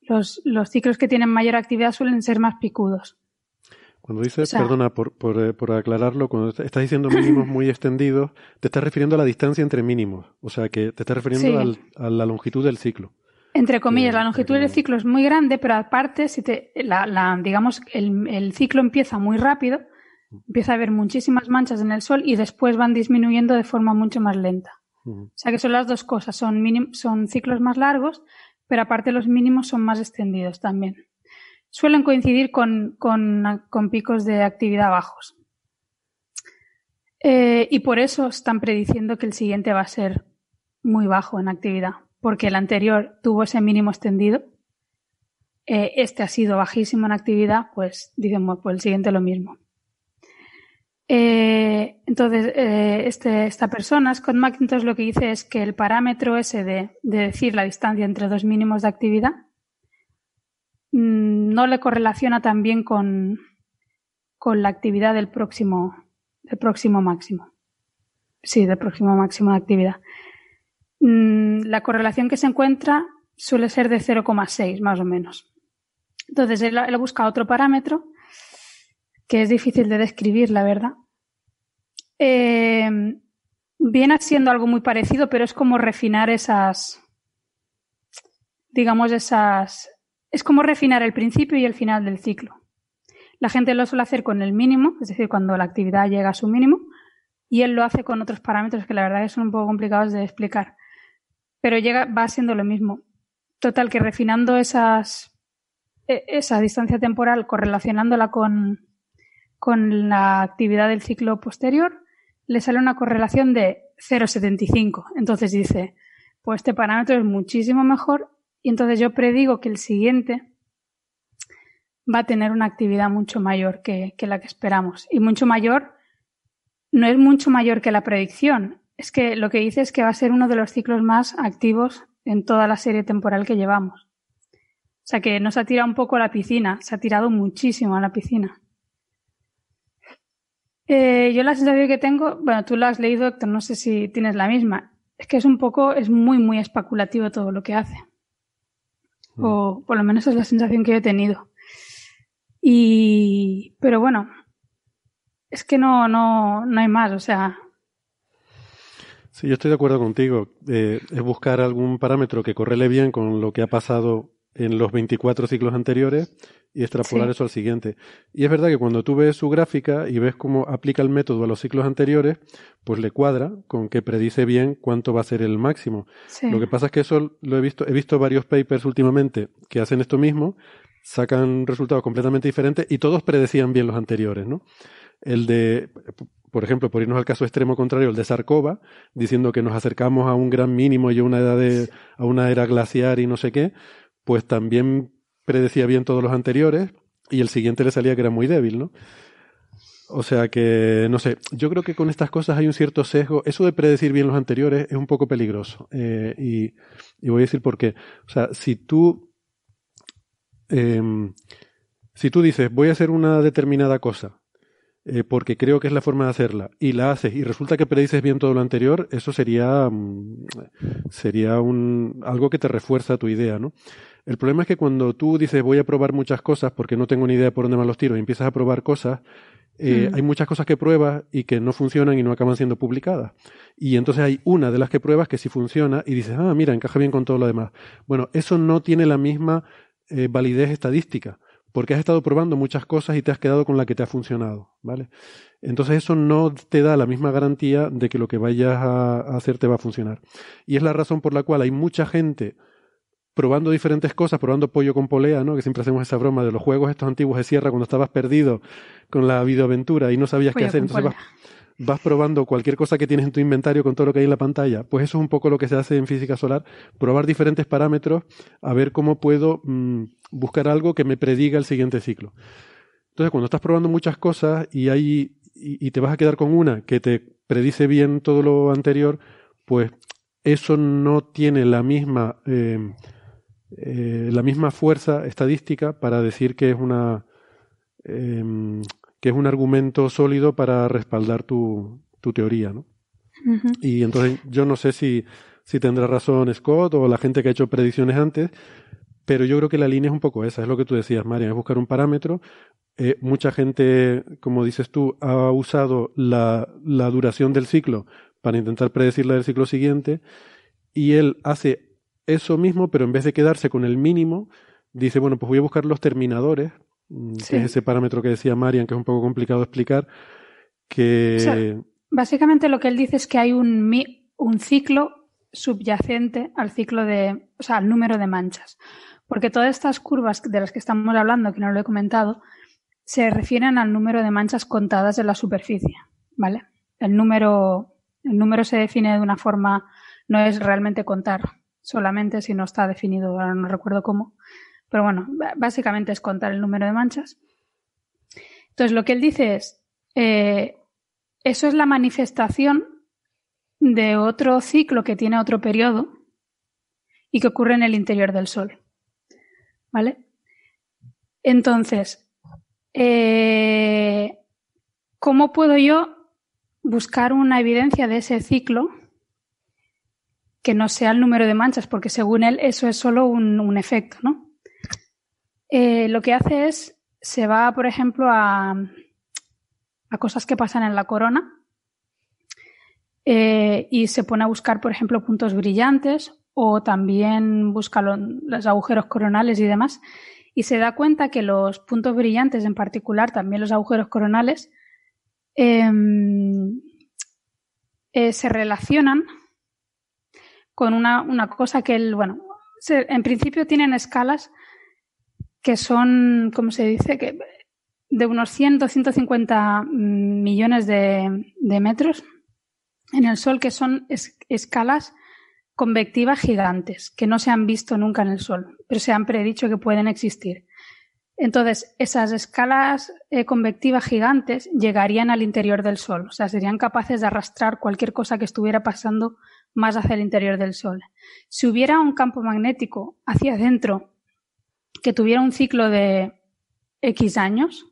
Los ciclos que tienen mayor actividad suelen ser más picudos. Cuando dices, O sea- perdona por, por, eh, por aclararlo, cuando est- estás diciendo mínimos muy extendidos, te estás refiriendo a la distancia entre mínimos. O sea, que te estás refiriendo Sí. al- a la longitud del ciclo. Entre comillas, la longitud del ciclo es muy grande, pero aparte, si te, la, la- digamos, el, el ciclo empieza muy rápido, empieza a haber muchísimas manchas en el sol y después van disminuyendo de forma mucho más lenta. O sea que son las dos cosas, son, mínim- son ciclos más largos, pero aparte los mínimos son más extendidos también. Suelen coincidir con, con- con picos de actividad bajos. Eh, y por eso están prediciendo que el siguiente va a ser muy bajo en actividad, porque el anterior tuvo ese mínimo extendido. eh, este ha sido bajísimo en actividad, pues dicen, pues el siguiente lo mismo. Eh, entonces, este, esta persona, Scott McIntosh, lo que dice es que el parámetro ese de, de decir la distancia entre dos mínimos de actividad no le correlaciona tan bien con, con la actividad del próximo, del próximo máximo. Sí, del próximo máximo de actividad. Mm, la correlación que se encuentra suele ser de 0,6 más o menos. Entonces, él, busca otro parámetro que es difícil de describir, la verdad. Eh, viene siendo algo muy parecido, pero es como refinar esas, digamos, esas, es como refinar el principio y el final del ciclo. La gente lo suele hacer con el mínimo, es decir, cuando la actividad llega a su mínimo, y él lo hace con otros parámetros que la verdad que son un poco complicados de explicar. Pero llega, va siendo lo mismo. Total, que refinando esas, e- esa distancia temporal, correlacionándola con, con la actividad del ciclo posterior, le sale una correlación de 0,75. Entonces dice, pues este parámetro es muchísimo mejor y entonces yo predigo que el siguiente va a tener una actividad mucho mayor que, la que esperamos. Y mucho mayor no es mucho mayor que la predicción. Es que lo que dice es que va a ser uno de los ciclos más activos en toda la serie temporal que llevamos. O sea que nos ha tirado un poco a la piscina, se ha tirado muchísimo a la piscina. Eh, yo la sensación que tengo, bueno, tú lo has leído, no sé si tienes la misma, es que es un poco, es muy, muy especulativo todo lo que hace. O por lo menos es la sensación que yo he tenido. Y, pero bueno, es que no, no, no hay más, o sea, Sí, yo estoy de acuerdo contigo. Eh, es buscar algún parámetro que correle bien con lo que ha pasado en los 24 ciclos anteriores y extrapolar Sí. eso al siguiente. Y es verdad que cuando tú ves su gráfica y ves cómo aplica el método a los ciclos anteriores, pues le cuadra con que predice bien cuánto va a ser el máximo. Sí. Lo que pasa es que eso lo he visto, he visto varios papers últimamente que hacen esto mismo, sacan resultados completamente diferentes y todos predecían bien los anteriores, ¿no? El de, por ejemplo, por irnos al caso extremo contrario, el de Sarkova, diciendo que nos acercamos a un gran mínimo y a una edad de, a una era glaciar y no sé qué, pues también predecía bien todos los anteriores y el siguiente le salía que era muy débil, ¿no? O sea que, no sé, yo creo que con estas cosas hay un cierto sesgo. Eso de predecir bien los anteriores es un poco peligroso. Eh, y, y voy a decir por qué. O sea, si tú, em, si tú dices, voy a hacer una determinada cosa, eh, porque creo que es la forma de hacerla, y la haces, y resulta que predices bien todo lo anterior, eso sería, mm, sería un, algo que te refuerza tu idea, ¿no? El problema es que cuando tú dices voy a probar muchas cosas porque no tengo ni idea por dónde van los tiros y empiezas a probar cosas, eh, Mm. hay muchas cosas que pruebas y que no funcionan y no acaban siendo publicadas. Y entonces hay una de las que pruebas que sí funciona y dices, ah, mira, encaja bien con todo lo demás. Bueno, eso no tiene la misma eh, validez estadística porque has estado probando muchas cosas y te has quedado con la que te ha funcionado, ¿vale? Entonces eso no te da la misma garantía de que lo que vayas a, a hacer te va a funcionar. Y es la razón por la cual hay mucha gente probando diferentes cosas, probando pollo con polea, ¿no? Que siempre hacemos esa broma de los juegos estos antiguos de sierra cuando estabas perdido con la videoaventura y no sabías qué hacer. Entonces vas, vas probando cualquier cosa que tienes en tu inventario con todo lo que hay en la pantalla. Pues eso es un poco lo que se hace en física solar, probar diferentes parámetros a ver cómo puedo mm, buscar algo que me prediga el siguiente ciclo. Entonces, cuando estás probando muchas cosas y, hay, y, y te vas a quedar con una que te predice bien todo lo anterior, pues eso no tiene la misma, eh, eh, la misma fuerza estadística para decir que es una eh, que es un argumento sólido para respaldar tu, tu teoría, ¿no? Y entonces yo no sé si, si tendrá razón Scott o la gente que ha hecho predicciones antes, pero yo creo que la línea es un poco esa, es lo que tú decías, Marian, es buscar un parámetro. Eh, mucha gente, como dices tú, ha usado la, la duración del ciclo para intentar predecir la del ciclo siguiente y él hace eso mismo, pero en vez de quedarse con el mínimo, dice, bueno, pues voy a buscar los terminadores, mm, Sí. que es ese parámetro que decía Marian, que es un poco complicado de explicar, que... O sea, básicamente lo que él dice es que hay un, mi- un ciclo subyacente al ciclo de, o sea, al número de manchas. Porque todas estas curvas de las que estamos hablando, que no lo he comentado, se refieren al número de manchas contadas en la superficie, ¿vale? El número, el número se define de una forma, no es realmente contar solamente, si no está definido, ahora no recuerdo cómo, pero bueno, básicamente es contar el número de manchas. Entonces, lo que él dice es, eh, eso es la manifestación de otro ciclo que tiene otro periodo y que ocurre en el interior del Sol. ¿Vale? Entonces, eh, ¿cómo puedo yo buscar una evidencia de ese ciclo que no sea el número de manchas? Porque según él eso es solo un, efecto, ¿no? Eh, lo que hace es, se va, por ejemplo, a, a cosas que pasan en la corona eh, y se pone a buscar, por ejemplo, puntos brillantes o también busca lo- los agujeros coronales y demás. Y se da cuenta que los puntos brillantes, en particular, también los agujeros coronales, em, eh, se relacionan con una, una cosa que él, bueno, en principio tienen escalas que son, ¿cómo se dice? Que de unos 100 o 150 millones de, de metros en el Sol, que son es- escalas convectivas gigantes, que no se han visto nunca en el Sol, pero se han predicho que pueden existir. Entonces, esas escalas eh, convectivas gigantes llegarían al interior del Sol, o sea, serían capaces de arrastrar cualquier cosa que estuviera pasando más hacia el interior del Sol. Si hubiera un campo magnético hacia adentro que tuviera un ciclo de X años,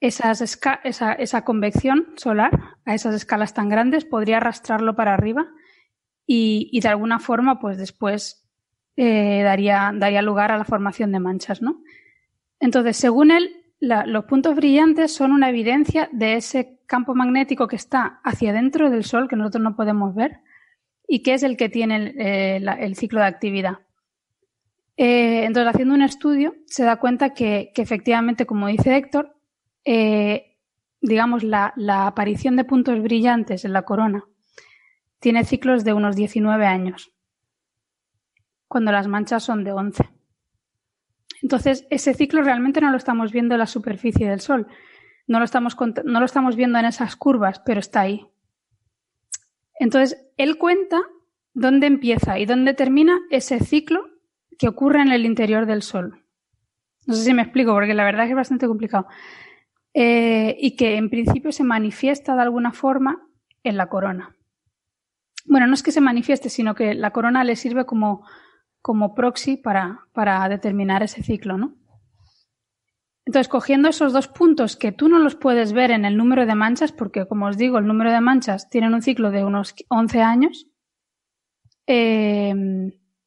esa, convección solar a esas escalas tan grandes podría arrastrarlo para arriba y, de alguna forma, pues después eh, daría, lugar a la formación de manchas, ¿no? Entonces, según él, los puntos brillantes son una evidencia de ese campo magnético que está hacia dentro del Sol, que nosotros no podemos ver, y que es el que tiene el, eh, ciclo de actividad. Eh, entonces, haciendo un estudio, se da cuenta que, efectivamente, como dice Héctor, eh, digamos, la, la aparición de puntos brillantes en la corona tiene ciclos de unos 19 años, cuando las manchas son de 11. Entonces, ese ciclo realmente no lo estamos viendo en la superficie del Sol, no lo estamos, no lo estamos viendo en esas curvas, pero está ahí. Entonces, él cuenta dónde empieza y dónde termina ese ciclo que ocurre en el interior del Sol. No sé si me explico, porque la verdad es que es bastante complicado. Eh, y que en principio se manifiesta de alguna forma en la corona. Bueno, no es que se manifieste, sino que la corona le sirve como, como proxy para, para determinar ese ciclo, ¿no? Entonces, cogiendo esos dos puntos que tú no los puedes ver en el número de manchas, porque como os digo, el número de manchas tienen un ciclo de unos 11 años, eh,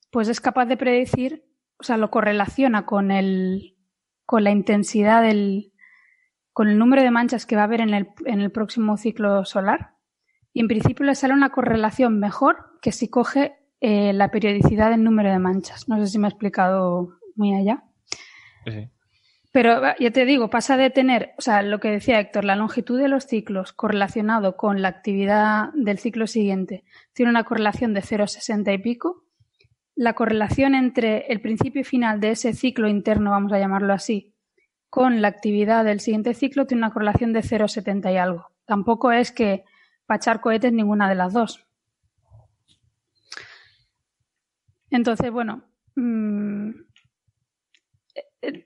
pues es capaz de predecir, o sea, lo correlaciona con el, con la intensidad del, con el número de manchas que va a haber en el, en el próximo ciclo solar. Y en principio le sale una correlación mejor que si coge eh, la periodicidad del número de manchas. No sé si me he explicado muy allá. Sí. Pero ya te digo, pasa de tener, o sea, lo que decía Héctor, la longitud de los ciclos correlacionado con la actividad del ciclo siguiente tiene una correlación de 0,60 y pico. La correlación entre el principio y final de ese ciclo interno, vamos a llamarlo así, con la actividad del siguiente ciclo tiene una correlación de 0,70 y algo. Tampoco es que para echar cohetes ninguna de las dos. Entonces, bueno, mmm,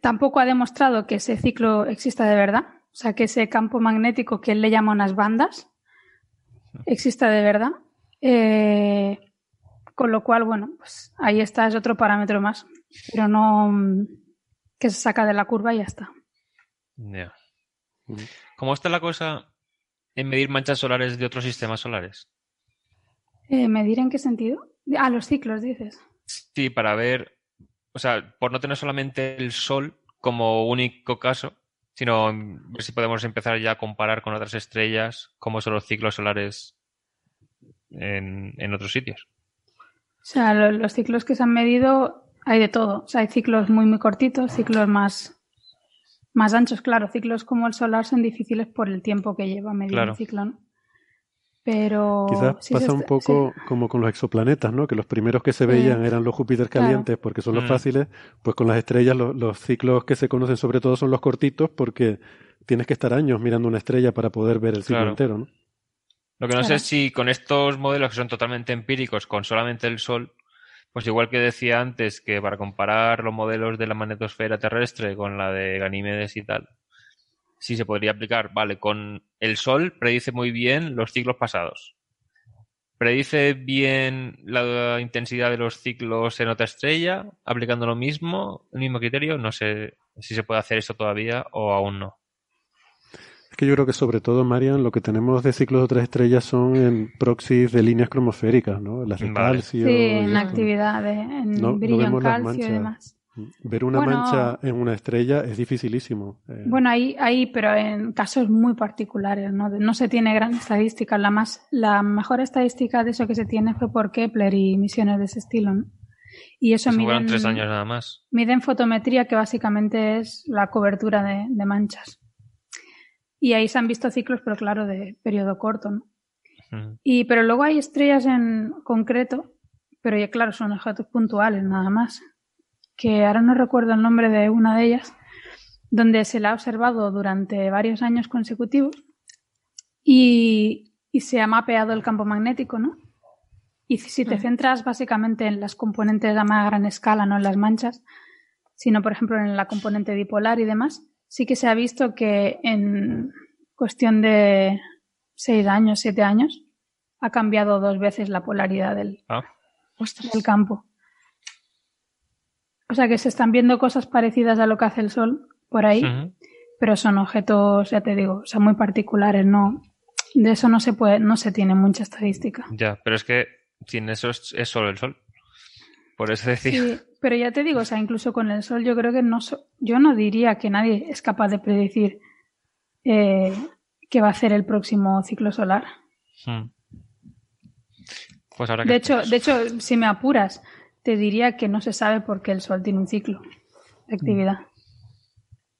tampoco ha demostrado que ese ciclo exista de verdad. O sea, que ese campo magnético que él le llama unas bandas exista de verdad. Eh, con lo cual, bueno, pues ahí está, es otro parámetro más. Pero no que se saca de la curva y ya está. Ya. ¿Cómo está la cosa en medir manchas solares de otros sistemas solares? Eh, ¿Medir en qué sentido? Ah, los ciclos, dices. Sí, para ver, o sea, por no tener solamente el Sol como único caso, sino ver si podemos empezar ya a comparar con otras estrellas cómo son los ciclos solares en, en otros sitios. O sea, lo- los ciclos que se han medido hay de todo. O sea, hay ciclos muy, muy cortitos, ciclos más, más anchos. Claro, ciclos como el solar son difíciles por el tiempo que lleva medir Claro. un ciclo, ¿no? Pero... Quizás sí pasa un poco como con los exoplanetas, ¿no? Que los primeros que se veían eran los Júpiter Claro. calientes porque son los Mm. fáciles, pues con las estrellas lo- los ciclos que se conocen sobre todo son los cortitos porque tienes que estar años mirando una estrella para poder ver el ciclo Claro. entero, ¿no? Lo que no sé es si con estos modelos que son totalmente empíricos, con solamente el Sol, pues igual que decía antes que para comparar los modelos de la magnetosfera terrestre con la de Ganímedes y tal, sí se podría aplicar, vale, con el Sol predice muy bien los ciclos pasados. Predice bien la intensidad de los ciclos en otra estrella, aplicando lo mismo, el mismo criterio. No sé si se puede hacer eso todavía o aún no. Es que yo creo que sobre todo, Marian, lo que tenemos de ciclos de otras estrellas son en proxies de líneas cromosféricas, ¿no? Las de Vale. calcio. Sí, y en eso. actividad, de, en No- en calcio y demás. Ver una Bueno. mancha en una estrella es dificilísimo. Eh, Bueno, ahí, ahí, pero en casos muy particulares, ¿no? No se tiene gran estadística. La más, la mejor estadística de eso que se tiene fue por Kepler y misiones de ese estilo, ¿no? Y eso miden, tres años nada más. miden fotometría, que básicamente es la cobertura de, de manchas. Y ahí se han visto ciclos, pero claro, de periodo corto, ¿no? Y, pero luego hay estrellas en concreto, pero ya claro, son objetos puntuales nada más. Que ahora no recuerdo el nombre de una de ellas, donde se la ha observado durante varios años consecutivos y, y se ha mapeado el campo magnético, ¿no? Y si te centras básicamente en las componentes a más gran escala, no en las manchas, sino por ejemplo en la componente dipolar y demás, sí que se ha visto que en cuestión de seis años, siete años, ha cambiado dos veces la polaridad del, Ah, del campo. O sea que se están viendo cosas parecidas a lo que hace el Sol por ahí, pero son objetos, ya te digo, o sea, muy particulares, no. De eso no se puede, no se tiene mucha estadística. Ya, pero es que sin eso es, es solo el Sol. Por eso decía. Sí, pero ya te digo, o sea, incluso con el Sol yo creo que no, so- yo no diría que nadie es capaz de predecir eh, qué va a hacer el próximo ciclo solar. Mm. Pues ahora que De hecho, de hecho, si me apuras, te diría que no se sabe por qué el Sol tiene un ciclo de actividad.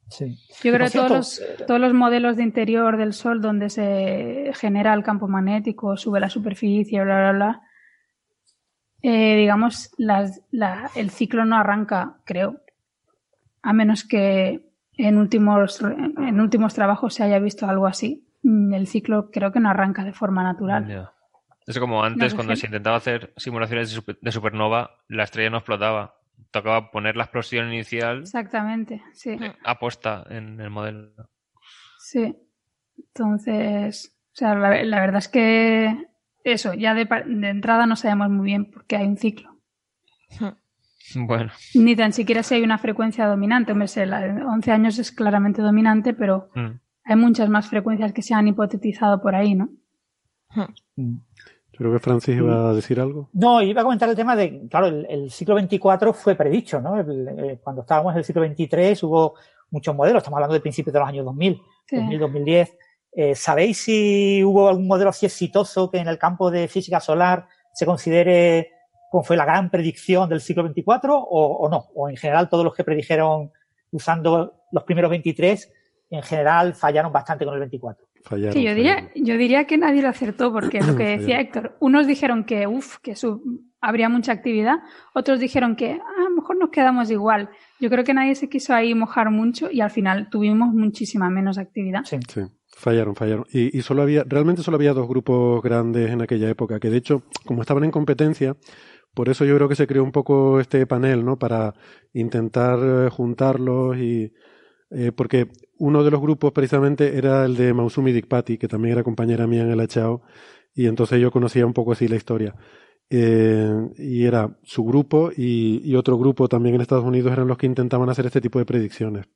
Sí. Yo creo que todos los, todos los modelos de interior del Sol donde se genera el campo magnético, sube la superficie, bla, bla, bla, eh, digamos, las- la- el ciclo no arranca, creo, a menos que en últimos, en últimos trabajos se haya visto algo así. Mm, El ciclo creo que no arranca de forma natural. Es como antes, No, cuando se intentaba hacer simulaciones de, super- de supernova, la estrella no explotaba. Tocaba poner la explosión inicial Exactamente, sí. aposta en el modelo. Sí. Entonces, o sea, la, la verdad es que eso, ya de, par- de entrada no sabemos muy bien por qué hay un ciclo. [LAUGHS] Bueno, Ni tan siquiera si hay una frecuencia dominante. Hombre, sé, la de 11 años es claramente dominante, pero mm, hay muchas más frecuencias que se han hipotetizado por ahí, ¿no? Creo que Francis iba a decir algo. No, iba a comentar el tema de, claro, el, el siglo 24 fue predicho, ¿no? El- eh, cuando estábamos en el siglo 23 hubo muchos modelos, estamos hablando de principios de los años 2000, Sí. 2000, 2010. Eh, ¿Sabéis si hubo algún modelo así exitoso que en el campo de física solar se considere como fue la gran predicción del siglo 24 o, o no? O en general todos los que predijeron usando los primeros 23 en general fallaron bastante con el 24. Fallaron. Sí, yo diría, fallaron. yo diría que nadie lo acertó, porque lo que [CLEARS THROAT] decía. Héctor, unos dijeron que, uff, que su- habría mucha actividad, otros dijeron que "Ah, a lo mejor nos quedamos igual. Yo creo que nadie se quiso ahí mojar mucho y al final tuvimos muchísima menos actividad. Sí. Sí, fallaron, fallaron. Y, y solo había, realmente solo había dos grupos grandes en aquella época, que de hecho, como estaban en competencia, por eso yo creo que se creó un poco este panel, ¿no? Para intentar eh, juntarlos y eh, porque uno de los grupos precisamente era el de Mausumi Dikpati, que también era compañera mía en el HAO, y entonces yo conocía un poco así la historia. Eh, y era su grupo y, y otro grupo también en Estados Unidos eran los que intentaban hacer este tipo de predicciones.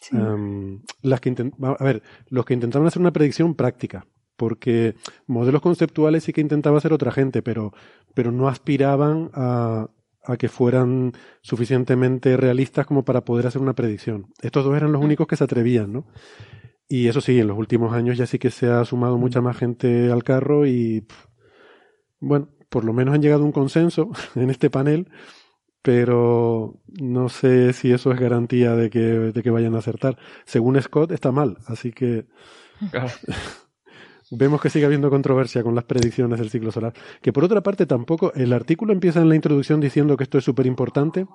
Sí. Em, las que a ver, los que intentaban hacer una predicción práctica, porque modelos conceptuales sí que intentaba hacer otra gente, pero, pero no aspiraban a, a que fueran suficientemente realistas como para poder hacer una predicción. Estos dos eran los únicos que se atrevían, ¿no? Y eso sí, en los últimos años ya sí que se ha sumado mucha más gente al carro y, pff, bueno, por lo menos han llegado a un consenso [LAUGHS] en este panel, pero no sé si eso es garantía de que, de que vayan a acertar. Según Scott, está mal, así que [LAUGHS] vemos que sigue habiendo controversia con las predicciones del ciclo solar. Que por otra parte tampoco, el artículo empieza en la introducción diciendo que esto es súper importante.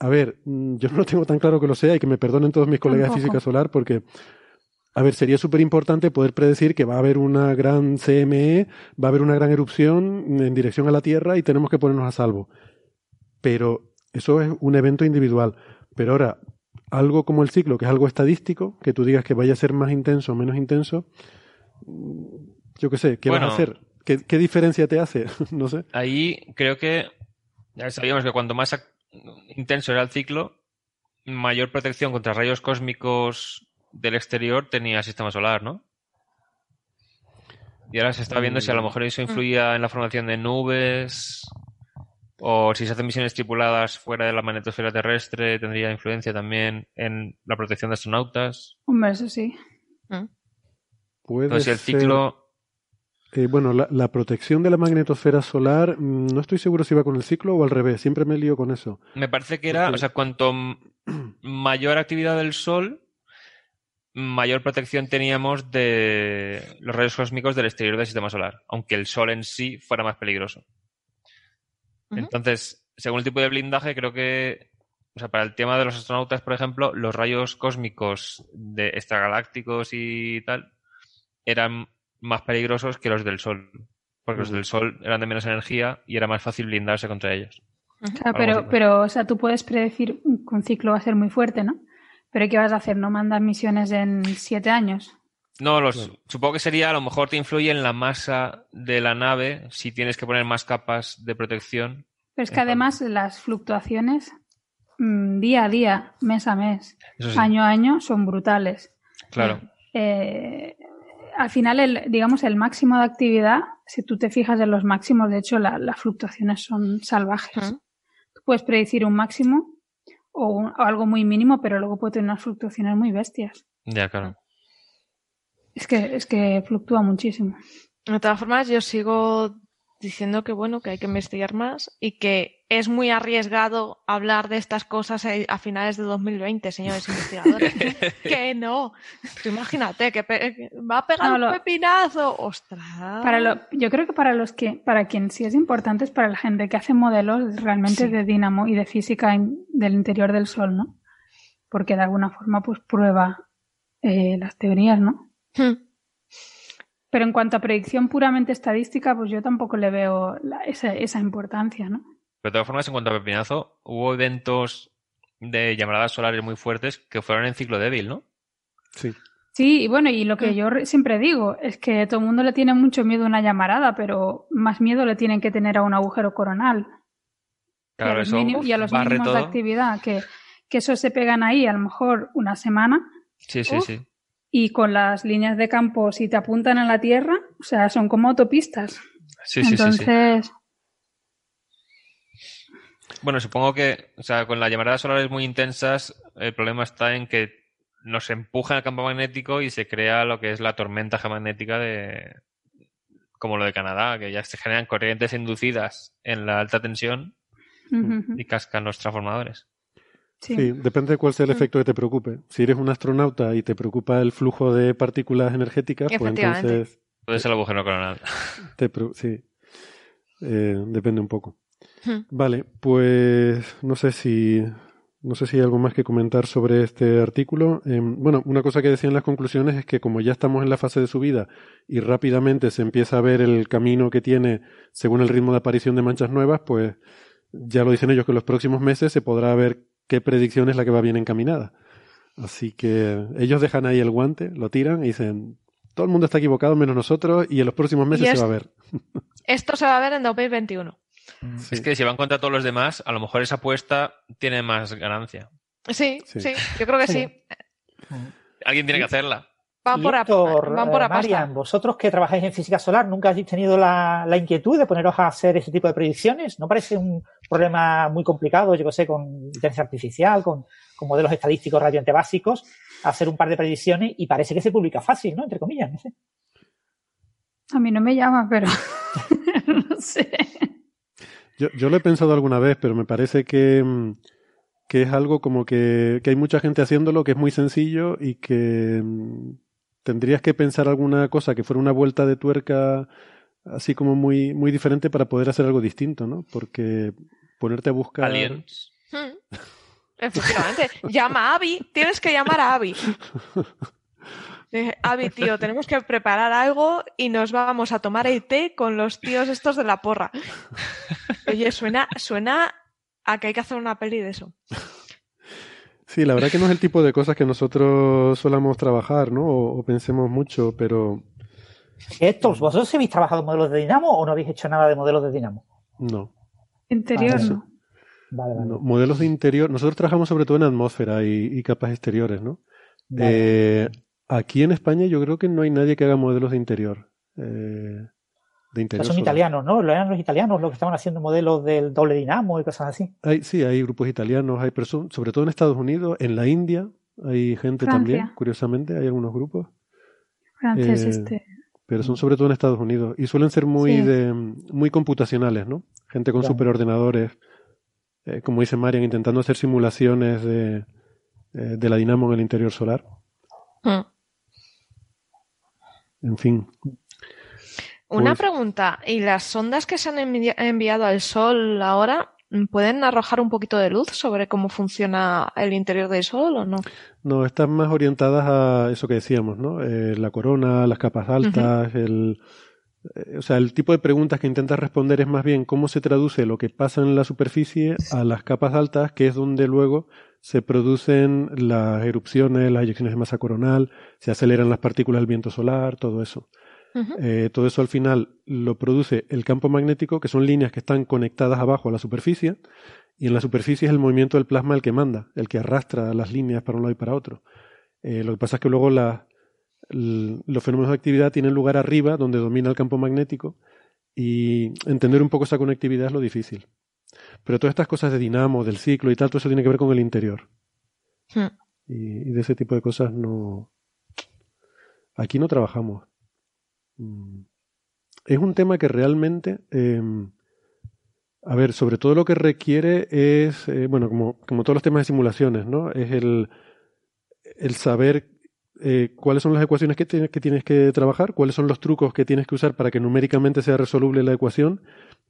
A ver, mm, yo no tengo tan claro que lo sea y que me perdonen todos mis colegas de física solar porque, a ver, sería súper importante poder predecir que va a haber una gran CME, va a haber una gran erupción en dirección a la Tierra y tenemos que ponernos a salvo. Pero eso es un evento individual. Pero ahora, algo como el ciclo, que es algo estadístico, que tú digas que vaya a ser más intenso o menos intenso, yo qué sé, ¿qué vas Bueno. a hacer? ¿Qué, qué diferencia te hace? [LAUGHS] no sé. Ahí creo que ya sabíamos que cuanto más intenso era el ciclo, mayor protección contra rayos cósmicos del exterior tenía el sistema solar, ¿no? Y ahora se está viendo si a lo mejor eso influía en la formación de nubes o si se hacen misiones tripuladas fuera de la magnetosfera terrestre, tendría influencia también en la protección de astronautas. Hombre, eso sí. Puede Entonces el ser- ciclo eh, bueno, la, la protección de la magnetosfera solar, mm, no estoy seguro si va con el ciclo o al revés, siempre me lío con eso. Me parece que era, o sea, cuanto mayor actividad del Sol, mayor protección teníamos de los rayos cósmicos del exterior del sistema solar, aunque el Sol en sí fuera más peligroso. Entonces, según el tipo de blindaje, creo que, o sea, para el tema de los astronautas, por ejemplo, los rayos cósmicos de extragalácticos y tal eran más peligrosos que los del Sol, porque los del Sol eran de menos energía y era más fácil blindarse contra ellos. Claro, pero, pero, o sea, tú puedes predecir que un ciclo va a ser muy fuerte, ¿no? Pero ¿qué vas a hacer? ¿No mandas misiones en siete años? No, los, supongo que sería, a lo mejor te influye en la masa de la nave si tienes que poner más capas de protección. Pero es que además las fluctuaciones mm, día a día, mes a mes, sí. año a año son brutales. Claro. Eh, al final, el, digamos, el máximo de actividad, si tú te fijas en los máximos, de hecho, la- las fluctuaciones son salvajes. Tú puedes predecir un máximo o, un- o algo muy mínimo, pero luego puede tener unas fluctuaciones muy bestias. Ya, claro. Es que, es que fluctúa muchísimo. De todas formas, yo sigo diciendo que bueno, que hay que investigar más y que es muy arriesgado hablar de estas cosas a finales de 2020, señores [LAUGHS] investigadores. que no. Tú imagínate que, va a pegar No, un lo- pepinazo. ¡Ostras! Para lo, yo creo que para los que, para quien sí es importante es para la gente que hace modelos realmente Sí. de dinamo y de física del interior del Sol, ¿no? Porque de alguna forma pues prueba eh, las teorías, ¿no? Hmm. Pero en cuanto a predicción puramente estadística, pues yo tampoco le veo la- esa, esa importancia, ¿no? Pero de todas formas, en cuanto a pepinazo, hubo eventos de llamaradas solares muy fuertes que fueron en ciclo débil, ¿no? Sí. Sí, y bueno, y lo que yo re- siempre digo es que todo el mundo le tiene mucho miedo a una llamarada, pero más miedo le tienen que tener a un agujero coronal. y a Claro, los, eso y a los mínimos de actividad, que, que eso se pegan ahí a lo mejor una semana Sí, sí, Uf. sí. Y con las líneas de campo, si te apuntan a la Tierra, o sea, son como autopistas. Sí, sí, sí, sí. Entonces, Bueno, supongo que, o sea, con las llamaradas solares muy intensas, el problema está en que nos empuja el campo magnético y se crea lo que es la tormenta geomagnética de, como lo de Canadá, que ya se generan corrientes inducidas en la alta tensión y cascan los transformadores. Sí. Sí, depende de cuál sea el efecto que te preocupe. Si eres un astronauta y te preocupa el flujo de partículas energéticas, pues entonces Puede ser el agujero coronal. te sí. Eh, depende un poco. Hmm. Vale, pues no sé si no sé si hay algo más que comentar sobre este artículo. Eh, bueno, una cosa que decían las conclusiones es que como ya estamos en la fase de subida y rápidamente se empieza a ver el camino que tiene según el ritmo de aparición de manchas nuevas, pues ya lo dicen ellos que en los próximos meses se podrá ver qué predicción es la que va bien encaminada. Así que ellos dejan ahí el guante, lo tiran y dicen, todo el mundo está equivocado menos nosotros y en los próximos meses se va a ver. [LAUGHS] Esto se va a ver en 2021. Sí. Es que si van contra todos los demás, a lo mejor esa apuesta tiene más ganancia. Sí, Sí. sí, yo creo que Sí. sí. Alguien tiene que hacerla. Van por, van por eh, apuesta. Marian, vosotros que trabajáis en física solar, ¿nunca habéis tenido la, la inquietud de poneros a hacer ese tipo de predicciones? ¿No parece un problema muy complicado, yo que sé, con inteligencia artificial, con, con modelos estadísticos relativamente básicos, hacer un par de predicciones y parece que se publica fácil, ¿no? Entre comillas, no sé. A mí no me llama, pero [LAUGHS] no sé. Yo, yo lo he pensado alguna vez, pero me parece que, mm, que es algo como que, que hay mucha gente haciéndolo, que es muy sencillo y que mm, tendrías que pensar alguna cosa que fuera una vuelta de tuerca así como muy, muy diferente para poder hacer algo distinto, ¿no? Porque ponerte a buscar... Aliens. Hmm. Efectivamente. Llama a Abby. Tienes que llamar a Abby. Dije, Abby, tío, tenemos que preparar algo y nos vamos a tomar el té con los tíos estos de la porra. Oye, suena, suena a que hay que hacer una peli de eso. Sí, la verdad que no es el tipo de cosas que nosotros solamos trabajar, ¿no? O, o pensemos mucho, pero Esto, ¿vosotros habéis trabajado en modelos de Dinamo o no habéis hecho nada de modelos de Dinamo? no. Interior Ah, no. Vale, vale. no. Modelos de interior, nosotros trabajamos sobre todo en atmósfera y, y capas exteriores, ¿no? Vale. Eh, aquí en España yo creo que no hay nadie que haga modelos de interior. eh, de interior son italianos, ¿no? Lo eran los italianos los que estaban haciendo modelos del doble dinamo y cosas así. Hay, sí, hay grupos italianos, hay personas, sobre todo en Estados Unidos, en la India hay gente Francia. también, curiosamente, hay algunos grupos, Francés Eh, este. Pero son sobre todo en Estados Unidos y suelen ser muy Sí. de, muy computacionales, ¿no? Gente con superordenadores, eh, como dice Marian, intentando hacer simulaciones de, eh, de la dinamo en el interior solar. Hmm. En fin, Una Pues- pregunta. ¿Y las sondas que se han envi- enviado al Sol ahora mm, pueden arrojar un poquito de luz sobre cómo funciona el interior del Sol o no? no, están más orientadas a eso que decíamos, ¿no? Eh, la corona, las capas altas, el, eh, o sea, el tipo de preguntas que intentas responder es más bien cómo se traduce lo que pasa en la superficie a las capas altas, que es donde luego se producen las erupciones, las eyecciones de masa coronal, se aceleran las partículas del viento solar, todo eso. Eh, todo eso al final lo produce el campo magnético, que son líneas que están conectadas abajo a la superficie, y en la superficie es el movimiento del plasma el que manda, el que arrastra las líneas para un lado y para otro. Eh, lo que pasa es que luego la- los fenómenos de actividad tienen lugar arriba, donde domina el campo magnético, y entender un poco esa conectividad es lo difícil. Pero todas estas cosas de dinamo, del ciclo y tal, todo eso tiene que ver con el interior. Hmm. Y, y de ese tipo de cosas no. Aquí no trabajamos. Mm. Es un tema que realmente. eh, a ver, sobre todo lo que requiere es. eh, bueno, como, como todos los temas de simulaciones, ¿no? Es el, el saber eh, cuáles son las ecuaciones que tienes, que tienes que trabajar, cuáles son los trucos que tienes que usar para que numéricamente sea resoluble la ecuación,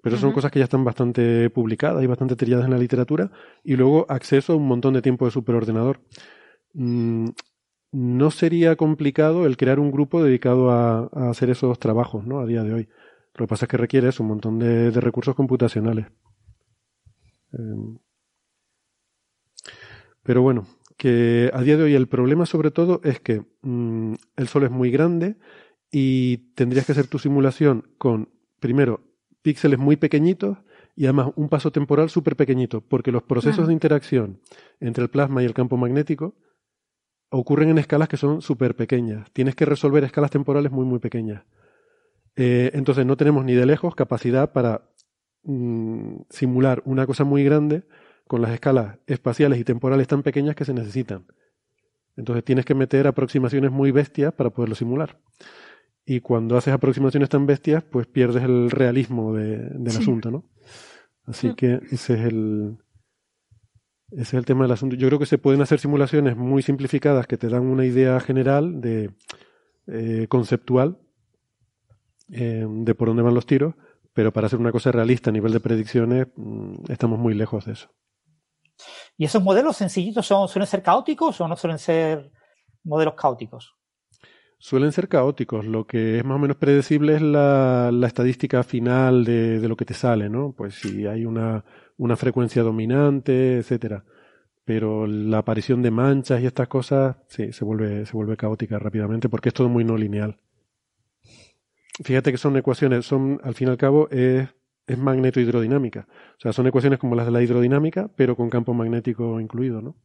pero son cosas que ya están bastante publicadas y bastante trilladas en la literatura, y luego acceso a un montón de tiempo de superordenador. Mm, no sería complicado el crear un grupo dedicado a, a hacer esos trabajos, ¿no? A día de hoy. Lo que pasa es que requiere eso, un montón de, de recursos computacionales. Em, pero bueno, que a día de hoy el problema sobre todo es que mm, el Sol es muy grande y tendrías que hacer tu simulación con, primero, píxeles muy pequeñitos y además un paso temporal súper pequeñito, porque los procesos de interacción entre el plasma y el campo magnético ocurren en escalas que son súper pequeñas. Tienes que resolver escalas temporales muy, muy pequeñas. Eh, entonces no tenemos ni de lejos capacidad para mm, simular una cosa muy grande con las escalas espaciales y temporales tan pequeñas que se necesitan. Entonces tienes que meter aproximaciones muy bestias para poderlo simular. Y cuando haces aproximaciones tan bestias, pues pierdes el realismo de- del Sí. asunto, ¿no? Así Mm. que ese es el ese es el tema del asunto. Yo creo que se pueden hacer simulaciones muy simplificadas que te dan una idea general de eh, conceptual eh, de por dónde van los tiros, pero para hacer una cosa realista a nivel de predicciones mm, estamos muy lejos de eso. ¿Y esos modelos sencillitos son, suelen ser caóticos o no suelen ser modelos caóticos? Suelen ser caóticos. Lo que es más o menos predecible es la, la estadística final de, de lo que te sale, ¿no? Pues si hay una, una frecuencia dominante, etcétera. Pero la aparición de manchas y estas cosas, sí, se vuelve, se vuelve caótica rápidamente porque es todo muy no lineal. Fíjate que son ecuaciones, son, al fin y al cabo, es, es magneto-hidrodinámica. O sea, son ecuaciones como las de la hidrodinámica, pero con campo magnético incluido, ¿no?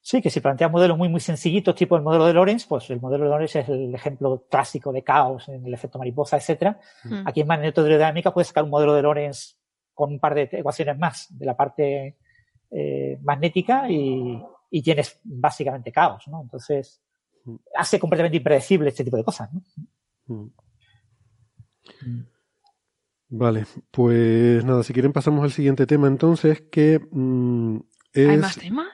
Sí, que si planteas modelos muy, muy sencillitos, tipo el modelo de Lorentz, pues el modelo de Lorentz es el ejemplo clásico de caos en el efecto mariposa, etcétera. Mm. Aquí en magnetodinámica puedes sacar un modelo de Lorentz con un par de ecuaciones más de la parte eh, magnética y, y, tienes básicamente caos, ¿no? Entonces, hace completamente impredecible este tipo de cosas, ¿no? Mm. Vale, pues nada, si quieren pasamos al siguiente tema entonces, que mm, es... ¿Hay más temas?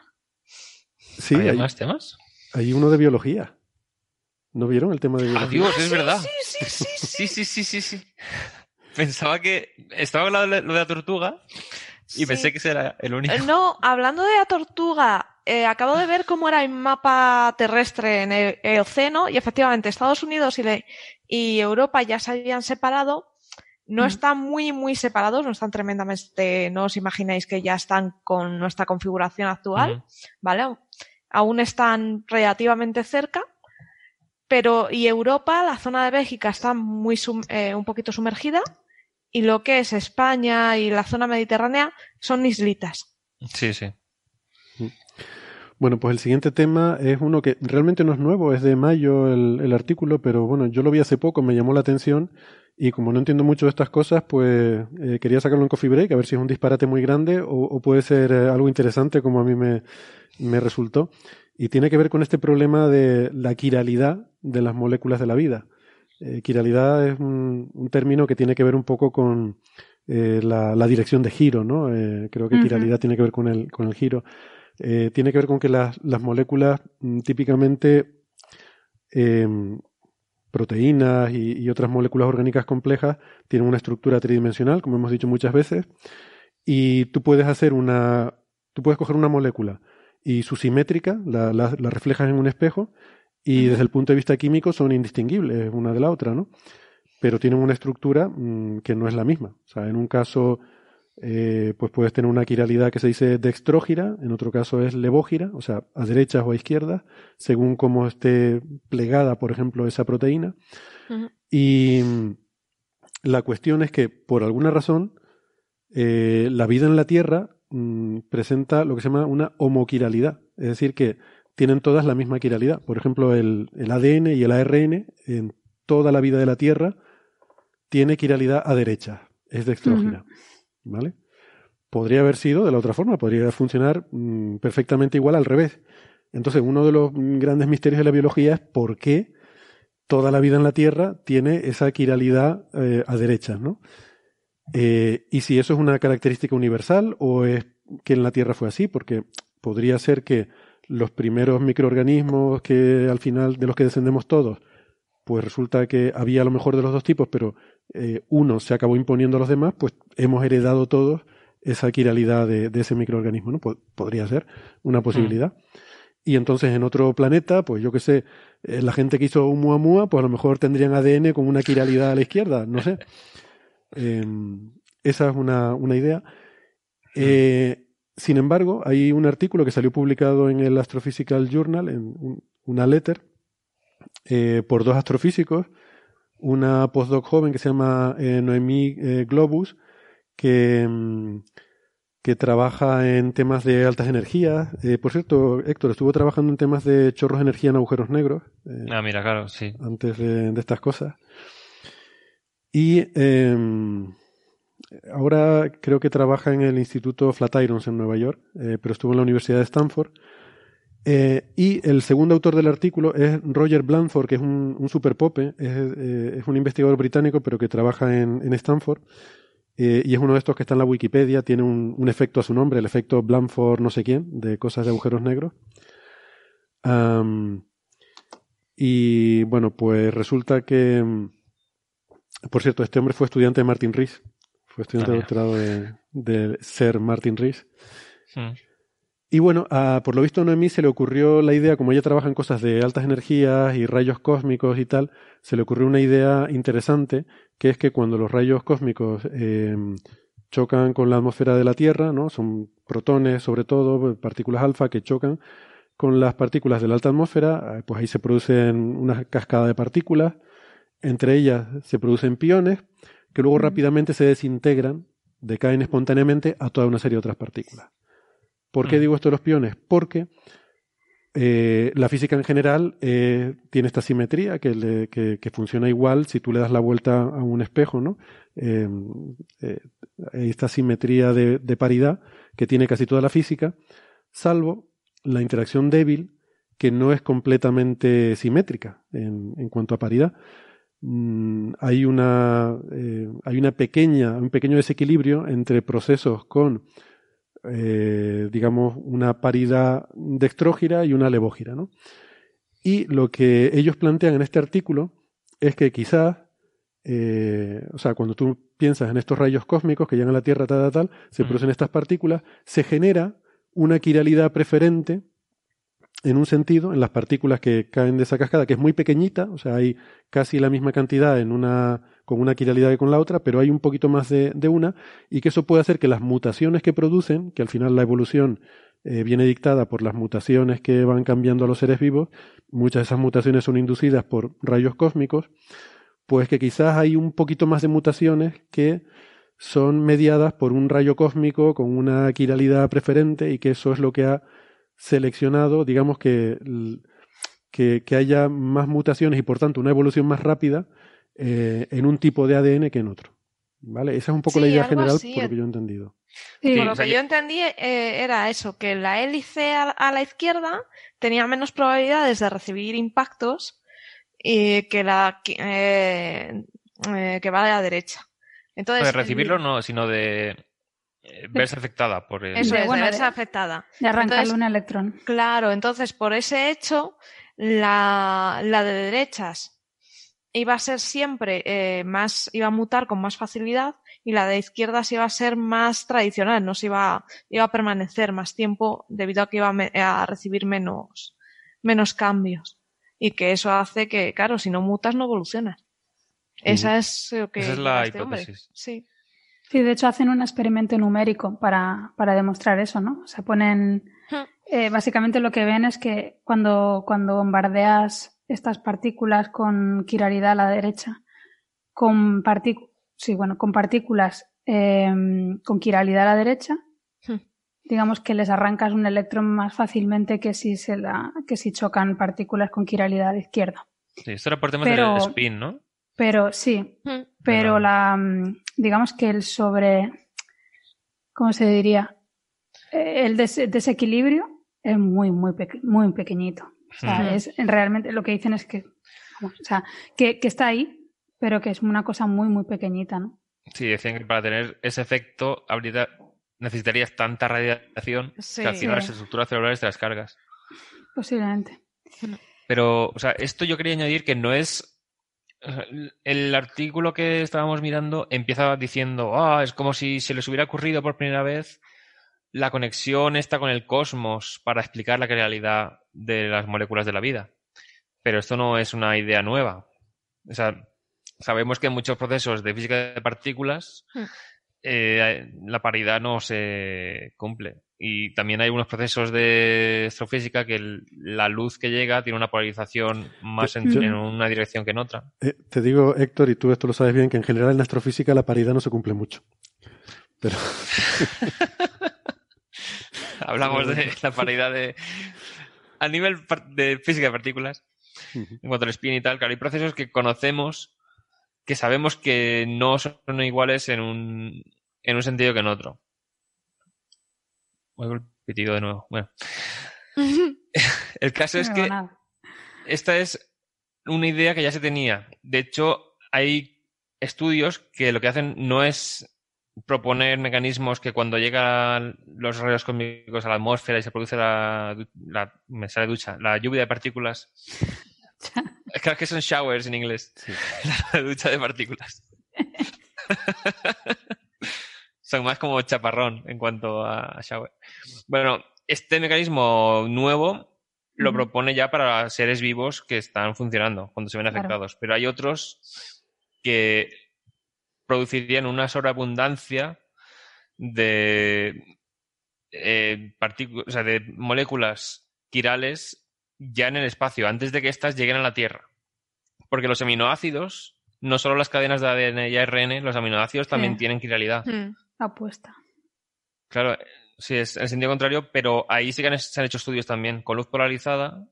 Sí, ¿Hay, más temas? Hay uno de biología. ¿No vieron el tema de biología? Adiós, es verdad. Sí, sí, sí, sí, sí, sí, sí. [LAUGHS] Pensaba que estaba hablando de lo de la tortuga y pensé que ese era el único. No, hablando de la tortuga, eh, acabo de ver cómo era el mapa terrestre en el, el océano y efectivamente Estados Unidos y, le- y Europa ya se habían separado. No están muy, muy separados, no están tremendamente, no os imagináis que ya están con nuestra configuración actual. ¿vale? Aún están relativamente cerca, pero y Europa, la zona de Bélgica está muy sum- eh, un poquito sumergida y lo que es España y la zona mediterránea son islitas. Sí, sí. Bueno, pues el siguiente tema es uno que realmente no es nuevo, es de mayo el, el artículo, pero bueno, yo lo vi hace poco, me llamó la atención y como no entiendo mucho de estas cosas, pues eh, quería sacarlo en Coffee Break, a ver si es un disparate muy grande o, o puede ser eh, algo interesante como a mí me, me resultó. Y tiene que ver con este problema de la quiralidad de las moléculas de la vida. Eh, quiralidad es un, un término que tiene que ver un poco con eh, la, la dirección de giro, ¿no? Eh, creo que quiralidad tiene que ver con el, con el giro. Eh, tiene que ver con que las, las moléculas mm, típicamente em, proteínas y, y otras moléculas orgánicas complejas tienen una estructura tridimensional, como hemos dicho muchas veces, y tú puedes hacer una, tú puedes coger una molécula y su simétrica la, la, la reflejas en un espejo y desde el punto de vista químico son indistinguibles una de la otra, ¿no? Pero tienen una estructura mm, que no es la misma. O sea, en un caso eh, pues puedes tener una quiralidad que se dice dextrógira, en otro caso es levógira, o sea, a derechas o a izquierdas, según cómo esté plegada, por ejemplo, esa proteína. Y mm, la cuestión es que, por alguna razón, eh, la vida en la Tierra mm, presenta lo que se llama una homoquiralidad, es decir, que tienen todas la misma quiralidad. Por ejemplo, el, el ADN y el ARN en toda la vida de la Tierra tiene quiralidad a derecha, es dextrógira. ¿Vale? Podría haber sido de la otra forma, podría funcionar mm, perfectamente igual al revés. Entonces, uno de los grandes misterios de la biología es por qué toda la vida en la Tierra tiene esa quiralidad eh, a derechas, ¿no? Eh, y si eso es una característica universal o es que en la Tierra fue así, porque podría ser que los primeros microorganismos que al final de los que descendemos todos, pues resulta que había a lo mejor de los dos tipos, pero eh, uno se acabó imponiendo a los demás, pues hemos heredado todos esa quiralidad de, de ese microorganismo, ¿no? Po- podría ser una posibilidad. Y entonces en otro planeta, pues yo qué sé, eh, la gente que hizo Oumuamua, pues a lo mejor tendrían ADN con una quiralidad a la izquierda, no sé. [LAUGHS] Eh, esa es una, una idea. Eh, sin embargo, hay un artículo que salió publicado en el Astrophysical Journal, en un- una letter, eh, por dos astrofísicos, una postdoc joven que se llama eh, Noemí eh, Globus, que, mm, que trabaja en temas de altas energías. Eh, por cierto, Héctor, estuvo trabajando en temas de chorros de energía en agujeros negros. Ah, mira, claro, sí. antes de, de estas cosas. Y eh, ahora creo que trabaja en el Instituto Flatirons en Nueva York, eh, pero estuvo en la Universidad de Stanford. Eh, y el segundo autor del artículo es Roger Blanford, que es un, superpope, es, eh, es un investigador británico, pero que trabaja en, Stanford. y es uno de estos que está en la Wikipedia, tiene un, efecto a su nombre, el efecto Blanford no sé quién, de cosas de agujeros negros. Y bueno, pues resulta que, por cierto, este hombre fue estudiante de Martin Rees, fue estudiante Ah, de doctorado de, de Sir Martin Rees. Y bueno, a- por lo visto a Noemí se le ocurrió la idea, como ella trabaja en cosas de altas energías y rayos cósmicos y tal, se le ocurrió una idea interesante, que es que cuando los rayos cósmicos eh, chocan con la atmósfera de la Tierra, ¿no? Son protones, sobre todo, partículas alfa que chocan con las partículas de la alta atmósfera, eh, pues ahí se producen una cascada de partículas, entre ellas se producen piones, que luego rápidamente se desintegran, decaen espontáneamente a toda una serie de otras partículas. ¿Por qué digo esto de los piones? Porque eh, la física en general eh, tiene esta simetría que, le- que- que funciona igual si tú le das la vuelta a un espejo, ¿no? Eh, esta simetría de, de paridad que tiene casi toda la física, salvo la interacción débil que no es completamente simétrica en, en cuanto a paridad. Mm, hay una eh, hay una pequeña un pequeño desequilibrio entre procesos con eh, digamos, una paridad dextrógira y una levógira, ¿no? Y lo que ellos plantean en este artículo es que quizás, eh, o sea, cuando tú piensas en estos rayos cósmicos que llegan a la Tierra, tal, tal, tal, se producen estas partículas, se genera una quiralidad preferente en un sentido, en las partículas que caen de esa cascada, que es muy pequeñita, o sea, hay casi la misma cantidad en una, con una quiralidad que con la otra, pero hay un poquito más de, de una, y que eso puede hacer que las mutaciones que producen, que al final la evolución eh, viene dictada por las mutaciones que van cambiando a los seres vivos, muchas de esas mutaciones son inducidas por rayos cósmicos, pues que quizás hay un poquito más de mutaciones que son mediadas por un rayo cósmico con una quiralidad preferente y que eso es lo que ha seleccionado, digamos que, que, que haya más mutaciones y por tanto una evolución más rápida eh, en un tipo de ADN que en otro. ¿Vale? Esa es un poco la Sí, idea general así. por lo que yo he entendido. Por lo o sea, que yo- entendí eh, era eso, que la hélice a, a la izquierda tenía menos probabilidades de recibir impactos y que la que, eh, eh, que va a la derecha. Entonces, de recibirlo no, sino de eh, verse afectada por el... Eso es, bueno, de verse de- afectada. De arrancarle Entonces, un electrón. Claro, entonces por ese hecho, la, la de derechas iba a ser siempre eh, más, iba a mutar con más facilidad y la de izquierdas iba a ser más tradicional, no se iba, iba a permanecer más tiempo debido a que iba a, me- a recibir menos, menos cambios. Y que eso hace que, claro, si no mutas no evolucionas. Esa es lo que Esa es la este hombre. hipótesis. Sí. Sí, de hecho hacen un experimento numérico para, para demostrar eso, ¿no? O sea, ponen... eh, básicamente lo que ven es que cuando, cuando bombardeas estas partículas con quiralidad a la derecha, con, partic- sí, bueno, con partículas eh, con quiralidad a la derecha, digamos que les arrancas un electrón más fácilmente que si, se la, que si chocan partículas con quiralidad a la izquierda. Sí, esto era por temas Pero- del spin, ¿no? Pero sí, pero la, mm, digamos que el sobre, ¿cómo se diría? El des- desequilibrio es muy, muy, peque- muy pequeñito. O sea, es realmente lo que dicen es que, o sea, que, que está ahí, pero que es una cosa muy, muy pequeñita, ¿no? Sí, decían que para tener ese efecto habría- necesitarías tanta radiación Sí. que al final Sí. las estructuras celulares te las cargas. Posiblemente. Pero, o sea, esto yo quería añadir que no es. El artículo que estábamos mirando empieza diciendo, ah, es como si se les hubiera ocurrido por primera vez la conexión esta con el cosmos para explicar la realidad de las moléculas de la vida. Pero esto no es una idea nueva. O sea, sabemos que en muchos procesos de física de partículas Hmm. eh, la paridad no se cumple. Y también hay unos procesos de astrofísica que el- la luz que llega tiene una polarización más en, Yo- en una dirección que en otra. Eh, te digo, Héctor, y tú esto lo sabes bien, que en general en astrofísica la paridad no se cumple mucho. Pero [LAUGHS] Hablamos de la paridad de... A nivel de física de partículas, en cuanto al spin y tal, claro, hay procesos que conocemos, que sabemos que no son iguales en un, en un sentido que en otro. Oigo el pitido de nuevo. Bueno, [LAUGHS] el caso es No, que nada. esta es una idea que ya se tenía. De hecho, hay estudios que lo que hacen no es proponer mecanismos que cuando llegan los rayos cósmicos a la atmósfera y se produce la, la- me sale ducha, la lluvia de partículas. [LAUGHS] Creo que son showers en inglés. [LAUGHS] La ducha de partículas. Son más como chaparrón en cuanto a shower. Bueno, este mecanismo nuevo lo propone ya para seres vivos que están funcionando cuando se ven Claro. afectados. Pero hay otros que producirían una sobreabundancia de, eh, partícu- o sea, de moléculas quirales ya en el espacio, antes de que éstas lleguen a la Tierra. Porque los aminoácidos, no solo las cadenas de ADN y ARN, los aminoácidos también tienen quiralidad. Hmm. Apuesta. Claro, Sí, es en el sentido contrario, pero ahí sí que han- se han hecho estudios también con luz polarizada,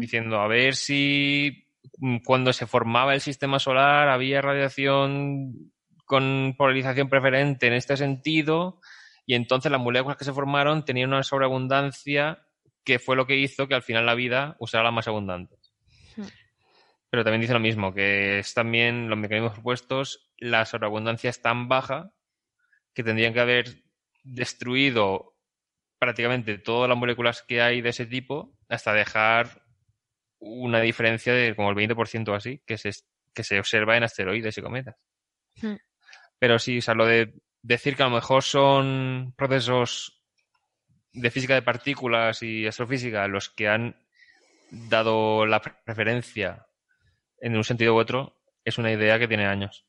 diciendo a ver si mm, cuando se formaba el sistema solar había radiación con polarización preferente en este sentido, y entonces las moléculas que se formaron tenían una sobreabundancia que fue lo que hizo que al final la vida usara las más abundantes. Pero también dice lo mismo, que es también los mecanismos propuestos, la sobreabundancia es tan baja que tendrían que haber destruido prácticamente todas las moléculas que hay de ese tipo hasta dejar una diferencia de como el 20% o así que se, que se observa en asteroides y cometas. Hmm. Pero sí, o sea, lo de decir que a lo mejor son procesos de física de partículas y astrofísica los que han dado la preferencia en un sentido u otro es una idea que tiene años.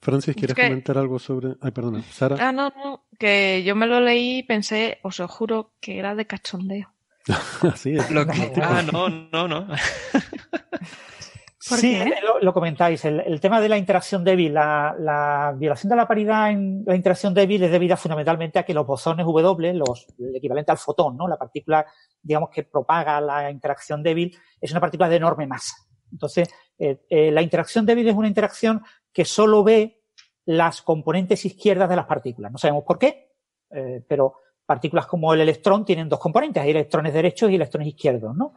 Francis, ¿quieres que- comentar algo sobre...? Ay, perdona. Sara. Ah, no, no, que yo me lo leí y pensé, os lo juro, que era de cachondeo. [LAUGHS] Así es. Lo que- ah, no, no, no. ¿Por sí, lo, lo comentáis. El, el tema de la interacción débil, la, la violación de la paridad en la interacción débil es debida fundamentalmente a que los bosones W, los, el equivalente al fotón, ¿no? la partícula, digamos, que propaga la interacción débil, es una partícula de enorme masa. Entonces, eh, eh, la interacción débil es una interacción que solo ve las componentes izquierdas de las partículas. No sabemos por qué, eh, pero partículas como el electrón tienen dos componentes, hay electrones derechos y electrones izquierdos, ¿no?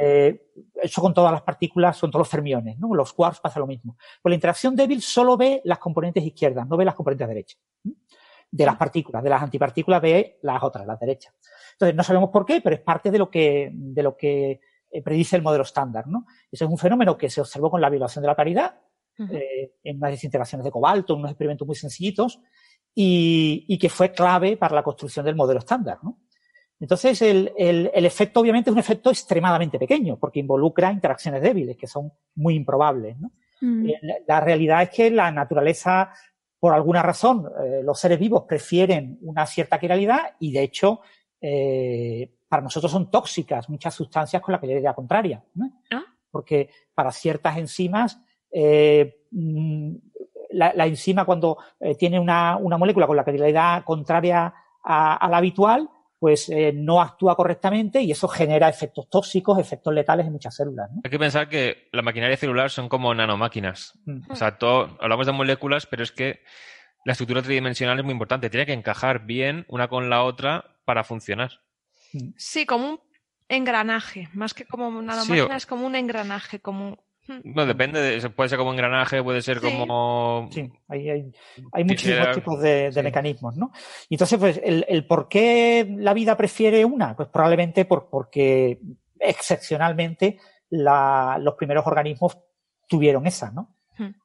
Eh, eso con todas las partículas, con todos los fermiones, ¿no? Los quarks pasa lo mismo. Pues la interacción débil solo ve las componentes izquierdas, no ve las componentes derechas. De las partículas, de las antipartículas ve las otras, las derechas. Entonces, no sabemos por qué, pero es parte de lo que, de lo que eh, predice el modelo estándar, ¿no? Ese es un fenómeno que se observó con la violación de la paridad, eh, en unas desintegraciones de cobalto, en unos experimentos muy sencillitos, y, y que fue clave para la construcción del modelo estándar, ¿no? Entonces, el, el, el efecto obviamente es un efecto extremadamente pequeño, porque involucra interacciones débiles, que son muy improbables, ¿no? Mm. Eh, La, la realidad es que la naturaleza, por alguna razón, eh, los seres vivos prefieren una cierta quiralidad y, de hecho, eh, para nosotros son tóxicas muchas sustancias con la quiralidad contraria. ¿no? Porque para ciertas enzimas, eh, mm, la, la enzima cuando eh, tiene una, una molécula con la quiralidad contraria a, a la habitual, pues eh, no actúa correctamente y eso genera efectos tóxicos, efectos letales en muchas células. ¿no? Hay que pensar que la maquinaria celular son como nanomáquinas. Mm. O sea, todo, hablamos de moléculas, pero es que la estructura tridimensional es muy importante. Tiene que encajar bien una con la otra para funcionar. Sí, como un engranaje, más que como una Sí, máquina, o- es como un engranaje, como un- No, depende, de, puede ser como engranaje, puede ser Sí. como... Sí, hay, hay, hay muchísimos tipos de, de mecanismos, ¿no? Y entonces, pues, el, el por qué la vida prefiere una, pues probablemente por, porque excepcionalmente la- los primeros organismos tuvieron esa, ¿no?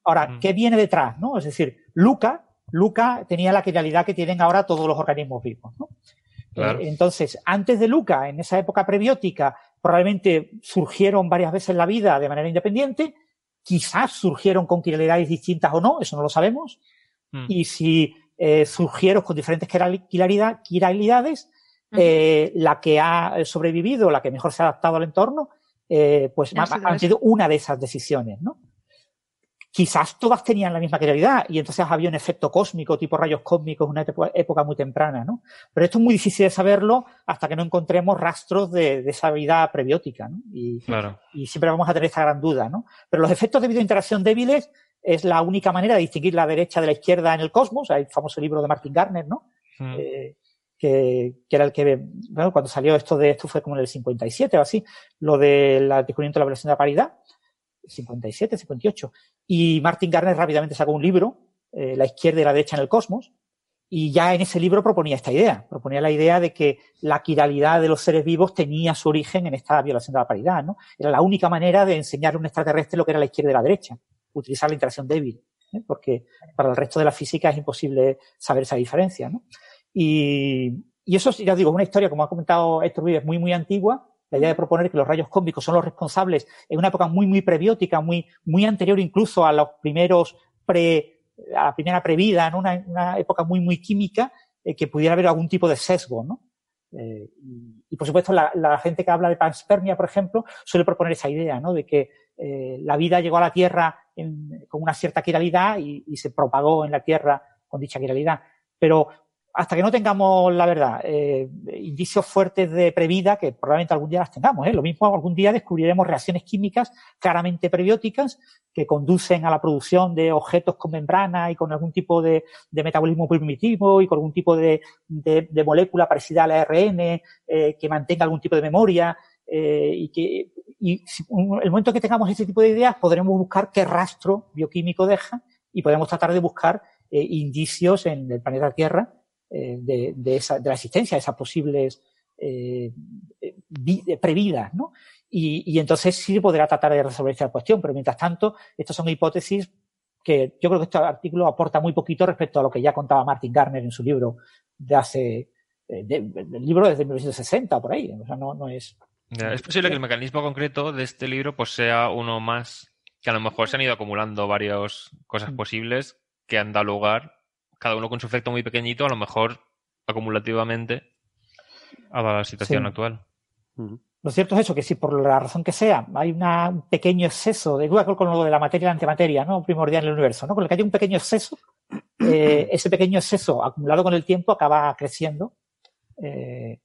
Ahora, ¿qué viene detrás, no? Es decir, Luca, Luca tenía la quiralidad que tienen ahora todos los organismos vivos, ¿no? Claro. Eh, entonces, antes de Luca, en esa época prebiótica, probablemente surgieron varias veces en la vida de manera independiente, quizás surgieron con quiralidades distintas o no, eso no lo sabemos, y si eh, surgieron con diferentes quiral- quiralidad- quiralidades, eh, la que ha sobrevivido, la que mejor se ha adaptado al entorno, eh, pues Ha ha, sido ha esa. sido una de esas decisiones, ¿no? Quizás todas tenían la misma quiralidad y entonces había un efecto cósmico, tipo rayos cósmicos, en una época, muy temprana, ¿no? Pero esto es muy difícil de saberlo hasta que no encontremos rastros de, de esa vida prebiótica, ¿no? Y, Claro. y siempre vamos a tener esta gran duda, ¿no? Pero los efectos de videointeracción débiles es la única manera de distinguir la derecha de la izquierda en el cosmos. Hay el famoso libro de Martin Garner, ¿no? Mm. Eh, que, que era el que, bueno, cuando salió esto de esto fue como en el 57 o así, lo del descubrimiento de la violación de la paridad, 57, 58. Y Martin Garner rápidamente sacó un libro, eh, La izquierda y la derecha en el cosmos, y ya en ese libro proponía esta idea, proponía la idea de que la quiralidad de los seres vivos tenía su origen en esta violación de la paridad, ¿no? Era la única manera de enseñar a un extraterrestre lo que era la izquierda y la derecha, utilizar la interacción débil, ¿eh? porque para el resto de la física es imposible saber esa diferencia, ¿no? Y, y eso, ya os digo, es una historia, como ha comentado Héctor Vives, muy, muy antigua, la idea de proponer que los rayos cósmicos son los responsables en una época muy, muy prebiótica, muy, muy anterior incluso a los primeros pre, a la primera previda, ¿no? una, una época muy, muy química, eh, que pudiera haber algún tipo de sesgo, ¿no? Eh, y, y, por supuesto, la, la, gente que habla de panspermia, por ejemplo, suele proponer esa idea, ¿no? De que eh, la vida llegó a la Tierra con una cierta quiralidad y, y, se propagó en la Tierra con dicha quiralidad. Pero hasta que no tengamos, la verdad, eh, indicios fuertes de previda, que probablemente algún día las tengamos, ¿eh? lo mismo algún día descubriremos reacciones químicas claramente prebióticas que conducen a la producción de objetos con membrana y con algún tipo de, metabolismo primitivo y con algún tipo de, molécula parecida al ARN eh, que mantenga algún tipo de memoria eh, y que y el momento que tengamos ese tipo de ideas podremos buscar qué rastro bioquímico deja y podemos tratar de buscar eh, indicios en el planeta Tierra eh, de, de, esa, de la existencia de esas posibles eh, previdas, ¿no? Y, y, entonces sí podrá tratar de resolver esta cuestión, pero mientras tanto, estas son hipótesis que yo creo que este artículo aporta muy poquito respecto a lo que ya contaba Martin Garner en su libro de hace, de, del libro desde 1960 por ahí, o sea, no, no es. Es posible que el mecanismo concreto de este libro pues sea uno más que a lo mejor se han ido acumulando varias cosas posibles que han dado lugar cada uno con su efecto muy pequeñito, a lo mejor acumulativamente, a la situación sí. actual. Lo cierto es eso, que si por la razón que sea hay una, un pequeño exceso, de igual con lo de la materia y la antimateria, ¿no? Primordial en el universo, ¿no? Con el que hay un pequeño exceso, [CLEARS THROAT] eh, ese pequeño exceso acumulado con el tiempo acaba creciendo. Eh,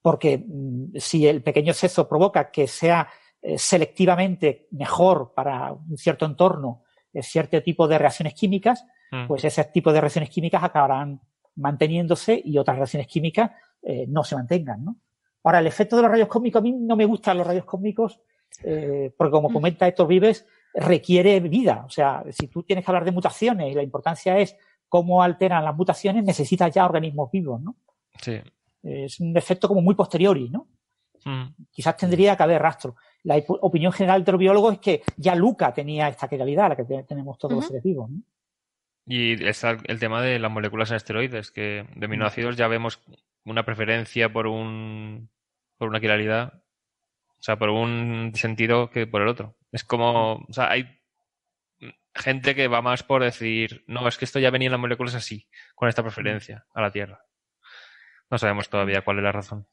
porque mm, si el pequeño exceso provoca que sea eh, selectivamente mejor para un cierto entorno eh, cierto tipo de reacciones químicas, mm. pues ese tipo de reacciones químicas acabarán manteniéndose y otras reacciones químicas eh, no se mantengan, ¿no? Ahora, el efecto de los rayos cósmicos, a mí no me gustan los rayos cósmicos, eh, porque como comenta Héctor Vives, requiere vida. O sea, si tú tienes que hablar de mutaciones y la importancia es cómo alteran las mutaciones, necesitas ya organismos vivos, ¿no? Sí. Es un efecto como muy posteriori, ¿no? Mm. Quizás tendría que haber rastro. La opinión general de los biólogos es que ya Luca tenía esta calidad, la que tenemos todos uh -huh. los seres vivos, ¿no? Y está el tema de las moléculas en esteroides, que de aminoácidos ya vemos una preferencia por un por una quiralidad, o sea, por un sentido que por el otro. Es como, o sea, hay gente que va más por decir, no, es que esto ya venía en las moléculas así, con esta preferencia a la Tierra. No sabemos todavía cuál es la razón.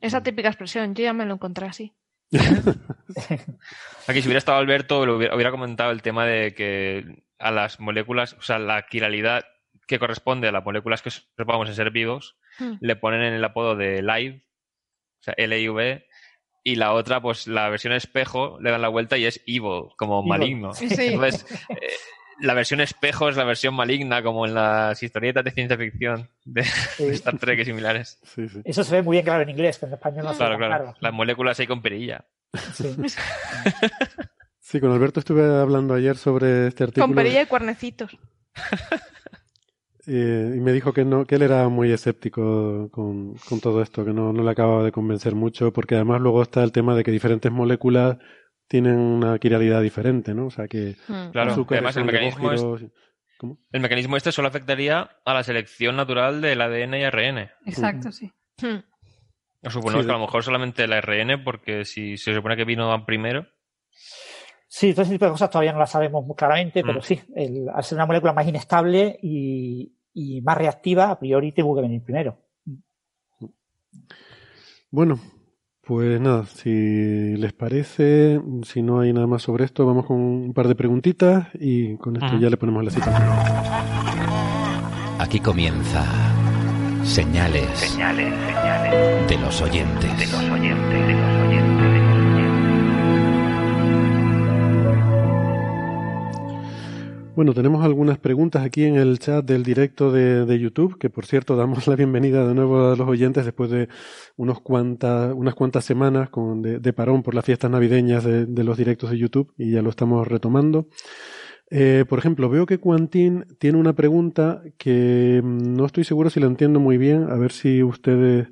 Esa típica expresión, yo ya me lo encontré así. [LAUGHS] Aquí si hubiera estado Alberto, lo hubiera, hubiera, comentado el tema de que a las moléculas, o sea, la quiralidad que corresponde a las moléculas que observamos en ser vivos, hmm. le ponen en el apodo de live, o sea, LIV, y la otra, pues la versión espejo, le dan la vuelta y es evil, como evil. maligno. Sí. Entonces, eh, la versión espejo es la versión maligna, como en las historietas de ciencia ficción de, sí. de [LAUGHS] Star Trek y similares. Sí, Eso se ve muy bien claro en inglés, pero en español no se claro, ve claro. claro. Las moléculas ahí con perilla. Sí, [LAUGHS] con Alberto estuve hablando ayer sobre este artículo. Con perilla y cuernecitos. [LAUGHS] Eh, y me dijo que no, que él era muy escéptico con, con todo esto, que no, no, le acababa de convencer mucho, porque además luego está el tema de que diferentes moléculas tienen una quiralidad diferente, ¿no? O sea que hmm. claro, además el mecanismo, es, el mecanismo este solo afectaría a la selección natural del ADN y ARN. Exacto, uh -huh. sí. Hmm. Suponemos sí, que a lo mejor solamente el ARN, porque si se supone que vino primero. Sí, todo ese tipo de cosas todavía no las sabemos muy claramente, mm. pero sí, el, al ser una molécula más inestable y, y, más reactiva, a priori tuvo que venir primero. Bueno, pues nada, si les parece, si no hay nada más sobre esto, vamos con un par de preguntitas y con esto mm. ya le ponemos la cita. Aquí comienza señales, señales, señales de los oyentes. De los oyentes, de los oyentes. Bueno, tenemos algunas preguntas aquí en el chat del directo de, de, YouTube, que por cierto damos [LAUGHS] la bienvenida de nuevo a los oyentes después de unos cuantas, unas cuantas semanas con, de, de, parón por las fiestas navideñas de, de, los directos de YouTube y ya lo estamos retomando. Eh, por ejemplo, veo que Quantín tiene una pregunta que no estoy seguro si la entiendo muy bien, a ver si ustedes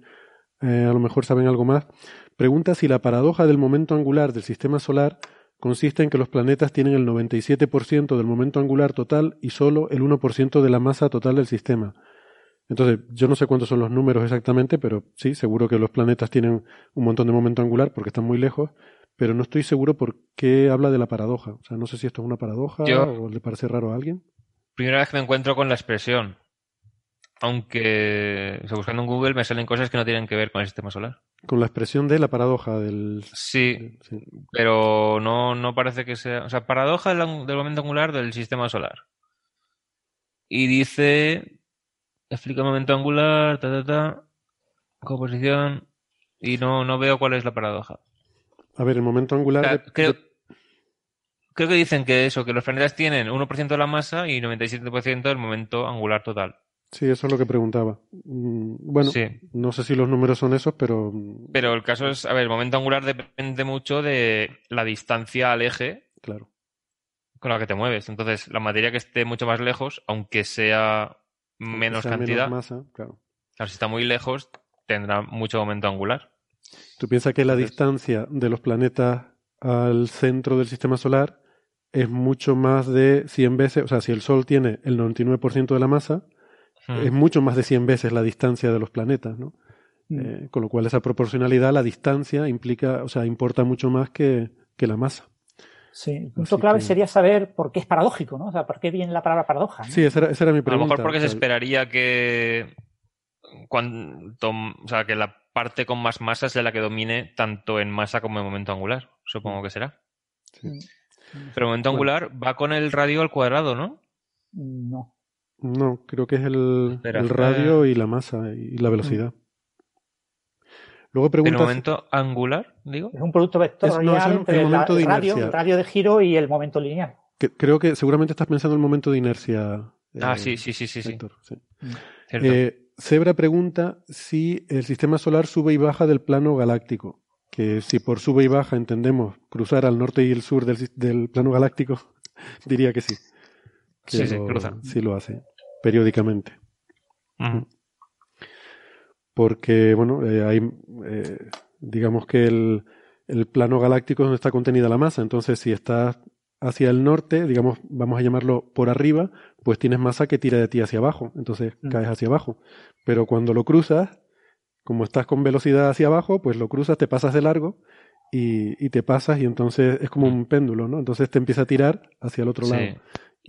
eh, a lo mejor saben algo más. Pregunta si la paradoja del momento angular del sistema solar consiste en que los planetas tienen el 97% del momento angular total y solo el 1% de la masa total del sistema. Entonces, yo no sé cuántos son los números exactamente, pero sí, seguro que los planetas tienen un montón de momento angular porque están muy lejos, pero no estoy seguro por qué habla de la paradoja. O sea, no sé si esto es una paradoja yo, o le parece raro a alguien. Primera vez que me encuentro con la expresión. Aunque, o sea, buscando en Google me salen cosas que no tienen que ver con el sistema solar. Con la expresión de la paradoja del... Sí, pero no, no parece que sea... O sea, paradoja del, momento angular del sistema solar. Y dice... Explica momento angular, ta, ta, ta, composición... Y no, no veo cuál es la paradoja. A ver, el momento angular... O sea, de- creo, de- creo que dicen que eso, que los planetas tienen 1% de la masa y 97% del momento angular total. Sí, eso es lo que preguntaba. Mm, Bueno, Sí. no sé si los números son esos, pero... mm, Pero el caso es, a ver, el momento angular depende mucho de la distancia al eje Claro. con la que te mueves. Entonces, la materia que esté mucho más lejos, aunque sea menos sea menos cantidad, masa, claro. claro, si está muy lejos, tendrá mucho momento angular. Tú piensas que la distancia de los planetas al centro del sistema solar es mucho más de 100 veces, o sea, si el Sol tiene el 99% de la masa, Es mucho más de 100 veces la distancia de los planetas, ¿no? Eh, con lo cual esa proporcionalidad, la distancia implica, o sea, importa mucho más que, que la masa. Sí, el punto Así clave que- sería saber por qué es paradójico, ¿no? O sea, por qué viene la palabra paradoja. ¿no? Sí, esa era, esa era mi A lo pregunta. mejor porque se o sea, esperaría que cuanto, o sea, que la parte con más masa sea la que domine tanto en masa como en momento angular. Supongo que será. Pero momento angular va con el radio al cuadrado, ¿no? No. No, creo que es el, el eh. radio y la masa y la velocidad. Luego preguntas... momento angular, digo. Es un producto vectorial Es- no, es el- entre el la- momento de el radio, inercia. el radio de giro y el momento lineal. que- creo que seguramente estás pensando en el momento de inercia. Ah, eh, sí, sí, sí, sí, sí. Sí. Eh, Zebra pregunta si el sistema solar sube y baja del plano galáctico. Que si por sube y baja entendemos cruzar al norte y el sur del plano galáctico, [LAUGHS] diría que sí. Que Sí, sí, lo-. Sí lo hace, periódicamente. Porque, bueno, eh, hay, eh, digamos que el, el plano galáctico es donde está contenida la masa. Entonces, si estás hacia el norte, digamos, vamos a llamarlo por arriba, pues tienes masa que tira de ti hacia abajo. Entonces, caes hacia abajo. Pero cuando lo cruzas, como estás con velocidad hacia abajo, pues lo cruzas, te pasas de largo y, y te pasas y entonces es como un péndulo, ¿no? Entonces te empieza a tirar hacia el otro Sí. lado.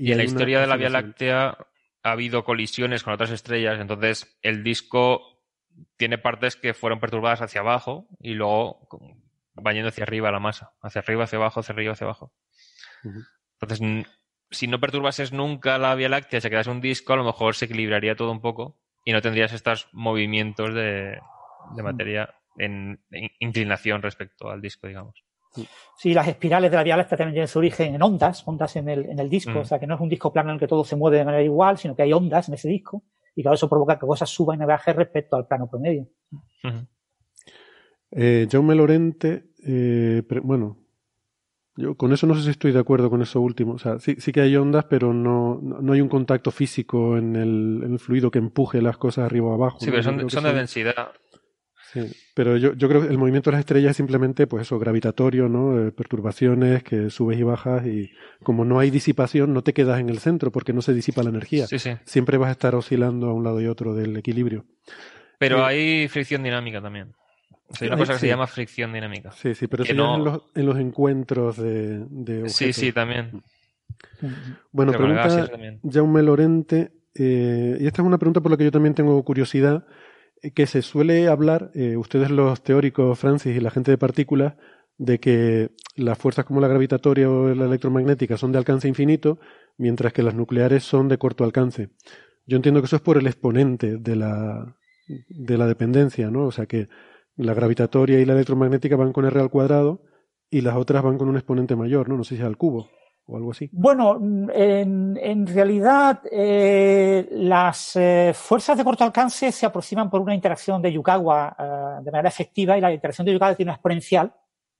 Y, en la historia de la Vía. Láctea ha habido colisiones con otras estrellas, entonces el disco tiene partes que fueron perturbadas hacia abajo y luego van yendo hacia arriba la masa, hacia arriba, hacia abajo, hacia arriba, hacia abajo. Entonces, si no perturbases nunca la Vía Láctea, se quedase un disco, a lo mejor se equilibraría todo un poco y no tendrías estos movimientos de, de materia en, en inclinación respecto al disco, digamos. Sí, las espirales de la Vía Láctea también tienen su origen en ondas, ondas en el, en el disco, Mm. o sea que no es un disco plano en el que todo se mueve de manera igual, sino que hay ondas en ese disco, y claro, eso provoca que cosas suban y bajen respecto al plano promedio. Eh, Jaume Lorente, eh, pre- bueno, yo con eso no sé si estoy de acuerdo con eso último. O sea, sí, sí que hay ondas, pero no, no no hay un contacto físico en el, en el fluido que empuje las cosas arriba o abajo. Sí, ¿no? pero son, son de densidad. Sí, pero yo, yo creo que el movimiento de las estrellas es simplemente, pues eso, gravitatorio, ¿no? Eh, perturbaciones que subes y bajas y como no hay disipación, no te quedas en el centro porque no se disipa la energía. Sí, sí. Siempre vas a estar oscilando a un lado y otro del equilibrio. Pero Eh, hay fricción dinámica también. O sea, hay una hay- cosa que se llama fricción dinámica. Sí, sí, pero eso no- en los, en los encuentros de, de objetos. Sí, sí, también. Bueno, Pero pregunta. Jaume Lorente, eh, y esta es una pregunta por la que yo también tengo curiosidad, eh, que se suele hablar, eh, ustedes los teóricos, Francis, y la gente de partículas, de que las fuerzas como la gravitatoria o la electromagnética son de alcance infinito, mientras que las nucleares son de corto alcance. Yo entiendo que eso es por el exponente de la, de la dependencia, ¿no? O sea que la gravitatoria y la electromagnética van con R al cuadrado y las otras van con un exponente mayor, ¿no? No sé si es al cubo o algo así. Bueno, en, en realidad eh, las eh, fuerzas de corto alcance se aproximan por una interacción de Yukawa eh, de manera efectiva y la interacción de Yukawa tiene una exponencial,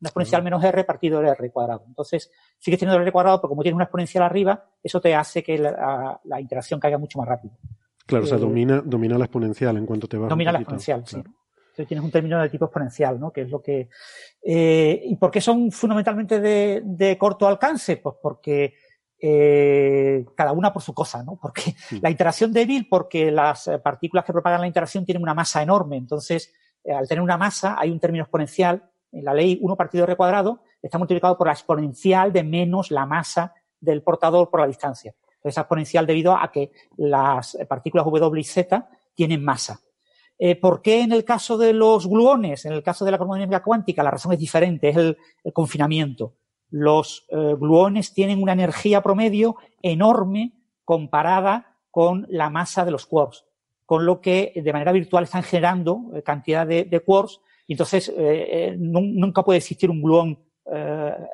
una exponencial menos r partido del r cuadrado. Entonces, sigues teniendo el r cuadrado, pero como tienes una exponencial arriba, eso te hace que la, la interacción caiga mucho más rápido. Claro, o sea, domina, domina la exponencial en cuanto te un Domina la exponencial, sí. Entonces tienes un término de tipo exponencial, ¿no? Que es lo que. eh, ¿Y por qué son fundamentalmente de, de corto alcance? Pues porque eh, cada una por su cosa, ¿no? Porque la interacción débil, porque las eh, partículas que propagan la interacción tienen una masa enorme. Entonces, eh, al tener una masa, hay un término exponencial. En la ley 1 partido r cuadrado está multiplicado por la exponencial de menos la masa del portador por la distancia. Esa exponencial debido a que las partículas W y Z tienen masa. Eh, ¿Por qué en el caso de los gluones, en el caso de la cromodinámica cuántica, la razón es diferente, es el, confinamiento? Los eh, gluones tienen una energía promedio enorme comparada con la masa de los quarks, con lo que de manera virtual están generando eh, cantidad de, de quarks y entonces eh, nun- nunca puede existir un gluón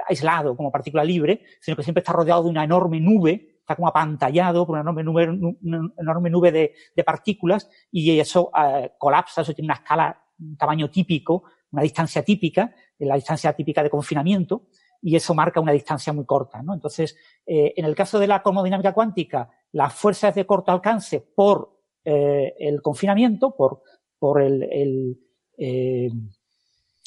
aislado como partícula libre, sino que siempre está rodeado de una enorme nube, está como apantallado por una enorme nube, de, partículas y eso eh, colapsa, eso tiene una escala, un tamaño típico, una distancia típica, la distancia típica de confinamiento, y eso marca una distancia muy corta. ¿no? Entonces, eh, en el caso de la cromodinámica cuántica, las fuerzas de corto alcance por eh, el confinamiento, por, por el, eh,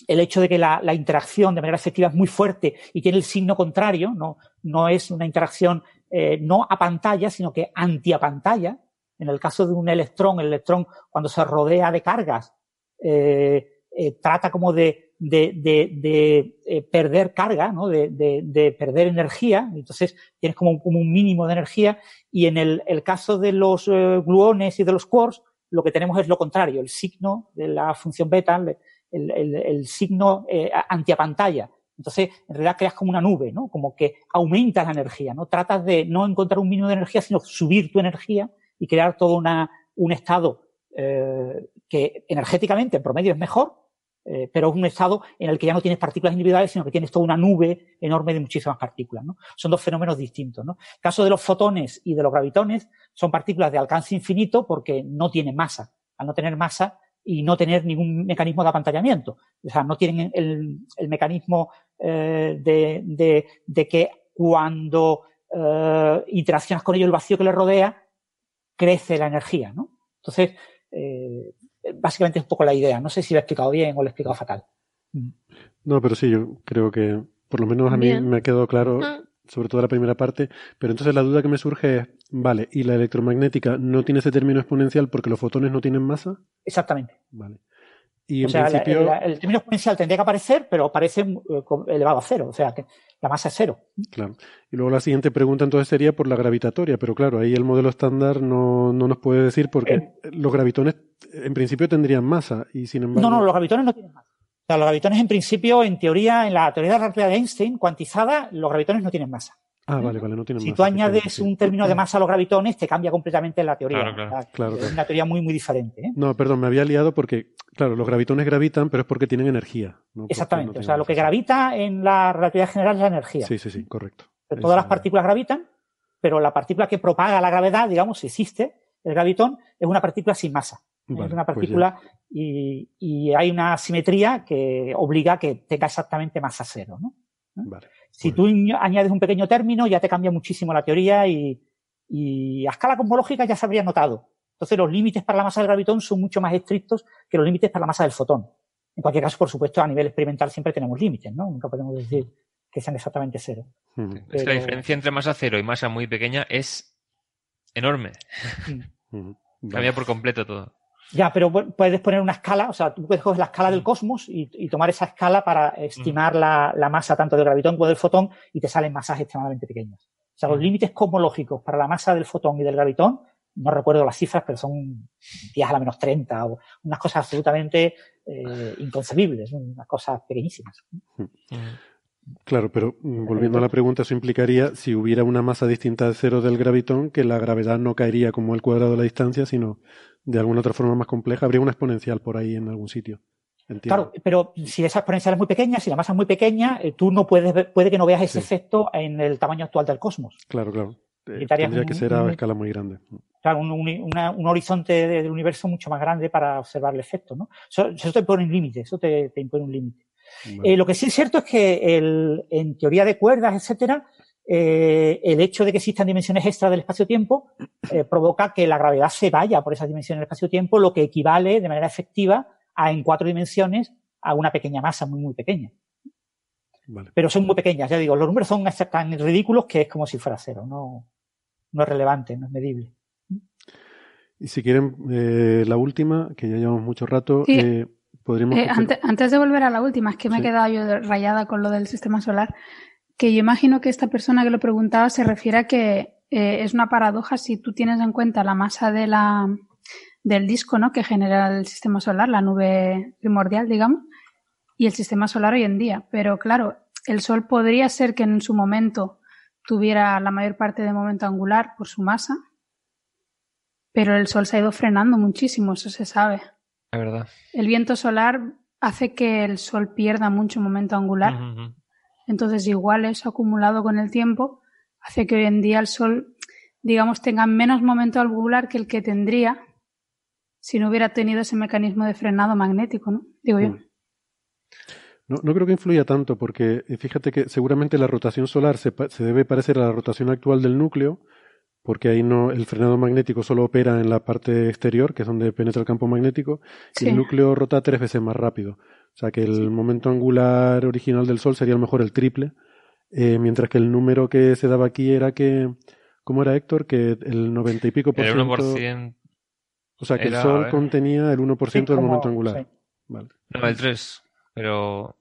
el hecho de que la, la interacción de manera efectiva es muy fuerte y tiene el signo contrario, no, no es una interacción eh, no a pantalla, sino que anti-a-pantalla. En el caso de un electrón, el electrón cuando se rodea de cargas, eh, eh, trata como de, de, de, de, perder carga, ¿no? de, de, de perder energía, entonces tienes como un, mínimo de energía, y en el, el caso de los gluones y de los quarks, lo que tenemos es lo contrario, el signo de la función beta, el, el, el, signo eh, antiapantalla. Entonces, en realidad creas como una nube, ¿no? Como que aumentas la energía, ¿no? Tratas de no encontrar un mínimo de energía, sino subir tu energía y crear todo una, un estado eh, que energéticamente en promedio es mejor, eh, pero es un estado en el que ya no tienes partículas individuales, sino que tienes toda una nube enorme de muchísimas partículas, ¿no? Son dos fenómenos distintos, ¿no? El caso de los fotones y de los gravitones son partículas de alcance infinito porque no tienen masa. Al no tener masa y no tener ningún mecanismo de apantallamiento. O sea, no tienen el, el mecanismo eh, de, de, de, que cuando eh, interaccionas con ello el vacío que le rodea, crece la energía, ¿no? Entonces, eh, básicamente es un poco la idea. No sé si lo he explicado bien o lo he explicado fatal. No, pero sí, yo creo que por lo menos a mí me ha quedado claro, Ah. Sobre todo la primera parte. Pero entonces la duda que me surge es, vale, ¿y la electromagnética no tiene ese término exponencial porque los fotones no tienen masa? Exactamente. Vale. Y o en sea, principio, la- el término exponencial tendría que aparecer, pero aparece eh, elevado a cero. O sea, que la masa es cero. claro. Y luego la siguiente pregunta entonces sería por la gravitatoria, pero claro, ahí el modelo estándar no, no nos puede decir porque Eh. los gravitones en principio tendrían masa y sin embargo... No, no, los gravitones no tienen masa. O sea, los gravitones en principio, en teoría, en la teoría de la relatividad de Einstein, cuantizada, los gravitones no tienen masa. Ah, vale, vale, no tienen Si masa. tú añades sí. un término de masa a los gravitones, te cambia completamente la teoría. Claro, claro. O sea, Claro, es claro. una teoría muy, muy diferente. ¿eh? No, perdón, me había liado porque, claro, los gravitones gravitan, pero es porque tienen energía. no Exactamente. no o sea, lo que gravita en la relatividad general es la energía. Sí, sí, sí, correcto. Pero todas las partículas gravitan, pero la partícula que propaga la gravedad, digamos, si existe, el gravitón, es una partícula sin masa. Vale, es una pues partícula y, y hay una simetría que obliga a que tenga exactamente masa cero. ¿no? Vale. Si tú añ- añades un pequeño término, ya te cambia muchísimo la teoría y, y a escala cosmológica ya se habría notado. Entonces, los límites para la masa del gravitón son mucho más estrictos que los límites para la masa del fotón. En cualquier caso, por supuesto, a nivel experimental siempre tenemos límites, ¿no? Nunca podemos decir que sean exactamente cero. Ujú, Es que la diferencia entre masa cero y masa muy pequeña es enorme. ujú. Vale. Cambia por completo todo. Ya, pero pu- puedes poner una escala, o sea, tú puedes coger la escala del cosmos y, y tomar esa escala para estimar la, la masa tanto del gravitón como del fotón y te salen masas extremadamente pequeñas. O sea, los límites cosmológicos para la masa del fotón y del gravitón, no recuerdo las cifras, pero son 10 a la menos 30 o unas cosas absolutamente eh, inconcebibles, unas cosas pequeñísimas. Claro, pero mm, volviendo a la pregunta, eso implicaría, si hubiera una masa distinta de cero del gravitón, que la gravedad no caería como el cuadrado de la distancia, sino de alguna otra forma más compleja. Habría una exponencial por ahí en algún sitio. Entiendo. Claro, pero si esa exponencial es muy pequeña, si la masa es muy pequeña, eh, tú no puedes ver- puede que no veas ese Sí. efecto en el tamaño actual del cosmos. Claro, claro. Eh, tendría que un- ser a un- escala muy grande. claro, un, un- una- un horizonte de- del universo mucho más grande para observar el efecto, ¿no? Eso, eso te impone un límite, eso te, te impone un límite. Vale. Eh, lo que sí es cierto es que el- en teoría de cuerdas, etcétera, eh, el hecho de que existan dimensiones extra del espacio-tiempo eh, provoca que la gravedad se vaya por esas dimensiones del espacio-tiempo, lo que equivale de manera efectiva a en cuatro dimensiones a una pequeña masa muy, muy pequeña. Vale. Pero son muy pequeñas, ya digo, los números son tan ridículos que es como si fuera cero, no, no es relevante, no es medible. Y si quieren, eh, la última, que ya llevamos mucho rato, Sí. eh, podríamos... Eh, antes, antes de volver a la última, es que me Sí. he quedado yo rayada con lo del sistema solar, que yo imagino que esta persona que lo preguntaba se refiere a que eh, es una paradoja si tú tienes en cuenta la masa de la, del disco, ¿no? Que genera el sistema solar, la nube primordial, digamos, y el sistema solar hoy en día. Pero claro, el Sol podría ser que en su momento tuviera la mayor parte de momento angular por su masa, pero el Sol se ha ido frenando muchísimo, eso se sabe. La verdad. El viento solar hace que el Sol pierda mucho momento angular. Entonces, igual eso acumulado con el tiempo hace que hoy en día el Sol, digamos, tenga menos momento angular que el que tendría si no hubiera tenido ese mecanismo de frenado magnético, ¿no? Digo yo. Mm. No, no creo que influya tanto, porque eh, fíjate que seguramente la rotación solar se debe parecer a la rotación actual del núcleo, porque ahí no el frenado magnético solo opera en la parte exterior, que es donde penetra el campo magnético, y el núcleo rota tres veces más rápido. O sea que el momento angular original del Sol sería a lo mejor el triple, eh, mientras que el número que se daba aquí era que, ¿cómo era Héctor? Que el 90 y pico por El ciento. 1%. O sea que era, el Sol contenía el 1% Sí, del como- momento angular. sí. Vale. No, el 3. Pero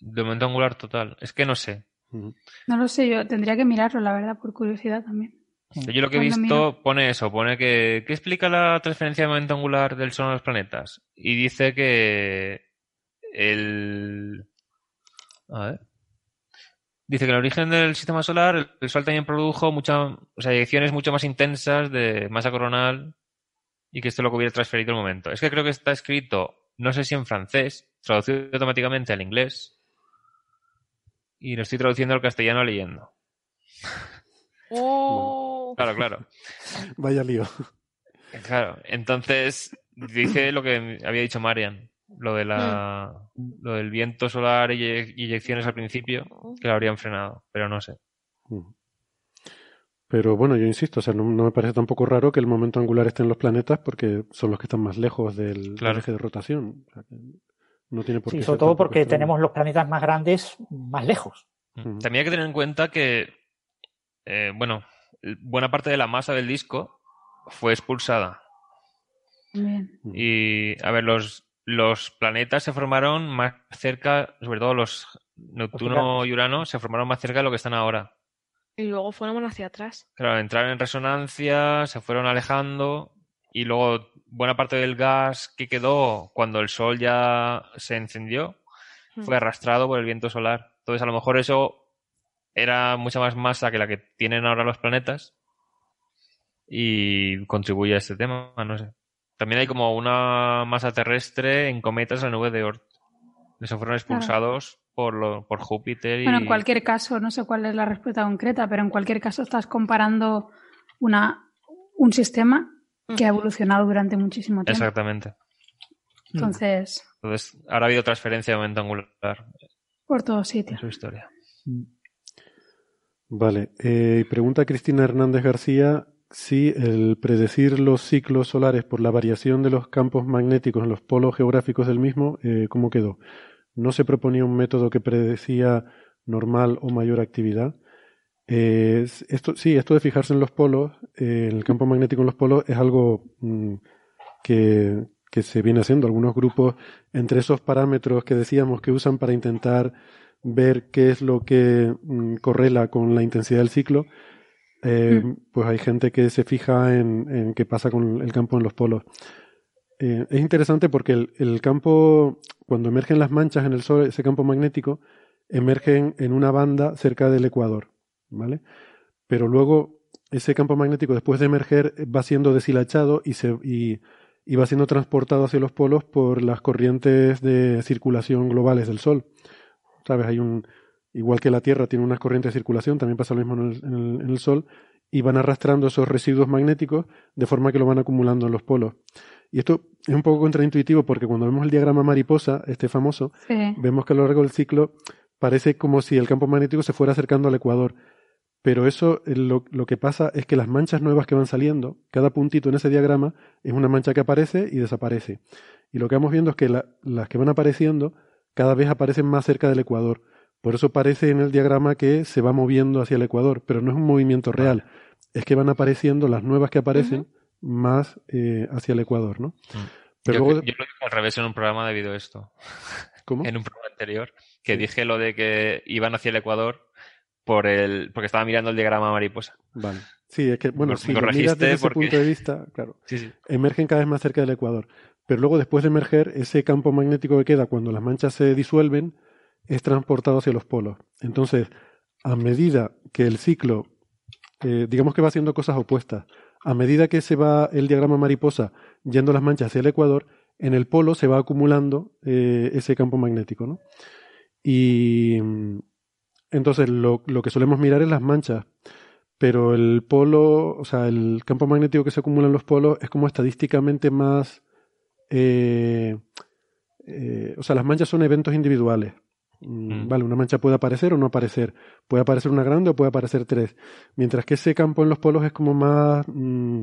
de momento angular total. Es que no sé. No lo sé, yo tendría que mirarlo, la verdad, por curiosidad también. Yo lo que he visto pone eso, pone que ¿qué explica la transferencia de momento angular del Sol a los planetas? Y dice que el a ver. Dice que en el origen del sistema solar el- el Sol también produjo muchas, o sea, eyecciones mucho más intensas de masa coronal y que esto es lo que hubiera transferido el momento. Es que creo que está escrito, no sé si en francés, traducido automáticamente al inglés y lo estoy traduciendo al castellano leyendo. Uh, Claro, claro. [LAUGHS] Vaya lío. Claro, entonces dice lo que había dicho Marian, lo de la lo del viento solar y eyecciones al principio, que lo habrían frenado, pero no sé. Ujú. Pero bueno, yo insisto, o sea, no, no me parece tampoco raro que el momento angular esté en los planetas porque son los que están más lejos del, eje de rotación. O sea, que no tiene por Sí, qué sobre ser todo porque extraño. tenemos los planetas más grandes más lejos. Ujú. También hay que tener en cuenta que eh, bueno, buena parte de la masa del disco fue expulsada Bien. Ujú. y a ver, los los planetas se formaron más cerca, sobre todo los Neptuno y Urano se formaron más cerca de lo que están ahora. y luego fueron hacia atrás. Claro, entraron en resonancia, se fueron alejando y luego buena parte del gas que quedó cuando el sol ya se encendió fue arrastrado por el viento solar. Entonces, a lo mejor eso era mucha más masa que la que tienen ahora los planetas y contribuye a este tema, no sé. También hay como una masa terrestre en cometas en la nube de Oort. Eso fueron expulsados por, lo, por Júpiter y... Bueno, en cualquier caso, no sé cuál es la respuesta concreta, pero en cualquier caso estás comparando una, un sistema que ha evolucionado durante muchísimo tiempo. Exactamente. Entonces, Entonces, ahora ha habido transferencia de momento angular por todos en sitios. su historia. Vale. Eh, pregunta Cristina Hernández García si el predecir los ciclos solares por la variación de los campos magnéticos en los polos geográficos del mismo, eh, ¿cómo quedó? ¿No se proponía un método que predecía normal o mayor actividad? Eh, esto, sí, esto de fijarse en los polos, eh, el campo magnético en los polos, es algo mm, que, que se viene haciendo. Algunos grupos, entre esos parámetros que decíamos que usan para intentar ver qué es lo que mm, correla con la intensidad del ciclo, eh, pues hay gente que se fija en, en qué pasa con el campo en los polos. Eh, es interesante porque el, el campo, cuando emergen las manchas en el Sol, ese campo magnético, emergen en una banda cerca del ecuador, ¿vale? Pero luego ese campo magnético, después de emerger, va siendo deshilachado y, se, y, y va siendo transportado hacia los polos por las corrientes de circulación globales del Sol. ¿Sabes? Hay un, igual que la Tierra tiene unas corrientes de circulación, también pasa lo mismo en el, en el- en el Sol, y van arrastrando esos residuos magnéticos de forma que lo van acumulando en los polos. Y esto es un poco contraintuitivo porque cuando vemos el diagrama mariposa, este famoso, Sí. vemos que a lo largo del ciclo parece como si el campo magnético se fuera acercando al ecuador. Pero eso, eh, lo, lo que pasa es que las manchas nuevas que van saliendo, cada puntito en ese diagrama es una mancha que aparece y desaparece. Y lo que vamos viendo es que la- las que van apareciendo cada vez aparecen más cerca del ecuador. Por eso parece en el diagrama que se va moviendo hacia el ecuador, pero no es un movimiento real. Es que van apareciendo las nuevas que aparecen más eh, hacia el ecuador, ¿no? Pero yo, luego, yo lo dije al revés en un programa debido a esto. ¿Cómo? [LAUGHS] En un programa anterior, que dije lo de que iban hacia el Ecuador por el, porque estaba mirando el diagrama mariposa. Vale. Sí, es que, bueno, si lo miras desde ese porque- punto de vista, claro, [LAUGHS] Sí, sí. emergen cada vez más cerca del ecuador. Pero luego, después de emerger, ese campo magnético que queda cuando las manchas se disuelven es transportado hacia los polos. Entonces, a medida que el ciclo, eh, digamos que va haciendo cosas opuestas, a medida que se va el diagrama mariposa yendo las manchas hacia el ecuador, en el polo se va acumulando eh, ese campo magnético, ¿no? Y mm, entonces lo, lo que solemos mirar es las manchas, pero el polo, o sea, el campo magnético que se acumula en los polos es como estadísticamente más... eh, eh, o sea, las manchas son eventos individuales. Mm, Vale, una mancha puede aparecer o no aparecer. Puede aparecer una grande o puede aparecer tres. Mientras que ese campo en los polos es como más mm,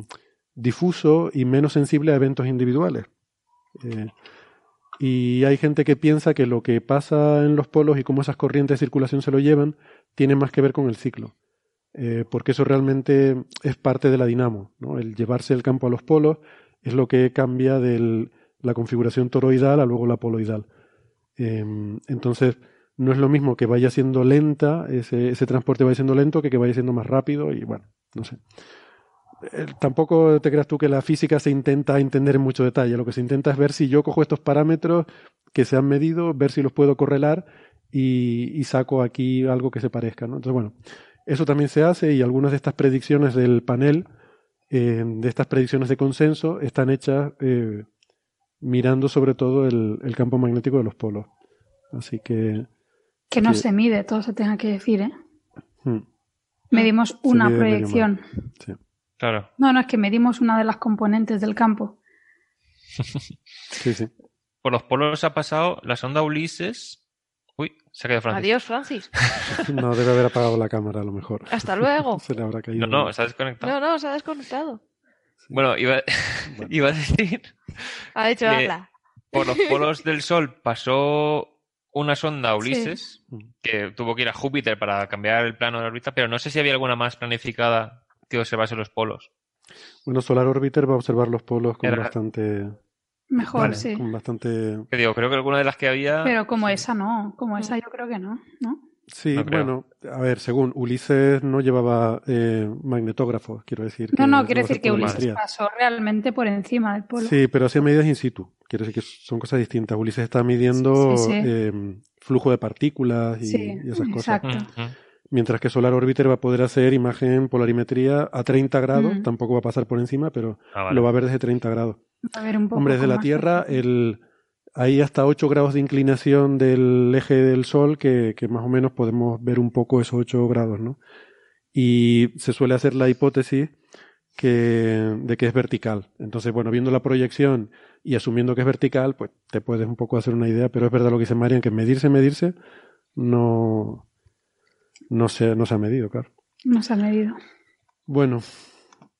difuso y menos sensible a eventos individuales. Eh, y hay gente que piensa que lo que pasa en los polos y cómo esas corrientes de circulación se lo llevan tiene más que ver con el ciclo. Eh, porque eso realmente es parte de la dinamo. ¿no? El llevarse el campo a los polos es lo que cambia de la configuración toroidal a luego la poloidal. Eh, entonces, no es lo mismo que vaya siendo lenta, ese, ese transporte vaya siendo lento, que que vaya siendo más rápido y bueno, no sé. Eh, tampoco te creas tú que la física se intenta entender en mucho detalle. Lo que se intenta es ver si yo cojo estos parámetros que se han medido, ver si los puedo correlar y, y saco aquí algo que se parezca. ¿no? Entonces, bueno, eso también se hace y algunas de estas predicciones del panel, eh, de estas predicciones de consenso, están hechas eh, mirando sobre todo el, el campo magnético de los polos. Así que. Que no se mide, todo se tenga que decir, ¿eh? Hmm, Medimos una mide proyección. Sí. Claro. No, no, es que medimos una de las componentes del campo. [LAUGHS] Sí, sí. Por los polos ha pasado la sonda Ulises. Se ha quedado Francis. Adiós, Francis. [LAUGHS] No, debe haber apagado la cámara a lo mejor. Hasta luego. [LAUGHS] Se le habrá caído. No, no, está desconectado. No, no, se ha desconectado. Bueno, iba, [LAUGHS] iba a decir Ha dicho, que habla. por los polos del Sol pasó una sonda Ulises que tuvo que ir a Júpiter para cambiar el plano de órbita, pero no sé si había alguna más planificada que observase los polos. Bueno, Solar Orbiter va a observar los polos con Era- bastante. Mejor, Vale. sí. Con bastante. Digo, creo que alguna de las que había. Pero como esa no, como esa yo creo que no, ¿no? Sí, No bueno, a ver, según Ulises no llevaba eh, magnetógrafos, quiero decir. No, que no, quiero decir que Ulises maestría. pasó realmente por encima del polo. Sí, pero hacía medidas in situ. Quiero decir que son cosas distintas. Ulises está midiendo Sí, sí, sí. eh, flujo de partículas y, Sí, y esas cosas. exacto. Mientras que Solar Orbiter va a poder hacer imagen polarimetría a 30 grados, Mm. tampoco va a pasar por encima, pero Ah, vale. lo va a ver desde 30 grados. A ver un poco Hombre, desde con la Tierra el, hay hasta 8 grados de inclinación del eje del Sol que, que más o menos podemos ver un poco esos 8 grados, ¿no? Y se suele hacer la hipótesis que, de que es vertical. Entonces, bueno, viendo la proyección y asumiendo que es vertical, pues te puedes un poco hacer una idea, pero es verdad lo que dice Marian, que medirse, medirse, no, no, se, no se ha medido, claro. No se ha medido. Bueno,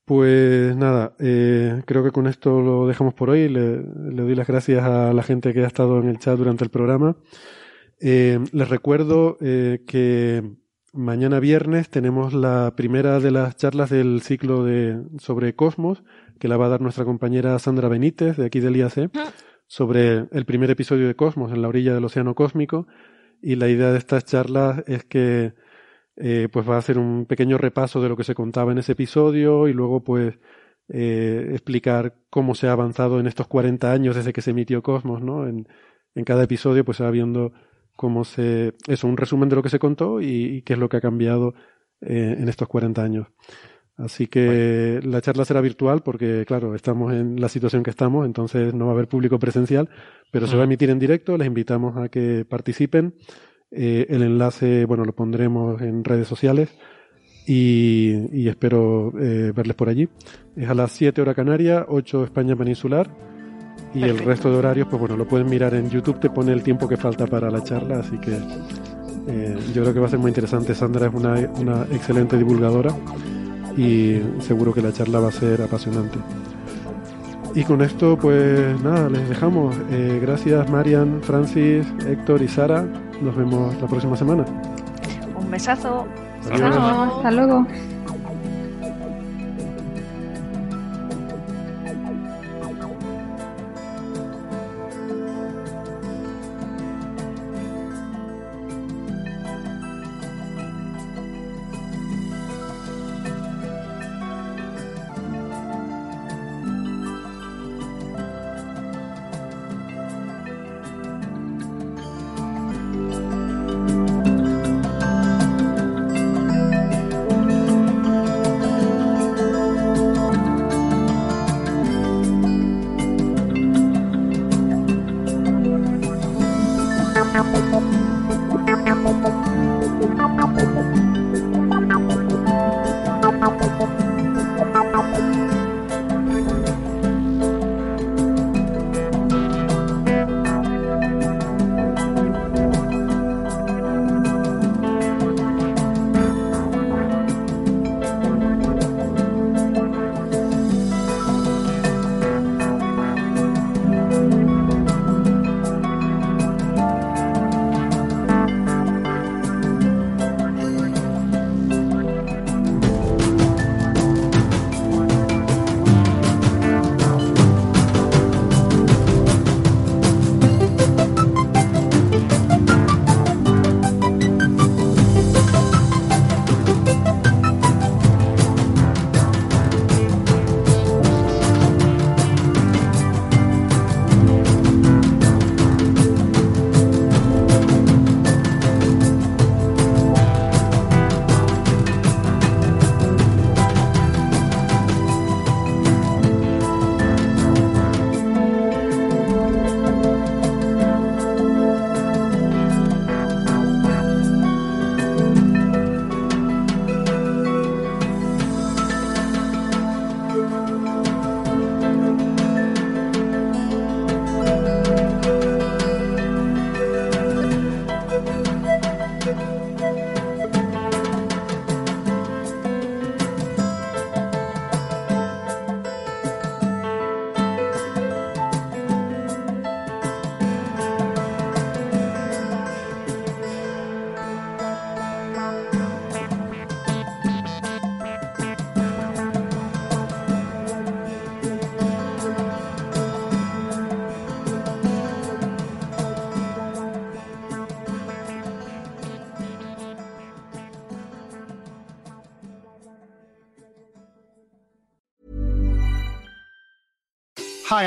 pues nada, eh, creo que con esto lo dejamos por hoy. Le, le doy las gracias a la gente que ha estado en el chat durante el programa. Eh, les recuerdo eh, que mañana viernes tenemos la primera de las charlas del ciclo de, sobre Cosmos, que la va a dar nuestra compañera Sandra Benítez, de aquí del IAC, sobre el primer episodio de Cosmos en la orilla del Océano Cósmico. Y la idea de estas charlas es que eh, pues va a hacer un pequeño repaso de lo que se contaba en ese episodio y luego pues eh, explicar cómo se ha avanzado en estos 40 años desde que se emitió Cosmos, ¿no? En, en cada episodio pues se va viendo cómo se... Eso, un resumen de lo que se contó y, y qué es lo que ha cambiado eh, en estos 40 años. Así que la charla será virtual porque, claro, estamos en la situación que estamos, entonces no va a haber público presencial, pero se va a emitir en directo, les invitamos a que participen. Eh, el enlace, bueno, lo pondremos en redes sociales y, y espero eh, verles por allí. Es a las 7 hora canaria, 8 España peninsular y el resto de horarios, pues bueno, lo pueden mirar en YouTube, te pone el tiempo que falta para la charla, así que eh, yo creo que va a ser muy interesante. Sandra es una, una excelente divulgadora y seguro que la charla va a ser apasionante. Y con esto, pues nada, les dejamos. Eh, gracias Marian, Francis, Héctor y Sara. Nos vemos la próxima semana. Un besazo. Hasta luego. Hasta luego.